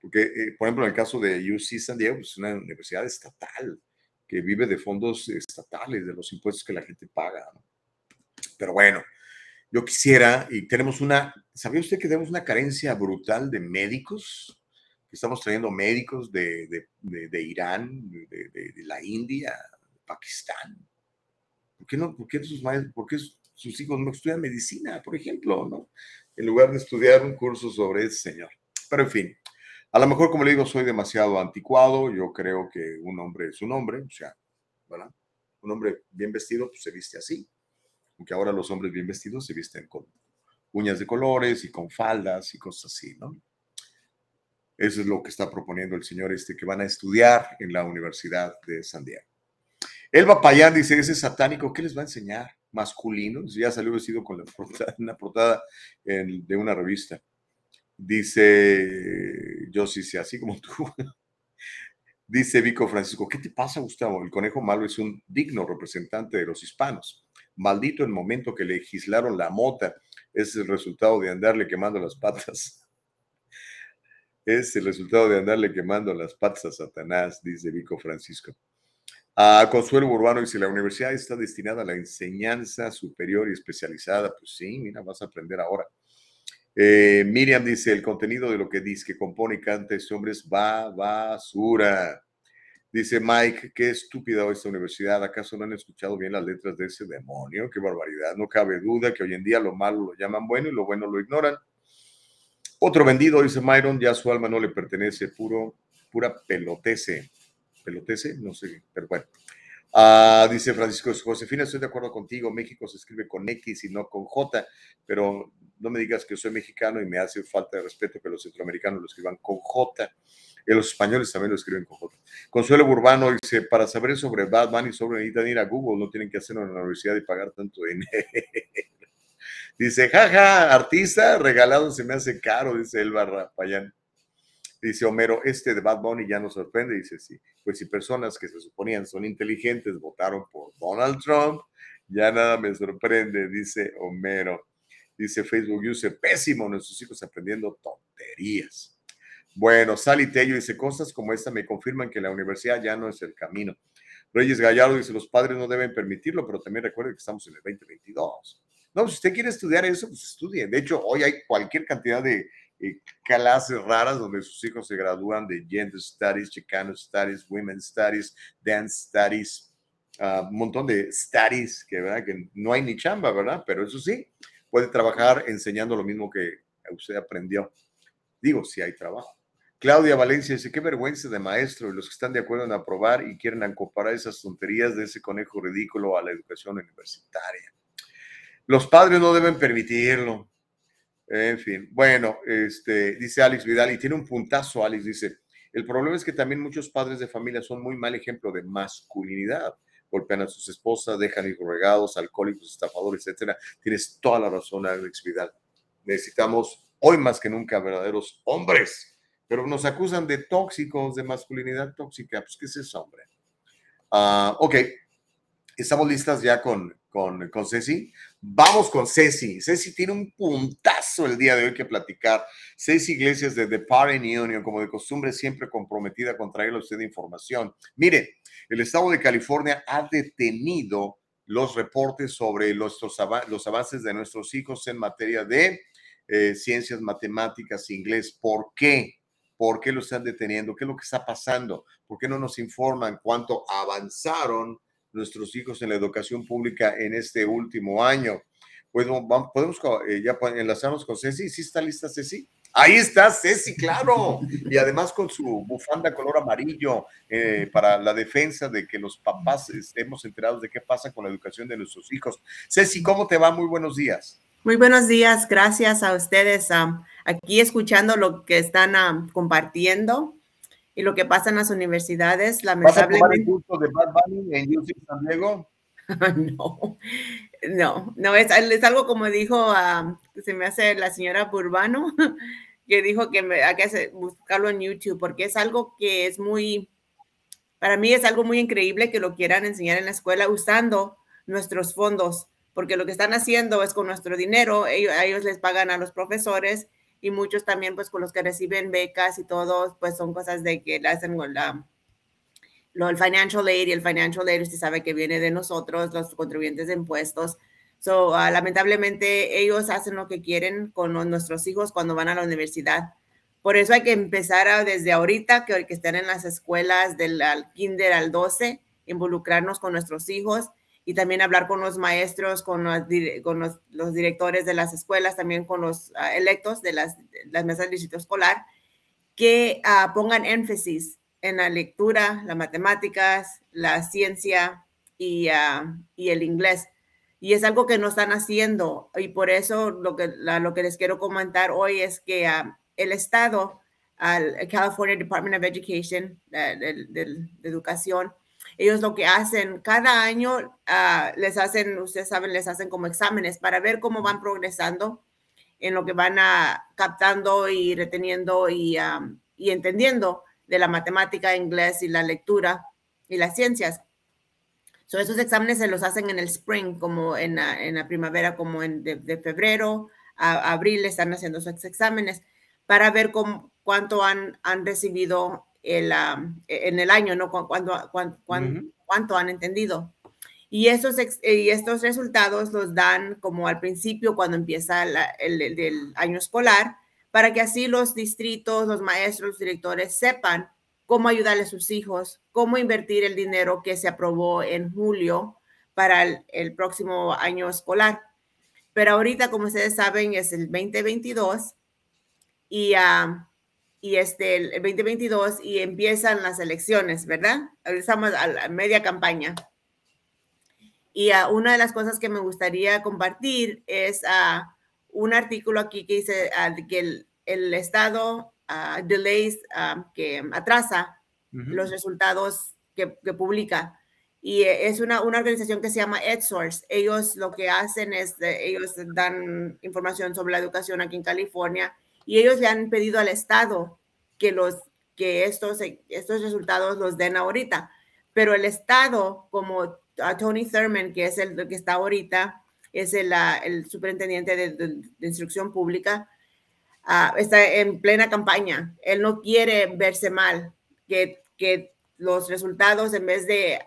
Porque, eh, por ejemplo, en el caso de UC San Diego, pues, es una universidad estatal que vive de fondos estatales, de los impuestos que la gente paga. ¿no? Pero bueno, yo quisiera, y tenemos una, ¿sabía usted que tenemos una carencia brutal de médicos? Estamos trayendo médicos de, de, de, Irán, de, la India, de Pakistán. ¿Por qué no? ¿Por qué sus por qué sus hijos no estudian medicina, por ejemplo, ¿no? En lugar de estudiar un curso sobre ese señor. Pero en fin, a lo mejor, como le digo, soy demasiado anticuado. Yo creo que un hombre es un hombre, o sea, ¿verdad? Un hombre bien vestido pues, se viste así. Aunque ahora los hombres bien vestidos se visten con uñas de colores y con faldas y cosas así, ¿no? Eso es lo que está proponiendo el señor este que van a estudiar en la Universidad de San Diego. Elba Payán dice, ese satánico, ¿qué les va a enseñar? masculino, ya salió vestido con la portada, una portada de una revista. Dice, yo sí sé, así como tú. Dice Vico Francisco, ¿qué te pasa, Gustavo? El conejo malo es un digno representante de los hispanos. Maldito el momento que legislaron la mota, es el resultado de andarle quemando las patas. Es el resultado de andarle quemando las patas a Satanás, dice Vico Francisco. A Consuelo Urbano dice, la universidad está destinada a la enseñanza superior y especializada. Pues sí, mira, vas a aprender ahora. Eh, Miriam dice, el contenido de lo que dice, que compone y canta este hombre es basura. Dice Mike, qué estúpida esta universidad. ¿Acaso no han escuchado bien las letras de ese demonio? Qué barbaridad. No cabe duda que hoy en día lo malo lo llaman bueno y lo bueno lo ignoran. Otro vendido, dice Myron, ya su alma no le pertenece, puro, pura pelotece pelotece, no sé, pero bueno. Ah, dice Francisco Josefina, estoy de acuerdo contigo, México se escribe con X y no con J, pero no me digas que soy mexicano y me hace falta de respeto que los centroamericanos lo escriban con J. Y los españoles también lo escriben con J. Consuelo Urbano dice, para saber sobre Batman y sobre necesitan ir a Google, no tienen que hacerlo en la universidad y pagar tanto dinero. dice, jaja, artista, regalado se me hace caro, dice Elba Rapayán. Dice Homero, este de Bad Bunny ya nos sorprende. Dice, sí, pues si personas que se suponían son inteligentes votaron por Donald Trump, ya nada me sorprende, dice Homero. Dice Facebook User, pésimo, nuestros hijos aprendiendo tonterías. Bueno, Sally Tello dice, cosas como esta me confirman que la universidad ya no es el camino. Reyes Gallardo dice, los padres no deben permitirlo, pero también recuerde que estamos en el 2022. No, si usted quiere estudiar eso, pues estudie. De hecho, hoy hay cualquier cantidad de eh, clases raras donde sus hijos se gradúan de Gender Studies, Chicano Studies, Women Studies, Dance Studies, uh, un montón de studies que, ¿verdad? que no hay ni chamba, ¿verdad? Pero eso sí, puede trabajar enseñando lo mismo que usted aprendió. Digo, si hay trabajo. Claudia Valencia dice, qué vergüenza de maestro y los que están de acuerdo en aprobar y quieren acomparar esas tonterías de ese conejo ridículo a la educación universitaria. Los padres no deben permitirlo. En fin, bueno, este, dice Alex Vidal, y tiene un puntazo, Alex dice, el problema es que también muchos padres de familia son muy mal ejemplo de masculinidad. Golpean a sus esposas, dejan hijos regados, alcohólicos, estafadores, etcétera. Tienes toda la razón, Alex Vidal. Necesitamos hoy más que nunca verdaderos hombres pero nos acusan de tóxicos, de masculinidad tóxica. Pues, ¿qué es eso, hombre? Ah, ok, estamos listas ya con, con, con Ceci. Vamos con Ceci. Ceci tiene un puntazo el día de hoy que platicar. Ceci Iglesias de The Parent Union, como de costumbre, siempre comprometida con traerle a usted información. Mire, el estado de California ha detenido los reportes sobre los, avances de nuestros hijos en materia de eh, ciencias, matemáticas, inglés. ¿Por qué? ¿Por qué lo están deteniendo? ¿Qué es lo que está pasando? ¿Por qué no nos informan cuánto avanzaron nuestros hijos en la educación pública en este último año? Pues podemos eh, ya enlazarnos con Ceci. ¿Sí está lista Ceci? Ahí está Ceci, claro. Y además con su bufanda color amarillo eh, para la defensa de que los papás estemos enterados de qué pasa con la educación de nuestros hijos. Ceci, ¿cómo te va? Muy buenos días. Muy buenos días, gracias a ustedes. aquí escuchando lo que están compartiendo y lo que pasa en las universidades. Lamentablemente. ¿Vas a el de Bad Bunny en UC San Diego? no, no, no, es, es algo como dijo, se me hace la señora Burbano, que dijo que me, hay que buscarlo en YouTube, porque es algo que es muy, para mí es algo muy increíble que lo quieran enseñar en la escuela usando nuestros fondos porque lo que están haciendo es con nuestro dinero, ellos, a ellos les pagan a los profesores y muchos también pues con los que reciben becas y todo, pues son cosas de que le hacen la, lo, el financial aid y el financial aid usted sabe que viene de nosotros, los contribuyentes de impuestos. So, uh, lamentablemente ellos hacen lo que quieren con nuestros hijos cuando van a la universidad. Por eso hay que empezar desde ahorita, que, que estén en las escuelas del kinder al 12, involucrarnos con nuestros hijos y también hablar con los maestros, con los, con los, directores de las escuelas, también con los ah, electos de las, las mesas de distrito escolar, que uh, pongan énfasis en la lectura, las matemáticas, la ciencia y, uh, y, el inglés. Y es algo que no están haciendo y por eso lo que, lo que les quiero comentar hoy es que el Estado, California Department of Education, de, de Educación, ellos lo que hacen cada año, ah, les hacen, ustedes saben, les hacen como exámenes para ver cómo van progresando en lo que van a, captando y reteniendo y, entendiendo de la matemática, inglés y la lectura y las ciencias. So, esos exámenes se los hacen en el spring, como en la, primavera, como en de, febrero a, abril, están haciendo esos exámenes para ver cómo, cuánto han recibido el, en el año, ¿no? Cuánto, cuánto, han entendido. Y, esos, y estos resultados los dan como al principio, cuando empieza el, el, año escolar, para que así los distritos, los maestros, los directores sepan cómo ayudarle a sus hijos, cómo invertir el dinero que se aprobó en julio para el, próximo año escolar. Pero ahorita, como ustedes saben, es el 2022 y uh, y este, el 2022 y empiezan las elecciones, ¿verdad? Estamos a la media campaña. Y uh, una de las cosas que me gustaría compartir es uh, un artículo aquí que dice uh, que el, el Estado delays, que atrasa los resultados que, que, publica. Y es una, una organización que se llama EdSource. Ellos lo que hacen es, ellos dan información sobre la educación aquí en California y ellos le han pedido al Estado que, los, que estos, estos resultados los den ahorita. Pero el Estado, como Tony Thurman, que es el que está ahorita, es el, el superintendente de, instrucción pública, ah, está en plena campaña. Él no quiere verse mal, que, que los resultados en vez de,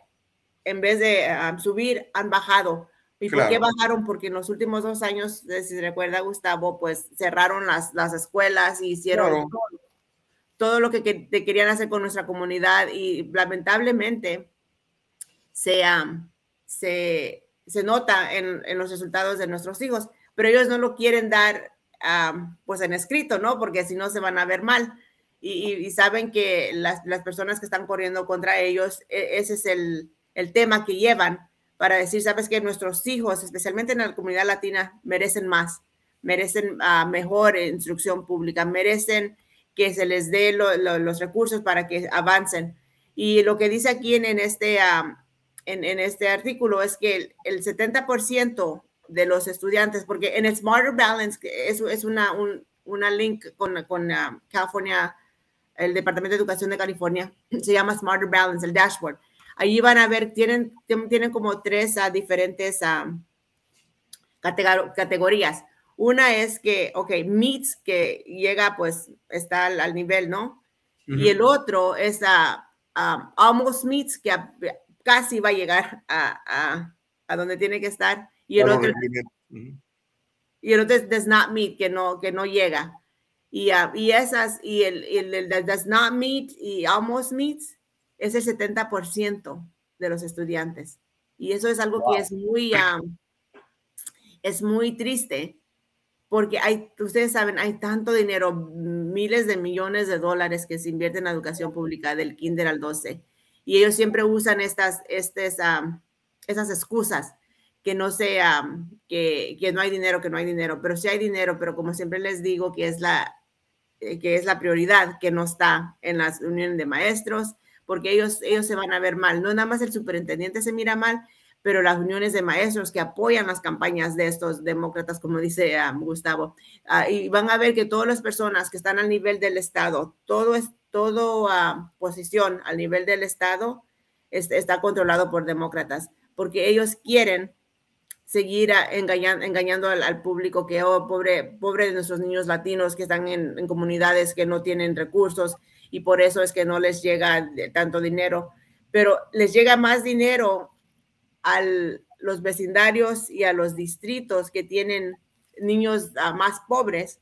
en vez de ah, subir han bajado. ¿Y por qué bajaron? Porque en los últimos dos años, eh, si recuerda Gustavo, pues cerraron las, las escuelas y hicieron todo, lo que, querían hacer con nuestra comunidad y lamentablemente se, se, se nota en, en, los resultados de nuestros hijos, pero ellos no lo quieren dar ah, pues en escrito, ¿no? Porque si no se van a ver mal. Y, y- y saben que las, las personas que están corriendo contra ellos, e- ese es el, el tema que llevan para decir, sabes que nuestros hijos, especialmente en la comunidad latina, merecen más, merecen ah, mejor instrucción pública, merecen que se les dé lo- lo- los recursos para que avancen. Y lo que dice aquí en, este, ah, en, este artículo es que el, el 70% de los estudiantes, porque en el Smarter Balance, es una, un, una link con, con ah, California, el Departamento de Educación de California, se llama Smarter Balance, el dashboard. Allí van a ver, tienen, tienen como tres diferentes categor- categorías. Una es que, ok, meets, que llega, pues, está al, al nivel, ¿no? Y el otro es a almost meets, que casi va a llegar a, a, a donde tiene que estar. Y el otro y el otro es does not meet, que no, que no llega. Y, y esas, y el, el, el does not meet y almost meets es el 70% de los estudiantes. Y eso es algo que es muy, es muy triste, porque hay, ustedes saben, hay tanto dinero, miles de millones de dólares que se invierten en la educación pública del kinder al 12. Y ellos siempre usan estas, estas, esas excusas que no sea que, que no hay dinero, que no hay dinero, pero sí hay dinero, pero como siempre les digo que es la eh, que es la prioridad que no está en las uniones de maestros, porque ellos ellos se van a ver mal, no nada más el superintendente se mira mal, pero las uniones de maestros que apoyan las campañas de estos demócratas, como dice ah, Gustavo, ah, y van a ver que todas las personas que están al nivel del Estado, todo es todo ah, posición al nivel del Estado es- está controlado por demócratas, porque ellos quieren seguir a- engañan- engañando al, público que, oh, pobre, pobre de nuestros niños latinos que están en comunidades que no tienen recursos y por eso es que no les llega de- tanto dinero, pero les llega más dinero a los vecindarios y a los distritos que tienen niños ah, más pobres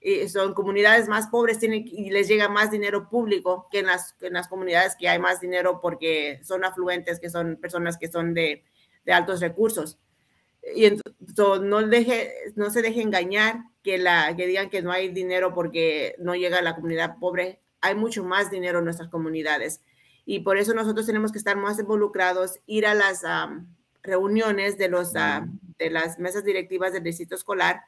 y son comunidades más pobres tienen, y les llega más dinero público que en, las, en las comunidades que hay más dinero porque son afluentes, que son personas que son de, de altos recursos. Y entonces no, deje, no se deje engañar que, la, que digan que no hay dinero porque no llega a la comunidad pobre. Hay mucho más dinero en nuestras comunidades. Y por eso nosotros tenemos que estar más involucrados, ir a las reuniones de, los, de las mesas directivas del distrito escolar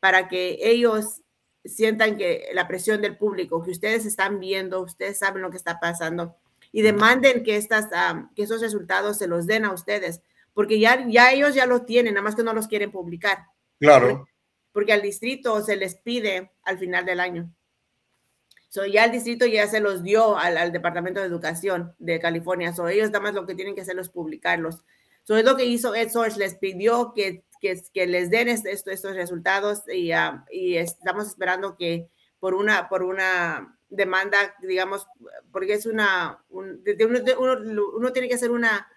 para que ellos sientan que la presión del público, que ustedes están viendo, ustedes saben lo que está pasando y demanden que, estas, que esos resultados se los den a ustedes, porque ya, ya ellos ya lo tienen, nada más que no los quieren publicar, Claro. porque al distrito se les pide al final del año. So, ya el distrito ya se los dio al, al Departamento de Educación de California. So, ellos nada más lo que tienen que hacer es publicarlos. So, es lo que hizo EdSource, les pidió que, que, que les den est- esto- estos resultados y, ah, y estamos esperando que por una, por una demanda, digamos, porque es una, un- uno, uno, uno tiene que hacer una,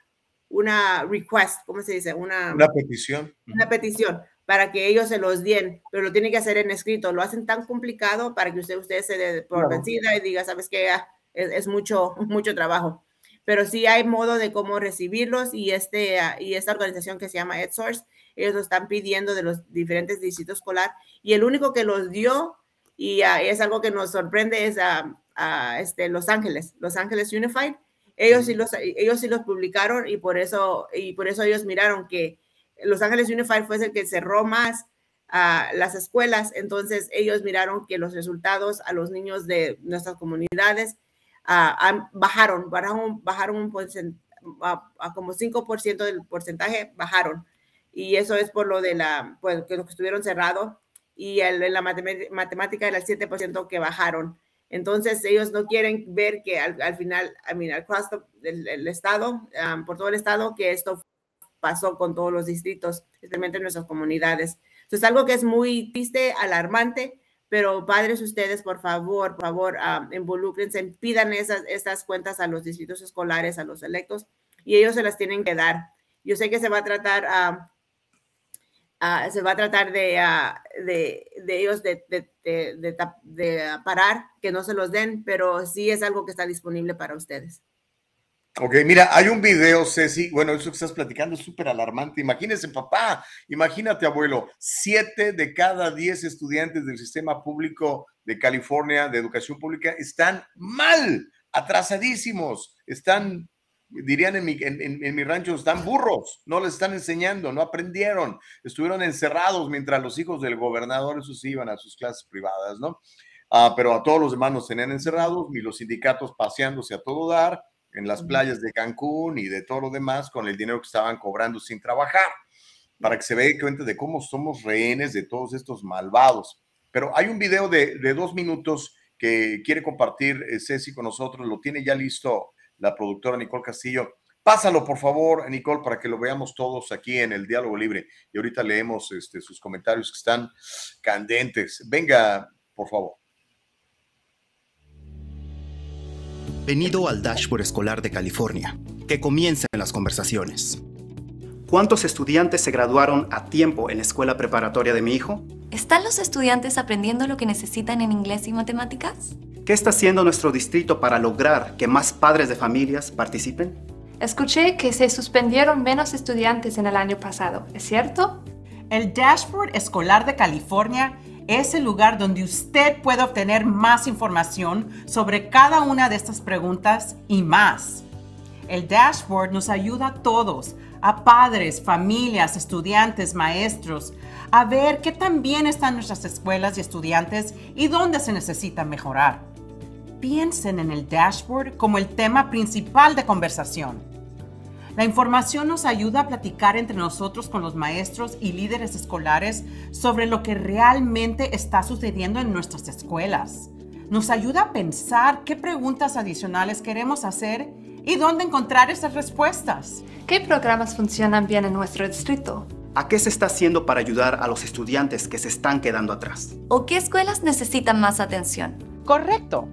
una request, ¿cómo se dice? Una, Una petición. una petición para que ellos se los den, pero lo tienen que hacer en escrito. Lo hacen tan complicado para que usted, usted se dé por vencida y diga, sabes que es, es mucho, mucho trabajo. Pero sí hay modo de cómo recibirlos y, este, ah, y esta organización que se llama EdSource, ellos lo están pidiendo de los diferentes distritos escolar y el único que los dio y ah, es algo que nos sorprende es a, este, Los Ángeles, Los Ángeles Unified. Ellos sí los, ellos sí los publicaron y por eso, y por eso ellos miraron que Los Ángeles Unified fue el que cerró más las escuelas, entonces ellos miraron que los resultados a los niños de nuestras comunidades ah, bajaron, bajaron, un porcent- a, a como 5% del porcentaje, bajaron. Y eso es por lo de la, pues, que los que estuvieron cerrados y en la matem- matemática era el 7% que bajaron. Entonces ellos no quieren ver que al, al final, I mean, across the- el estado, um, por todo el estado, que esto pasó con todos los distritos, especialmente en nuestras comunidades. Entonces, algo que es muy triste, alarmante, pero padres ustedes, por favor, por favor, ah, pidan esas, estas cuentas a los distritos escolares, a los electos, y ellos se las tienen que dar. Yo sé que se va a tratar, ah, ah, se va a tratar de, ellos de, parar, que no se los den, pero sí es algo que está disponible para ustedes. Ok, mira, hay un video, Ceci, bueno, eso que estás platicando es súper alarmante. Imagínese, papá, imagínate, abuelo, siete de cada diez estudiantes del sistema público de California de educación pública están mal, atrasadísimos, están, dirían en mi, en, mi rancho, están burros, no les están enseñando, no aprendieron, estuvieron encerrados mientras los hijos del gobernador, esos iban a sus clases privadas, ¿no? Ah, pero a todos los demás nos tenían encerrados y los sindicatos paseándose a todo dar en las playas de Cancún y de todo lo demás con el dinero que estaban cobrando sin trabajar, para que se vea cuenta de cómo somos rehenes de todos estos malvados. Pero hay un video de, de dos minutos que quiere compartir eh, Ceci con nosotros, lo tiene ya listo la productora Nicole Castillo. Pásalo, por favor, Nicole, para que lo veamos todos aquí en el Diálogo Libre. Y ahorita leemos este, sus comentarios que están candentes. Venga, por favor. Bienvenido al Dashboard Escolar de California. Que comiencen las conversaciones. ¿Cuántos estudiantes se graduaron a tiempo en la escuela preparatoria de mi hijo? ¿Están los estudiantes aprendiendo lo que necesitan en inglés y matemáticas? ¿Qué está haciendo nuestro distrito para lograr que más padres de familias participen? Escuché que se suspendieron menos estudiantes en el año pasado, ¿es cierto? El Dashboard Escolar de California es el lugar donde usted puede obtener más información sobre cada una de estas preguntas y más. El dashboard nos ayuda a todos, a padres, familias, estudiantes, maestros, a ver qué tan bien están nuestras escuelas y estudiantes y dónde se necesita mejorar. Piensen en el dashboard como el tema principal de conversación. La información nos ayuda a platicar entre nosotros con los maestros y líderes escolares sobre lo que realmente está sucediendo en nuestras escuelas. Nos ayuda a pensar qué preguntas adicionales queremos hacer y dónde encontrar esas respuestas. ¿Qué programas funcionan bien en nuestro distrito? ¿A qué se está haciendo para ayudar a los estudiantes que se están quedando atrás? ¿O qué escuelas necesitan más atención? Correcto.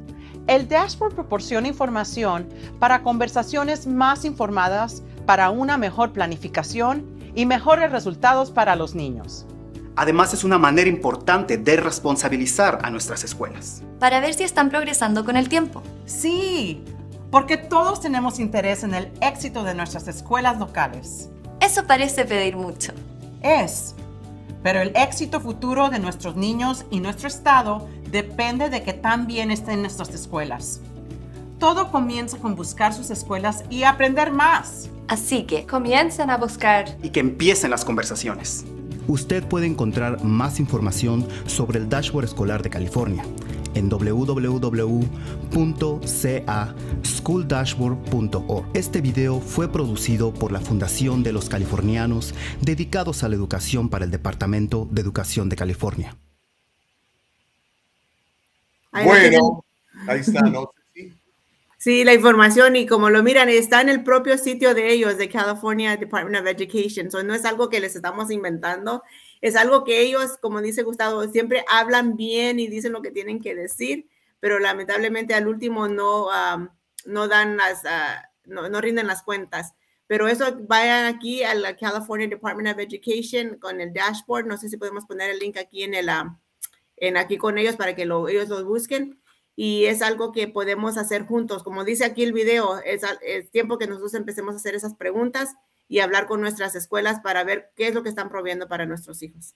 El dashboard proporciona información para conversaciones más informadas para una mejor planificación y mejores resultados para los niños. Además, es una manera importante de responsabilizar a nuestras escuelas. Para ver si están progresando con el tiempo. Sí, porque todos tenemos interés en el éxito de nuestras escuelas locales. Eso parece pedir mucho. Es, pero el éxito futuro de nuestros niños y nuestro estado depende de que tan bien estén nuestras escuelas. Todo comienza con buscar sus escuelas y aprender más. Así que comiencen a buscar. Y que empiecen las conversaciones. Usted puede encontrar más información sobre el Dashboard Escolar de California en www.ca.schooldashboard.org. Este video fue producido por la Fundación de los Californianos dedicados a la educación para el Departamento de Educación de California. Bueno, ahí está, ¿no? Sí, la información y como lo miran, está en el propio sitio de ellos, de California Department of Education. So, no es algo que les estamos inventando, es algo que ellos, como dice Gustavo, siempre hablan bien y dicen lo que tienen que decir, pero lamentablemente al último no, no dan las, ah, no, no, rinden las cuentas. Pero eso, vayan aquí a la California Department of Education con el dashboard. No sé si podemos poner el link aquí en el, en aquí con ellos para que lo, ellos lo busquen y es algo que podemos hacer juntos. Como dice aquí el video, es, es, tiempo que nosotros empecemos a hacer esas preguntas y hablar con nuestras escuelas para ver qué es lo que están proveyendo para nuestros hijos.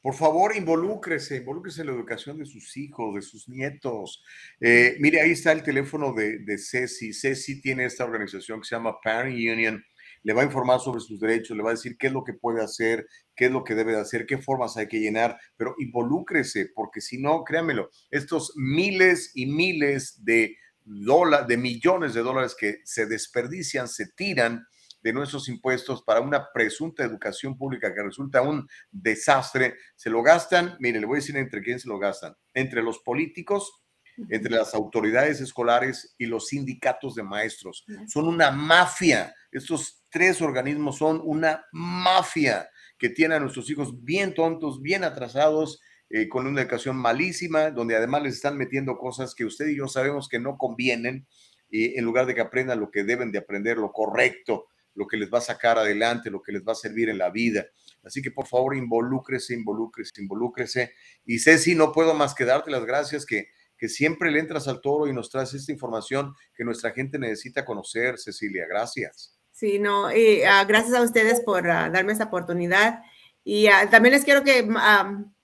Por favor, involúcrese, involúcrese en la educación de sus hijos, de sus nietos. Eh, mire, ahí está el teléfono de, de Ceci. Ceci tiene esta organización que se llama Parent Union le va a informar sobre sus derechos, le va a decir qué es lo que puede hacer, qué es lo que debe de hacer, qué formas hay que llenar, pero involúcrese, porque si no, créanmelo, estos miles y miles de de millones de dólares que se desperdician, se tiran de nuestros impuestos para una presunta educación pública que resulta un desastre, se lo gastan, mire, le voy a decir entre quién se lo gastan, entre los políticos, entre las autoridades escolares y los sindicatos de maestros. Son una mafia. Estos tres organismos son una mafia que tiene a nuestros hijos bien tontos, bien atrasados, eh, con una educación malísima, donde además les están metiendo cosas que usted y yo sabemos que no convienen, y en lugar de que aprendan lo que deben de aprender, lo correcto, lo que les va a sacar adelante, lo que les va a servir en la vida. Así que por favor, involúcrese, involúcrese, involúcrese. Y Ceci, no puedo más que darte las gracias que que siempre le entras al toro y nos traes esta información que nuestra gente necesita conocer, Cecilia. Gracias. Sí, no, y ah, gracias a ustedes por ah, darme esta oportunidad. Y ah, también les quiero que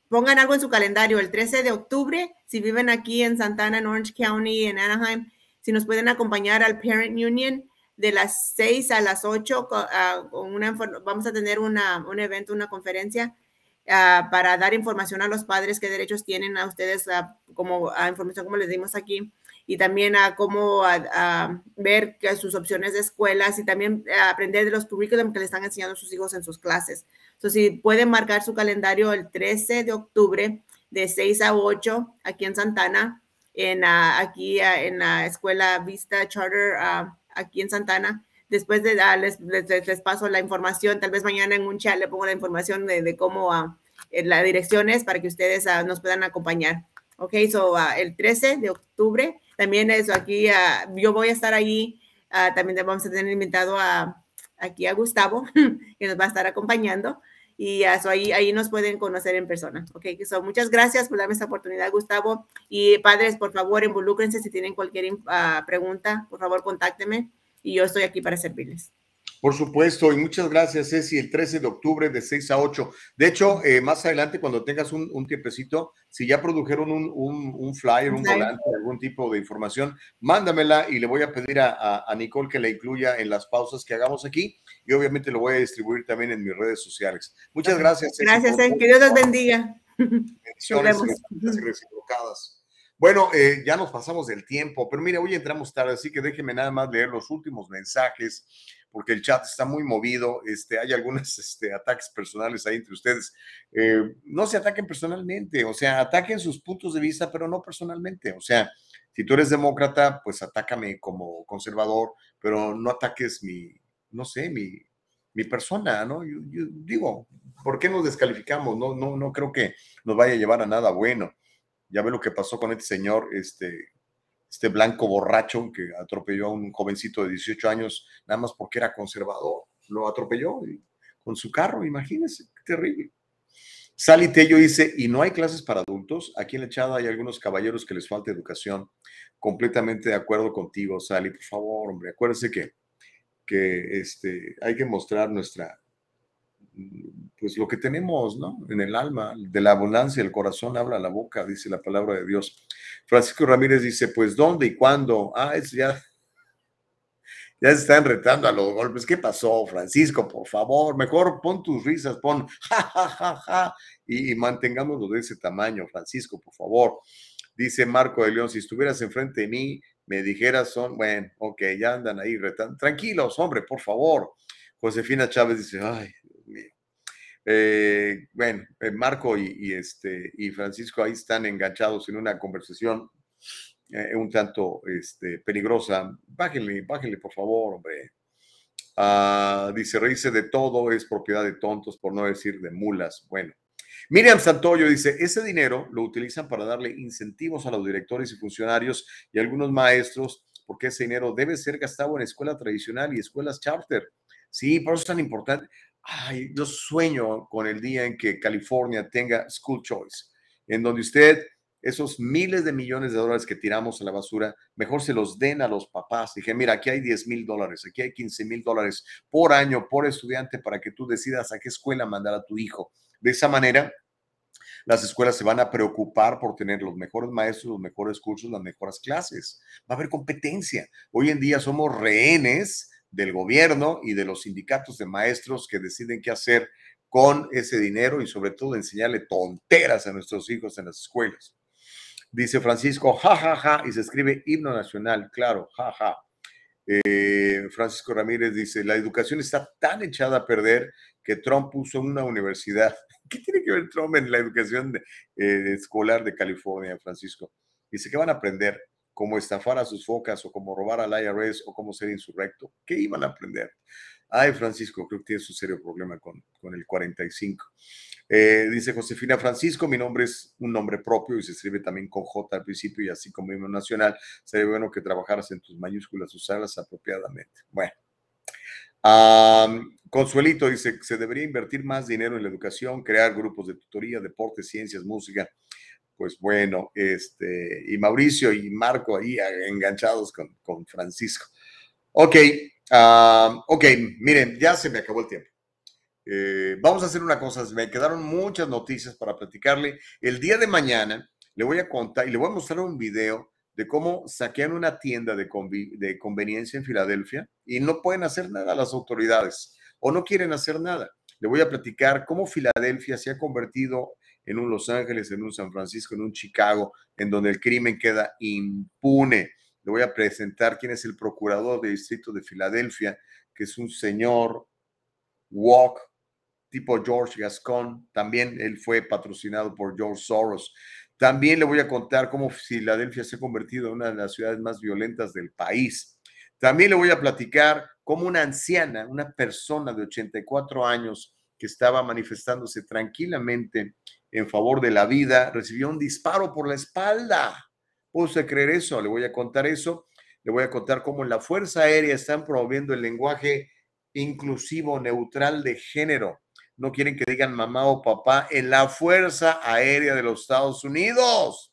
pongan algo en su calendario. El 13 de octubre, si viven aquí en Santana, en Orange County, en Anaheim, si nos pueden acompañar al Parent Union de las 6 a las 8, con una, vamos a tener una, un evento, una conferencia para dar información a los padres qué derechos tienen a ustedes, como a información como les dimos aquí y también a cómo ver sus opciones de escuelas y también aprender de los currículum que le están enseñando a sus hijos en sus clases. Entonces, si pueden marcar su calendario el 13 de octubre de 6 a 8 aquí en Santana, en, aquí en la escuela Vista Charter aquí en Santana. Después de darles, les, paso la información, tal vez mañana en un chat le pongo la información de, cómo la dirección para que ustedes nos puedan acompañar. Ok, so el 13 de octubre también eso, aquí uh, yo voy a estar. Uh, también vamos a tener invitado aquí a Gustavo, que nos va a estar acompañando. Y eso ahí, ahí nos pueden conocer en persona. Ok, so, muchas gracias por darme esta oportunidad, Gustavo. Y padres, por favor, involúcrense si tienen cualquier pregunta, por favor, contáctenme y yo estoy aquí para servirles. Por supuesto, y muchas gracias, Ceci, el 13 de octubre de 6 a 8. De hecho, eh, más adelante, cuando tengas un, un tiempecito, si ya produjeron un, un, flyer, un volante, algún tipo de información, mándamela y le voy a pedir a, a, Nicole que la incluya en las pausas que hagamos aquí y obviamente lo voy a distribuir también en mis redes sociales. Muchas gracias. Ceci, gracias, eh, que Dios los bendiga. Bendiciones Bueno, eh, ya nos pasamos del tiempo, pero mire, hoy entramos tarde, así que déjeme nada más leer los últimos mensajes porque el chat está muy movido, este, hay algunos este, ataques personales ahí entre ustedes. Eh, no se ataquen personalmente, o sea, ataquen sus puntos de vista, pero no personalmente. O sea, si tú eres demócrata, pues atácame como conservador, pero no ataques mi, no sé, mi, mi persona, ¿no? Yo, digo, ¿por qué nos descalificamos? No, no, no creo que nos vaya a llevar a nada bueno. Ya ve lo que pasó con este señor, este, este blanco borracho que atropelló a un jovencito de 18 años nada más porque era conservador. Lo atropelló con su carro, imagínense, terrible. Sally Tello dice, ¿y no hay clases para adultos? Aquí en la echada hay algunos caballeros que les falta educación. Completamente de acuerdo contigo, Sally, por favor, hombre, acuérdense que, que este, hay que mostrar nuestra, pues lo que tenemos, ¿no? En el alma, de la abundancia, el corazón habla la boca, dice la palabra de Dios. Francisco Ramírez dice, pues ¿dónde y cuándo? Ah, es ya, ya se están retando a los golpes. ¿Qué pasó, Francisco? Por favor, mejor pon tus risas, pon ja, ja, ja, ja, y, y mantengámoslo de ese tamaño, Francisco, por favor. Dice Marco de León, si estuvieras enfrente de mí, me dijeras, son, bueno, ok, ya andan ahí retando. Tranquilos, hombre, por favor. Josefina Chávez dice, ay, eh, bueno, eh, Marco y, este, y Francisco ahí están enganchados en una conversación eh, un tanto este, peligrosa. Bájenle, bájenle, por favor, hombre. Ah, dice, reírse de todo es propiedad de tontos, por no decir de mulas. Bueno. Miriam Santoyo dice, ese dinero lo utilizan para darle incentivos a los directores y funcionarios y algunos maestros, porque ese dinero debe ser gastado en escuela tradicional y escuelas charter. Sí, por eso es tan importante ay, yo sueño con el día en que California tenga school choice, en donde usted esos miles de millones de dólares que tiramos a la basura, mejor se los den a los papás. Dije, mira, aquí hay 10 mil dólares, aquí hay 15 mil dólares por año, por estudiante, para que tú decidas a qué escuela mandar a tu hijo. De esa manera, las escuelas se van a preocupar por tener los mejores maestros, los mejores cursos, las mejores clases. Va a haber competencia. Hoy en día somos rehenes del gobierno y de los sindicatos de maestros que deciden qué hacer con ese dinero y sobre todo enseñarle tonteras a nuestros hijos en las escuelas. Dice Francisco, ja, ja, ja, y se escribe himno nacional, claro, ja, ja. Eh, Francisco Ramírez dice, la educación está tan echada a perder que Trump puso una universidad. ¿Qué tiene que ver Trump en la educación eh, escolar de California, Francisco? Dice, ¿qué van a aprender? Cómo estafar a sus focas o cómo robar al IRS o cómo ser insurrecto. ¿Qué iban a aprender? Ay, Francisco, creo que tienes un serio problema con, con el 45. Eh, dice Josefina Francisco, mi nombre es un nombre propio y se escribe también con J al principio y así como himno nacional. Sería bueno que trabajaras en tus mayúsculas, usarlas apropiadamente. Bueno. Consuelito dice, se debería invertir más dinero en la educación, crear grupos de tutoría, deporte, ciencias, música, Pues bueno, este, y Mauricio y Marco ahí enganchados con, con Francisco. Ok, ah, ok, miren, ya se me acabó el tiempo. Eh, vamos a hacer una cosa, me quedaron muchas noticias para platicarle. El día de mañana le voy a contar y le voy a mostrar un video de cómo saquean una tienda de, de conveniencia en Filadelfia y no pueden hacer nada las autoridades o no quieren hacer nada. Le voy a platicar cómo Filadelfia se ha convertido en un Los Ángeles, en un San Francisco, en un Chicago, en donde el crimen queda impune. Le voy a presentar quién es el procurador de distrito de Filadelfia, que es un señor Walk, tipo George Gascon. También él fue patrocinado por George Soros. También le voy a contar cómo Filadelfia se ha convertido en una de las ciudades más violentas del país. También le voy a platicar cómo una anciana, una persona de 84 años que estaba manifestándose tranquilamente en favor de la vida, recibió un disparo por la espalda. ¿Puede usted creer eso? Le voy a contar eso. Le voy a contar cómo en la Fuerza Aérea están promoviendo el lenguaje inclusivo, neutral de género no quieren que digan mamá o papá en la Fuerza Aérea de los Estados Unidos.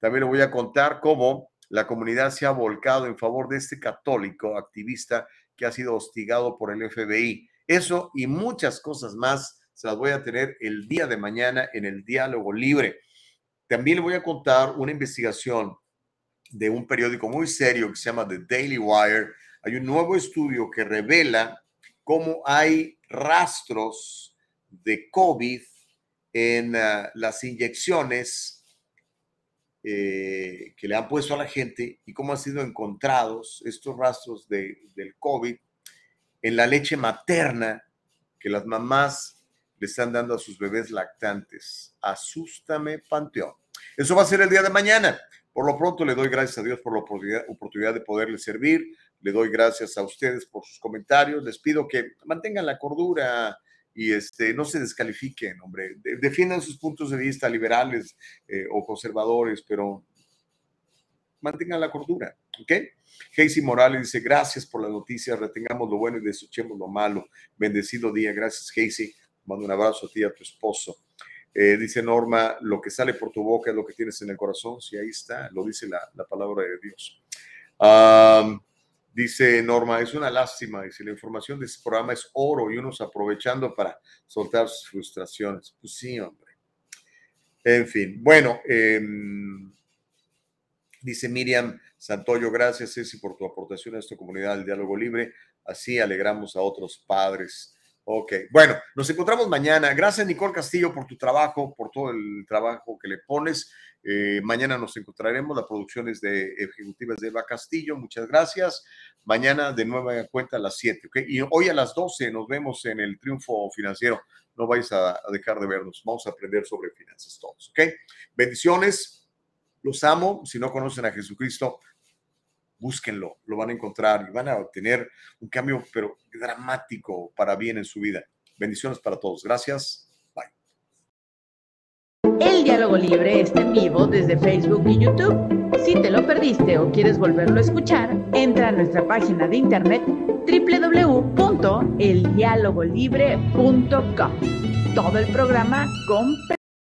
También le voy a contar cómo la comunidad se ha volcado en favor de este católico activista que ha sido hostigado por el FBI. Eso y muchas cosas más se las voy a tener el día de mañana en el diálogo libre. También le voy a contar una investigación de un periódico muy serio que se llama The Daily Wire. Hay un nuevo estudio que revela cómo hay rastros de COVID en ah, las inyecciones eh, que le han puesto a la gente y cómo han sido encontrados estos rastros de, del COVID en la leche materna que las mamás le están dando a sus bebés lactantes. Asústame, Panteón. Eso va a ser el día de mañana. Por lo pronto le doy gracias a Dios por la oportunidad, de poderle servir. Le doy gracias a ustedes por sus comentarios. Les pido que mantengan la cordura, y este, no se descalifiquen, hombre, defiendan sus puntos de vista liberales eh, o conservadores, pero mantengan la cordura, ¿ok? Casey Morales dice, gracias por la noticia, retengamos lo bueno y desechemos lo malo. Bendecido día, gracias Casey. Mando un abrazo a ti y a tu esposo. Eh, dice Norma, lo que sale por tu boca es lo que tienes en el corazón. Sí, ahí está, lo dice la, la palabra de Dios. Dice Norma, es una lástima, dice, la información de este programa es oro y unos aprovechando para soltar sus frustraciones. Pues sí, hombre. En fin, bueno, em, dice Miriam Santoyo, gracias Ceci por tu aportación a esta comunidad del diálogo libre. Así alegramos a otros padres. Ok, bueno, nos encontramos mañana. Gracias Nicole Castillo por tu trabajo, por todo el trabajo que le pones. Eh, mañana nos encontraremos. La producción es de Ejecutivas de Eva Castillo. Muchas gracias. Mañana de nueva cuenta a las 7. ¿okay? Y hoy a las 12 nos vemos en el Triunfo Financiero. No vais a, dejar de vernos. Vamos a aprender sobre finanzas todos. ¿ok? Bendiciones. Los amo. Si no conocen a Jesucristo, búsquenlo. Lo van a encontrar y van a obtener un cambio, pero dramático para bien en su vida. Bendiciones para todos. Gracias. El diálogo libre está en vivo desde Facebook y YouTube. Si te lo perdiste o quieres volverlo a escuchar, entra a nuestra página de internet www.eldialogolibre.com. Todo el programa con